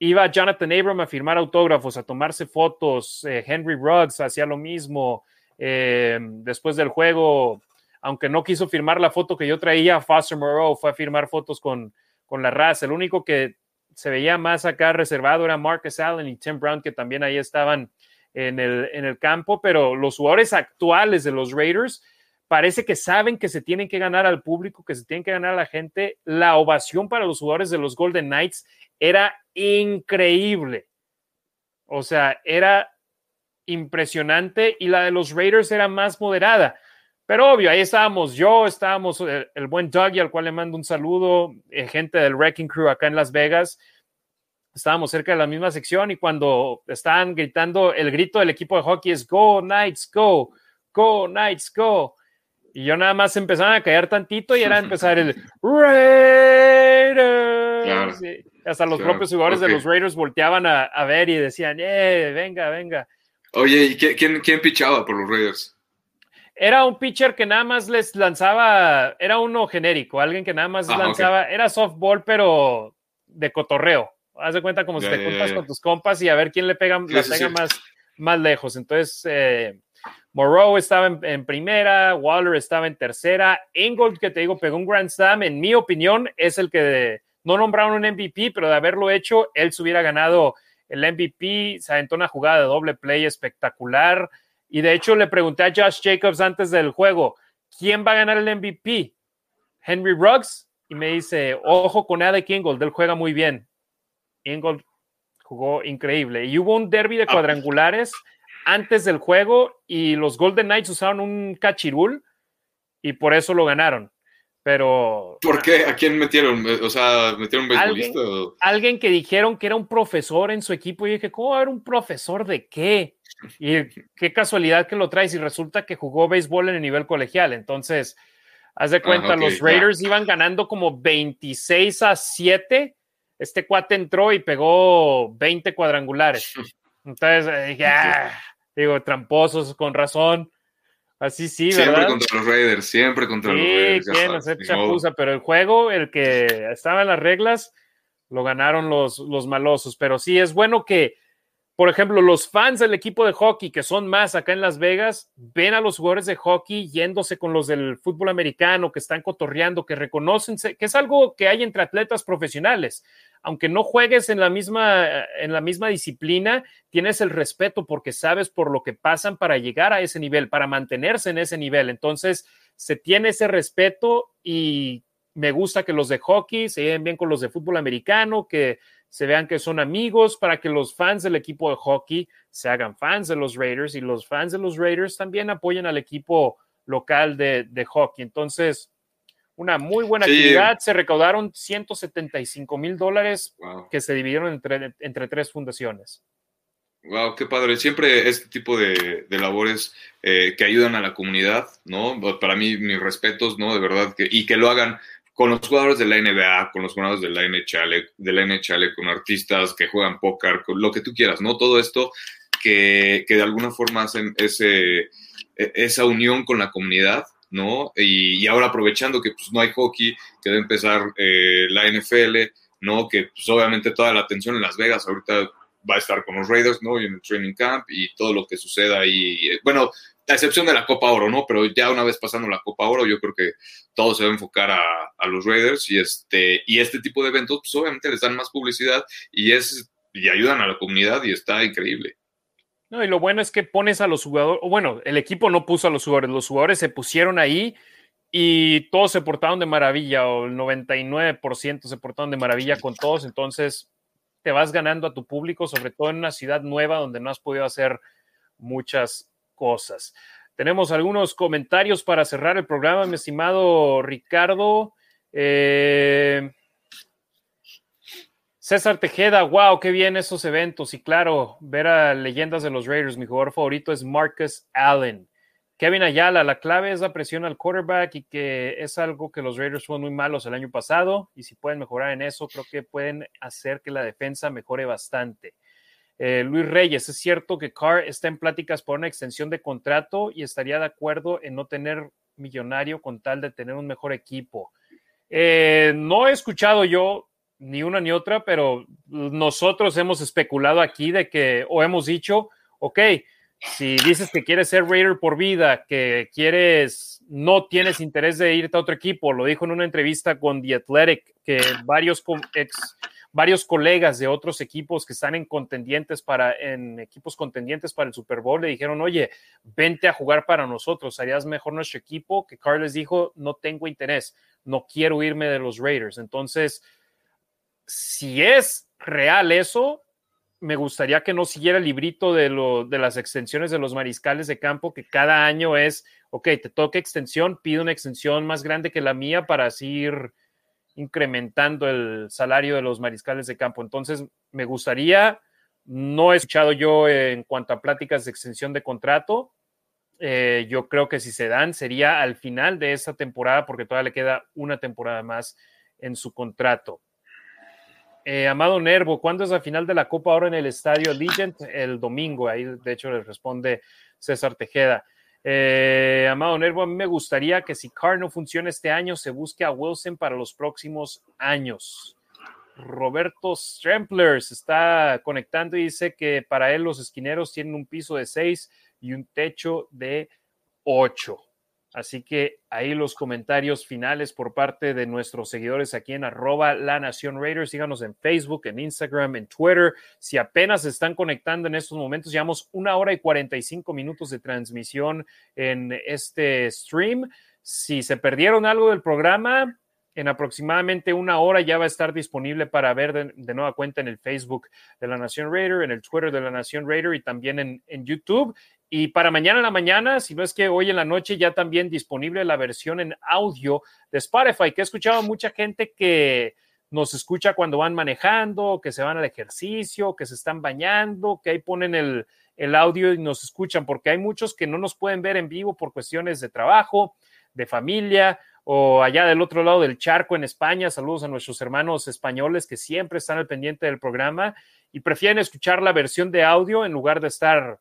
Speaker 1: iba Jonathan Abram a firmar autógrafos, a tomarse fotos, eh, Henry Ruggs hacía lo mismo, eh, después del juego, aunque no quiso firmar la foto que yo traía, Foster Moreau fue a firmar fotos con, con la raza, el único que se veía más acá reservado era Marcus Allen y Tim Brown, que también ahí estaban en el, en el campo, pero los jugadores actuales de los Raiders parece que saben que se tienen que ganar al público, que se tienen que ganar a la gente. La ovación para los jugadores de los Golden Knights era increíble. O sea, era impresionante y la de los Raiders era más moderada. Pero obvio, ahí estábamos yo, estábamos el, el buen Dougie, al cual le mando un saludo, eh, gente del Wrecking Crew acá en Las Vegas. Estábamos cerca de la misma sección y cuando estaban gritando, el grito del equipo de hockey es Go Knights, Go, Go Knights, Go. Y yo nada más empezaban a caer tantito y era empezar el Raiders.
Speaker 2: Claro.
Speaker 1: Hasta los
Speaker 2: Claro,
Speaker 1: propios jugadores de los Raiders volteaban a, a ver y decían, eh, venga, venga.
Speaker 2: Oye, ¿y quién, quién pichaba por los Raiders?
Speaker 1: Era un pitcher que nada más les lanzaba, era uno genérico, alguien que nada más
Speaker 2: Ah,
Speaker 1: lanzaba, era softball, pero de cotorreo. Haz de cuenta como si te juntas con tus compas y a ver quién le pega,
Speaker 2: Sí,
Speaker 1: la
Speaker 2: sí,
Speaker 1: pega
Speaker 2: sí.
Speaker 1: más, más lejos. Entonces, eh, Moreau estaba en, en primera, Waller estaba en tercera, Ingold, que te digo, pegó un Grand Slam, en mi opinión, es el que no nombraron un MVP, pero de haberlo hecho, él se hubiera ganado el MVP, se aventó una jugada de doble play espectacular. Y de hecho le pregunté a Josh Jacobs antes del juego, ¿quién va a ganar el MVP? Henry Ruggs. Y me dice, ojo con Alec Ingold, él juega muy bien. Ingold jugó increíble. Y hubo un derby de
Speaker 2: Ah.
Speaker 1: cuadrangulares antes del juego y los Golden Knights usaron un cachirul y por eso lo ganaron. Pero
Speaker 2: ¿Por qué? ¿A quién metieron? O sea, ¿metieron un
Speaker 1: Alguien-
Speaker 2: beisbolista? o-
Speaker 1: alguien que dijeron que era un profesor en su equipo. Y dije, ¿cómo va a haber un profesor de qué? Y qué casualidad que lo traes y resulta que jugó béisbol en el nivel colegial. Entonces, haz de cuenta,
Speaker 2: ok,
Speaker 1: los. Raiders iban ganando como 26 a 7. Este cuate entró y pegó 20 cuadrangulares. Entonces, eh, dije, ah, digo, tramposos, con razón. Así sí,
Speaker 2: Siempre
Speaker 1: ¿verdad?
Speaker 2: contra los Raiders, siempre contra los Raiders. ya
Speaker 1: quién
Speaker 2: sabes,
Speaker 1: chapuza, pero el juego, el que estaba en las reglas, lo ganaron los, los malosos. Pero sí, es bueno que, por ejemplo, los fans del equipo de hockey, que son más acá en Las Vegas, ven a los jugadores de hockey yéndose con los del fútbol americano, que están cotorreando, que reconocen, que es algo que hay entre atletas profesionales. Aunque no juegues en la misma, en la misma disciplina, tienes el respeto porque sabes por lo que pasan para llegar a ese nivel, para mantenerse en ese nivel. Entonces, se tiene ese respeto y me gusta que los de hockey se lleven bien con los de fútbol americano, que se vean que son amigos, para que los fans del equipo de hockey se hagan fans de los Raiders y los fans de los Raiders también apoyen al equipo local de, de hockey. Entonces, una muy buena
Speaker 2: Sí.
Speaker 1: actividad. Se recaudaron 175 mil dólares
Speaker 2: Wow.
Speaker 1: que se dividieron entre, entre tres fundaciones.
Speaker 2: Wow, qué padre. Siempre este tipo de, de labores eh, que ayudan a la comunidad, ¿no? Para mí, mis respetos, ¿no? De verdad, que, y que lo hagan con los jugadores de la NBA, con los jugadores de la NHL, de la NHL, con artistas que juegan póker, con lo que tú quieras, ¿no? Todo esto que, que de alguna forma hacen ese, e- esa unión con la comunidad, ¿no? Y, y ahora aprovechando que pues, no hay hockey, que debe empezar eh, la NFL, ¿no? Que pues, obviamente toda la atención en Las Vegas ahorita va a estar con los Raiders, ¿no? Y en el training camp y todo lo que suceda ahí. eh, Bueno, a excepción de la Copa Oro, ¿no? Pero ya una vez pasando la Copa Oro, yo creo que todo se va a enfocar a, los Raiders y este, y este tipo de eventos, pues obviamente les dan más publicidad y es y ayudan a la comunidad y está increíble.
Speaker 1: No, y lo bueno es que pones a los jugadores, o bueno, el equipo no puso a los jugadores, los jugadores se pusieron ahí y todos se portaron de maravilla, o el 99% se portaron de maravilla con todos, entonces te vas ganando a tu público, sobre todo en una ciudad nueva donde no has podido hacer muchas cosas. Tenemos algunos comentarios para cerrar el programa, mi estimado Ricardo. Eh, César Tejeda, wow, qué bien esos eventos. Y claro, ver a leyendas de los Raiders. Mi jugador favorito es Marcus Allen. Kevin Ayala, la clave es la presión al quarterback y que es algo que los Raiders fueron muy malos el año pasado. Y si pueden mejorar en eso, creo que pueden hacer que la defensa mejore bastante. Eh, Luis Reyes, es cierto que Carr está en pláticas por una extensión de contrato y estaría de acuerdo en no tener millonario con tal de tener un mejor equipo. Eh, no he escuchado yo ni una ni otra, pero nosotros hemos especulado aquí de que, o hemos dicho, ok, si dices que quieres ser Raider por vida, que quieres, no tienes interés de irte a otro equipo, lo dijo en una entrevista con The Athletic, que varios ex, varios colegas de otros equipos que están en contendientes para, en equipos contendientes para el Super Bowl, le dijeron, oye, vente a jugar para nosotros, harías mejor nuestro equipo, que Carl les dijo, no tengo interés, no quiero irme de los Raiders. Entonces, si es real eso, me gustaría que no siguiera el librito de, lo, de las extensiones de los mariscales de campo, que cada año es, ok, te toca extensión, pide una extensión más grande que la mía para así ir incrementando el salario de los mariscales de campo. Entonces, me gustaría, no he escuchado yo en cuanto a pláticas de extensión de contrato, eh, yo creo que si se dan sería al final de esta temporada, porque todavía le queda una temporada más en su contrato. Eh, Amado Nervo, ¿cuándo es la final de la Copa ahora en el estadio Legend? El domingo, ahí de hecho le responde César Tejeda. Eh, Amado Nervo, a mí me gustaría que si Carr no funciona este año, se busque a Wilson para los próximos años. Roberto Strempler se está conectando y dice que para él los esquineros tienen un piso de 6 y un techo de 8. Así que ahí los comentarios finales por parte de nuestros seguidores aquí en arroba La Nación Raiders. Síganos en Facebook, en Instagram, en Twitter. Si apenas están conectando en estos momentos, llevamos una hora y 45 minutos de transmisión en este stream. Si se perdieron algo del programa, en aproximadamente una hora ya va a estar disponible para ver de, nueva cuenta en el Facebook de la Nación Raider, en el Twitter de la Nación Raider y también en YouTube. Y para mañana en la mañana, si no es que hoy en la noche, ya también disponible la versión en audio de Spotify, que he escuchado mucha gente que nos escucha cuando van manejando, que se van al ejercicio, que se están bañando, que ahí ponen el, el audio y nos escuchan, porque hay muchos que no nos pueden ver en vivo por cuestiones de trabajo, de familia o allá del otro lado del charco en España. Saludos a nuestros hermanos españoles que siempre están al pendiente del programa y prefieren escuchar la versión de audio en lugar de estar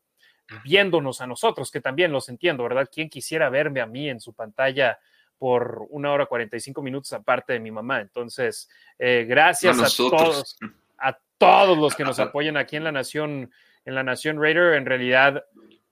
Speaker 1: viéndonos a nosotros, que también los entiendo, ¿verdad? ¿Quién quisiera verme a mí en su pantalla por una hora 45 minutos aparte de mi mamá? Entonces, eh, gracias a, todos, a todos los que nos apoyan aquí en la Nación, en la Nación Raider. En realidad,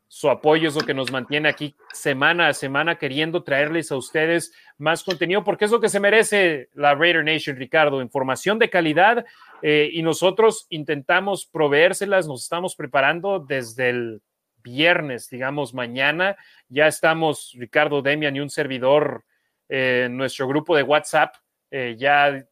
Speaker 1: su apoyo es lo que nos mantiene aquí semana a semana queriendo traerles a ustedes más contenido, porque es lo que se merece la Raider Nation, Ricardo, información de calidad eh, y nosotros intentamos proveérselas, nos estamos preparando desde el viernes, digamos, mañana. Ya estamos, Ricardo Demian y un servidor eh, en nuestro grupo de WhatsApp, eh, ya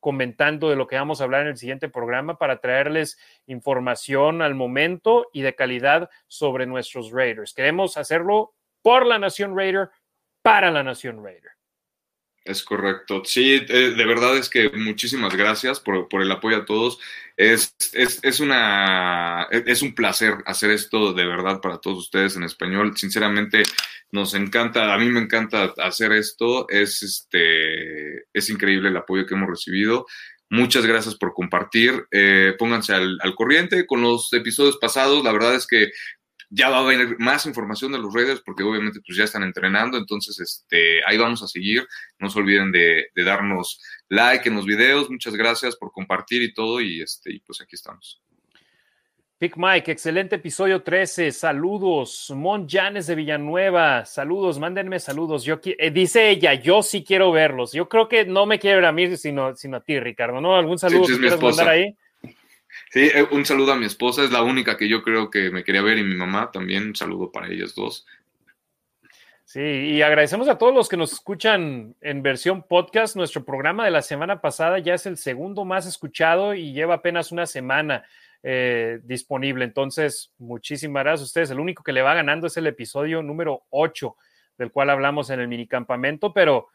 Speaker 1: comentando de lo que vamos a hablar en el siguiente programa para traerles información al momento y de calidad sobre nuestros Raiders. Queremos hacerlo por la Nación Raider, para la Nación Raider.
Speaker 2: Es correcto. Sí, eh, de verdad es que muchísimas gracias por, por el apoyo a todos. Es, es, es, una, es un placer hacer esto de verdad para todos ustedes en español. Sinceramente, nos encanta, a mí me encanta hacer esto. Es, este, es increíble el apoyo que hemos recibido. Muchas gracias por compartir. Eh, pónganse al, al, corriente con los episodios pasados. La verdad es que ya va a haber más información de los Raiders porque obviamente pues ya están entrenando, entonces este, ahí vamos a seguir. No se olviden de, darnos like en los videos. Muchas gracias por compartir y todo y, este, y pues aquí estamos.
Speaker 1: Pick Mike, excelente episodio 13. Saludos. Mon Janes de Villanueva. Saludos, mándenme saludos. Yo, eh, dice ella, yo sí quiero verlos. Yo creo que no me quiere ver a mí, sino, sino a ti, Ricardo. ¿No? ¿Algún saludo que quieras mandar ahí?
Speaker 2: Sí, eh, un saludo a mi esposa, es la única que yo creo que me quería ver y mi mamá también, un saludo para ellas dos.
Speaker 1: Sí, y agradecemos a todos los que nos escuchan en versión podcast. Nuestro programa de la semana pasada ya es el segundo más escuchado y lleva apenas una semana eh, disponible. Entonces, muchísimas gracias a ustedes. El único que le va ganando es el episodio número 8, del cual hablamos en el minicampamento, pero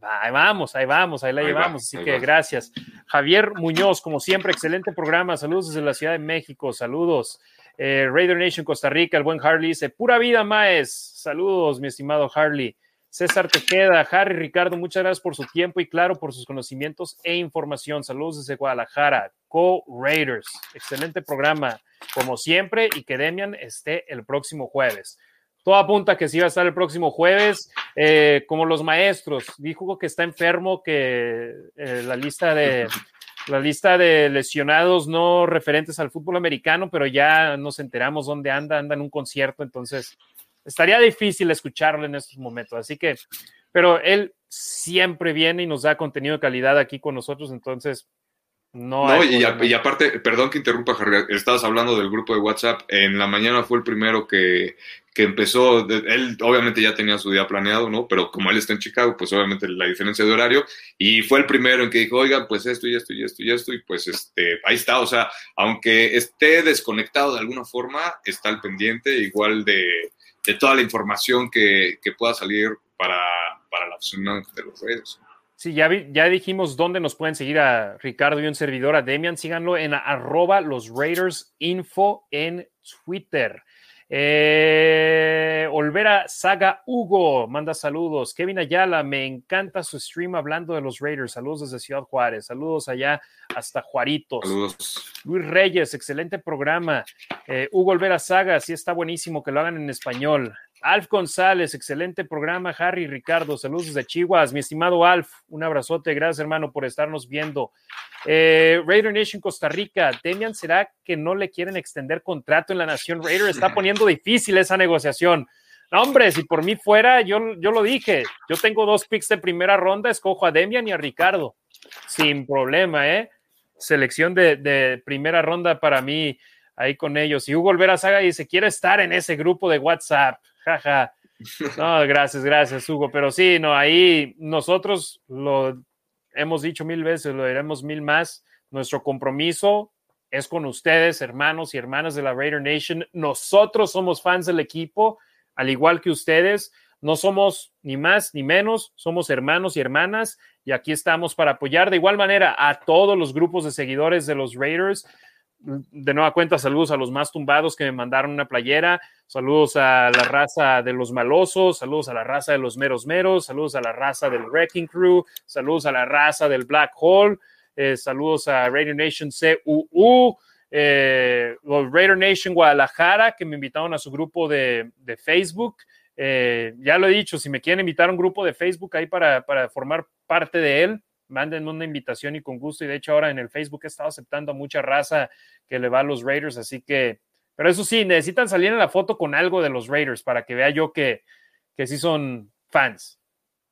Speaker 1: Ahí vamos, ahí vamos, ahí la llevamos. así que gracias. Javier Muñoz, como siempre, excelente programa. Saludos desde la Ciudad de México. Saludos. Eh, Raider Nation Costa Rica, el buen Harley dice: Pura vida, Maes. Saludos, mi estimado Harley. César Tejeda, Harry, Ricardo, muchas gracias por su tiempo y claro, por sus conocimientos e información. Saludos desde Guadalajara, Co-Raiders. Excelente programa, como siempre, y que Demian esté el próximo jueves todo apunta que sí va a estar el próximo jueves, eh, como los maestros. Dijo que está enfermo, que eh, la lista de la lista de lesionados no referentes al fútbol americano, pero ya nos enteramos dónde anda, anda en un concierto, entonces estaría difícil escucharlo en estos momentos. Así que, pero él siempre viene y nos da contenido de calidad aquí con nosotros, entonces
Speaker 2: No, y, aparte, perdón que interrumpa, Harry, estabas hablando del grupo de WhatsApp. En la mañana fue el primero que, que empezó. Él obviamente ya tenía su día planeado, ¿no? Pero como él está en Chicago, pues obviamente la diferencia de horario. Y fue el primero en que dijo, oigan, pues esto y esto y esto y esto. Y pues este, ahí está. O sea, aunque esté desconectado de alguna forma, está al pendiente, igual de, de toda la información que, que pueda salir para, para la opción de los redes.
Speaker 1: Sí, ya, ya dijimos dónde nos pueden seguir a Ricardo y un servidor, a Demian. Síganlo en arroba los Raiders Info en Twitter. Eh, Olvera Saga Hugo manda saludos. Kevin Ayala, me encanta su stream hablando de los Raiders. Saludos desde Ciudad Juárez. Saludos allá hasta Juaritos.
Speaker 2: Saludos.
Speaker 1: Luis Reyes, excelente programa. Eh, Hugo Olvera Saga, sí está buenísimo que lo hagan en español. Alf González, excelente programa, Harry Ricardo, saludos desde Chihuahua, mi estimado Alf, un abrazote, gracias hermano por estarnos viendo. Eh, Raider Nation Costa Rica, Demian, ¿será que no le quieren extender contrato en la Nación Raider? Está poniendo difícil esa negociación. No, hombre, si por mí fuera, yo, yo lo dije, yo tengo dos picks de primera ronda, escojo a Demian y a Ricardo, sin problema, ¿eh? Selección de, de primera ronda para mí ahí con ellos. Y Hugo Olvera Saga dice, quiere estar en ese grupo de WhatsApp jaja. No, gracias, gracias, Hugo. Pero sí, no, ahí nosotros lo hemos dicho mil veces, lo diremos mil más. Nuestro compromiso es con ustedes, hermanos y hermanas de la Raider Nation. Nosotros somos fans del equipo, al igual que ustedes. No somos ni más ni menos, somos hermanos y hermanas y aquí estamos para apoyar de igual manera a todos los grupos de seguidores de los Raiders de nueva cuenta, saludos a los más tumbados que me mandaron una playera, saludos a la raza de los malosos, saludos a la raza de los meros meros, saludos a la raza del Wrecking Crew, saludos a la raza del Black Hole, eh, saludos a Radio Nation CUU, eh, Raider Nation Guadalajara que me invitaron a su grupo de, Facebook. Eh, ya lo he dicho, si me quieren invitar a un grupo de Facebook ahí para, para formar parte de él, mándenme una invitación y con gusto. Y de hecho, ahora en el Facebook he estado aceptando a mucha raza que le va a los Raiders, así que, pero eso sí, necesitan salir en la foto con algo de los Raiders para que vea yo que, que sí son fans.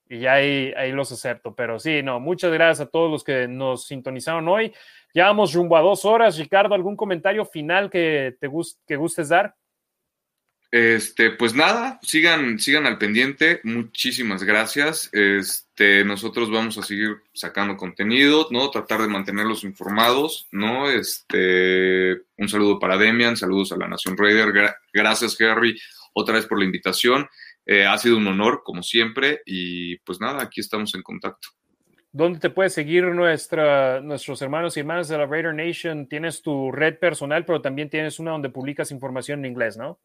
Speaker 1: Y ya ahí, ahí los acepto. Pero sí, no, muchas gracias a todos los que nos sintonizaron hoy. Ya vamos rumbo a dos horas. Ricardo, ¿algún comentario final que te que gustes dar?
Speaker 2: Este, pues nada, sigan, sigan al pendiente. Muchísimas gracias. Este, nosotros vamos a seguir sacando contenido, ¿no? Tratar de mantenerlos informados, ¿no? Este, un saludo para Demian, saludos a la Nación Raider. gracias, Harry, otra vez por la invitación. Eh, ha sido un honor, como siempre, y pues nada, aquí estamos en contacto.
Speaker 1: ¿Dónde te puede seguir nuestros hermanos y hermanas de la Raider Nation? Tienes tu red personal, pero también tienes una donde publicas información en inglés, ¿no?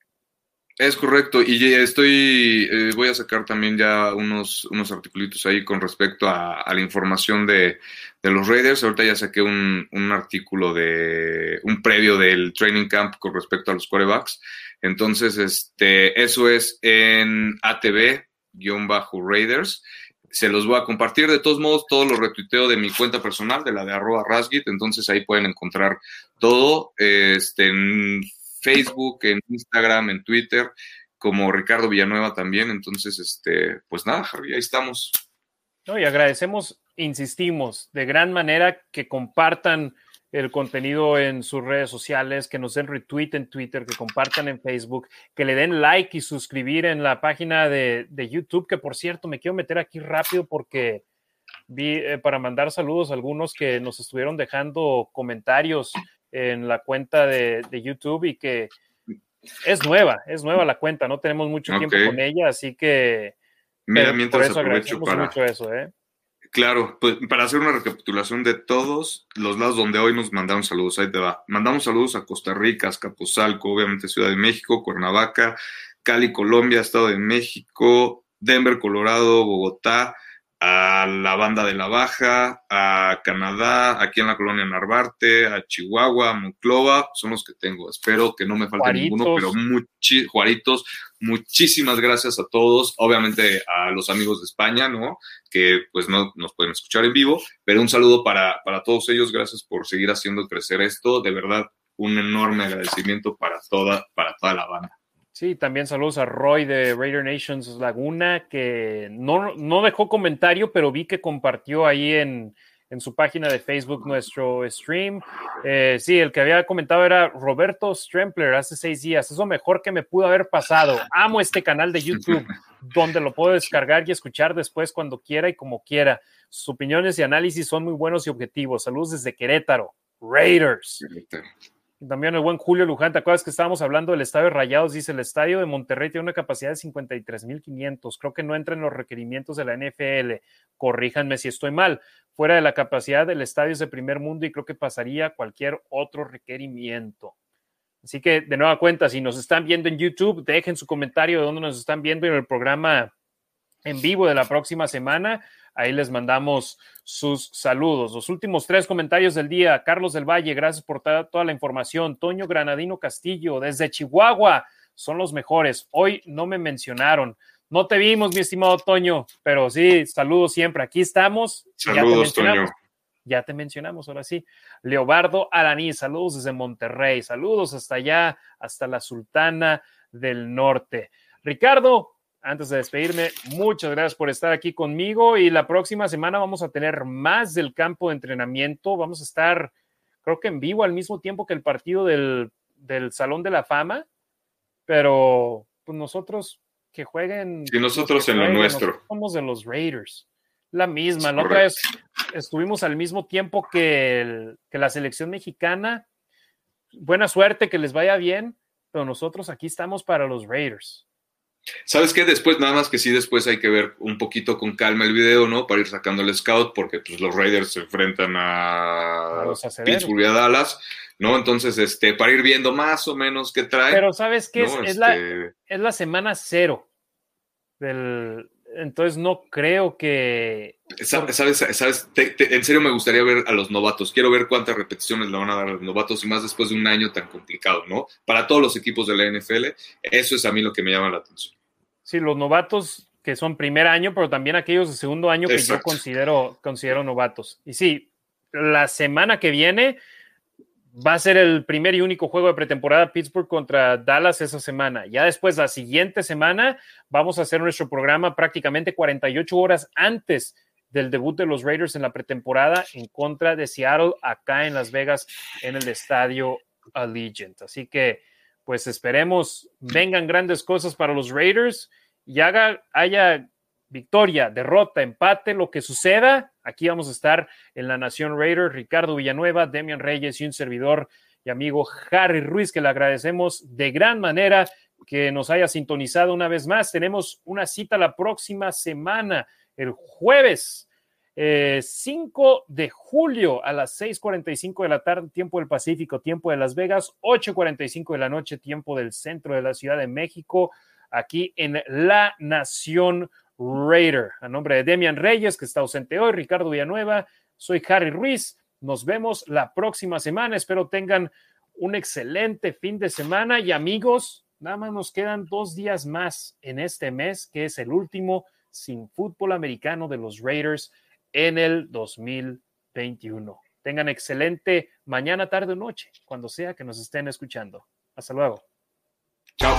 Speaker 2: Es correcto, y estoy, eh, voy a sacar también ya unos, unos articulitos ahí con respecto a, la información de, los Raiders. Ahorita ya saqué un, un, artículo de un previo del training camp con respecto a los quarterbacks. Entonces, este, eso es en ATV-Raiders. Se los voy a compartir. De todos modos, todo lo retuiteo de mi cuenta personal, de la de arroba Rasgit. Entonces ahí pueden encontrar todo. Este, Facebook, en Instagram, en Twitter, como Ricardo Villanueva también. Entonces, este, pues nada, Javi, ahí estamos.
Speaker 1: No, y agradecemos, insistimos, de gran manera que compartan el contenido en sus redes sociales, que nos den retweet en Twitter, que compartan en Facebook, que le den like y suscribir en la página de, YouTube, que por cierto me quiero meter aquí rápido porque vi eh, para mandar saludos a algunos que nos estuvieron dejando comentarios en la cuenta de, YouTube y que es nueva, es nueva la cuenta, no tenemos mucho tiempo con ella, así que...
Speaker 2: Mira, mientras aprovecho para... eso, ¿eh? Claro, pues para hacer una recapitulación de todos los lados donde hoy nos mandaron saludos, ahí te va. Mandamos saludos a Costa Rica, Azcapotzalco, obviamente Ciudad de México, Cuernavaca, Cali, Colombia, Estado de México, Denver, Colorado, Bogotá, a la banda de la Baja, a Canadá, aquí en la colonia Narvarte, a Chihuahua, a Monclova, son los que tengo. Espero que no me falte ninguno, pero muchi Juaritos, muchísimas gracias a todos, obviamente a los amigos de España, ¿no? Que pues no nos pueden escuchar en vivo, pero un saludo para, para todos ellos, gracias por seguir haciendo crecer esto, de verdad, un enorme agradecimiento para toda, para toda la banda.
Speaker 1: Sí, también saludos a Roy de Raider Nations Laguna, que no, no dejó comentario, pero vi que compartió ahí en, en su página de Facebook nuestro stream. Eh, sí, el que había comentado era Roberto Strempler hace seis días. Es lo mejor que me pudo haber pasado. Amo este canal de YouTube donde lo puedo descargar y escuchar después cuando quiera y como quiera. Sus opiniones y análisis son muy buenos y objetivos. Saludos desde Querétaro. Raiders. También el buen Julio Luján, ¿te acuerdas que estábamos hablando del estadio de Rayados? Dice, el estadio de Monterrey tiene una capacidad de 53.500. Creo que no entra en los requerimientos de la NFL. Corríjanme si estoy mal. Fuera de la capacidad del estadio es de primer mundo y creo que pasaría cualquier otro requerimiento. Así que, de nueva cuenta, si nos están viendo en YouTube, dejen su comentario de dónde nos están viendo en el programa en vivo de la próxima semana. Ahí les mandamos sus saludos. Los últimos tres comentarios del día. Carlos del Valle, gracias por toda la información. Toño Granadino Castillo, desde Chihuahua, son los mejores. Hoy no me mencionaron. No te vimos, mi estimado Toño, pero sí, saludos siempre. Aquí estamos.
Speaker 2: Saludos, Toño.
Speaker 1: Ya te mencionamos, ahora sí. Leobardo Araní, saludos desde Monterrey. Saludos hasta allá, hasta la Sultana del Norte. Ricardo, antes de despedirme, muchas gracias por estar aquí conmigo y la próxima semana vamos a tener más del campo de entrenamiento. Vamos a estar, creo que en vivo al mismo tiempo que el partido del, Salón de la Fama, pero pues nosotros que jueguen.
Speaker 2: Y nosotros en lo nuestro.
Speaker 1: Somos de los Raiders. La misma, la otra vez estuvimos al mismo tiempo que, que la selección mexicana. Buena suerte, que les vaya bien, pero nosotros aquí estamos para los Raiders.
Speaker 2: ¿Sabes qué? Después, nada más que sí, después hay que ver un poquito con calma el video, ¿no? Para ir sacando el scout, porque pues, los Raiders se enfrentan a, Pittsburgh y a Dallas, ¿no? Entonces, este, para ir viendo más o menos qué trae.
Speaker 1: Pero ¿sabes qué? Es, la, este es la semana cero del, entonces no creo que.
Speaker 2: ¿Sabes? sabes, en serio me gustaría ver a los novatos. Quiero ver cuántas repeticiones le van a dar a los novatos y más después de un año tan complicado, ¿no? Para todos los equipos de la NFL, eso es a mí lo que me llama la atención.
Speaker 1: Sí, los novatos que son primer año, pero también aquellos de segundo año que yo considero, considero novatos. Y sí, la semana que viene va a ser el primer y único juego de pretemporada Pittsburgh contra Dallas esa semana. Ya después, la siguiente semana, vamos a hacer nuestro programa prácticamente 48 horas antes del debut de los Raiders en la pretemporada en contra de Seattle acá en Las Vegas en el estadio Allegiant. Así que, pues esperemos vengan grandes cosas para los Raiders y haga, haya victoria, derrota, empate, lo que suceda, aquí vamos a estar en la Nación Raider, Ricardo Villanueva, Demian Reyes y un servidor y amigo Harry Ruiz, que le agradecemos de gran manera que nos haya sintonizado una vez más. Tenemos una cita la próxima semana, el jueves 5 eh, de julio a las 6:45 de la tarde, tiempo del Pacífico, tiempo de Las Vegas, 8:45 de la noche, tiempo del centro de la Ciudad de México, aquí en La Nación Raider. A nombre de Demian Reyes, que está ausente hoy, Ricardo Villanueva, soy Harry Ruiz. Nos vemos la próxima semana. Espero tengan un excelente fin de semana y amigos, nada más nos quedan dos días más en este mes, que es el último sin fútbol americano de los Raiders en el 2021. Tengan excelente mañana, tarde o noche, cuando sea que nos estén escuchando. Hasta luego.
Speaker 2: Chao.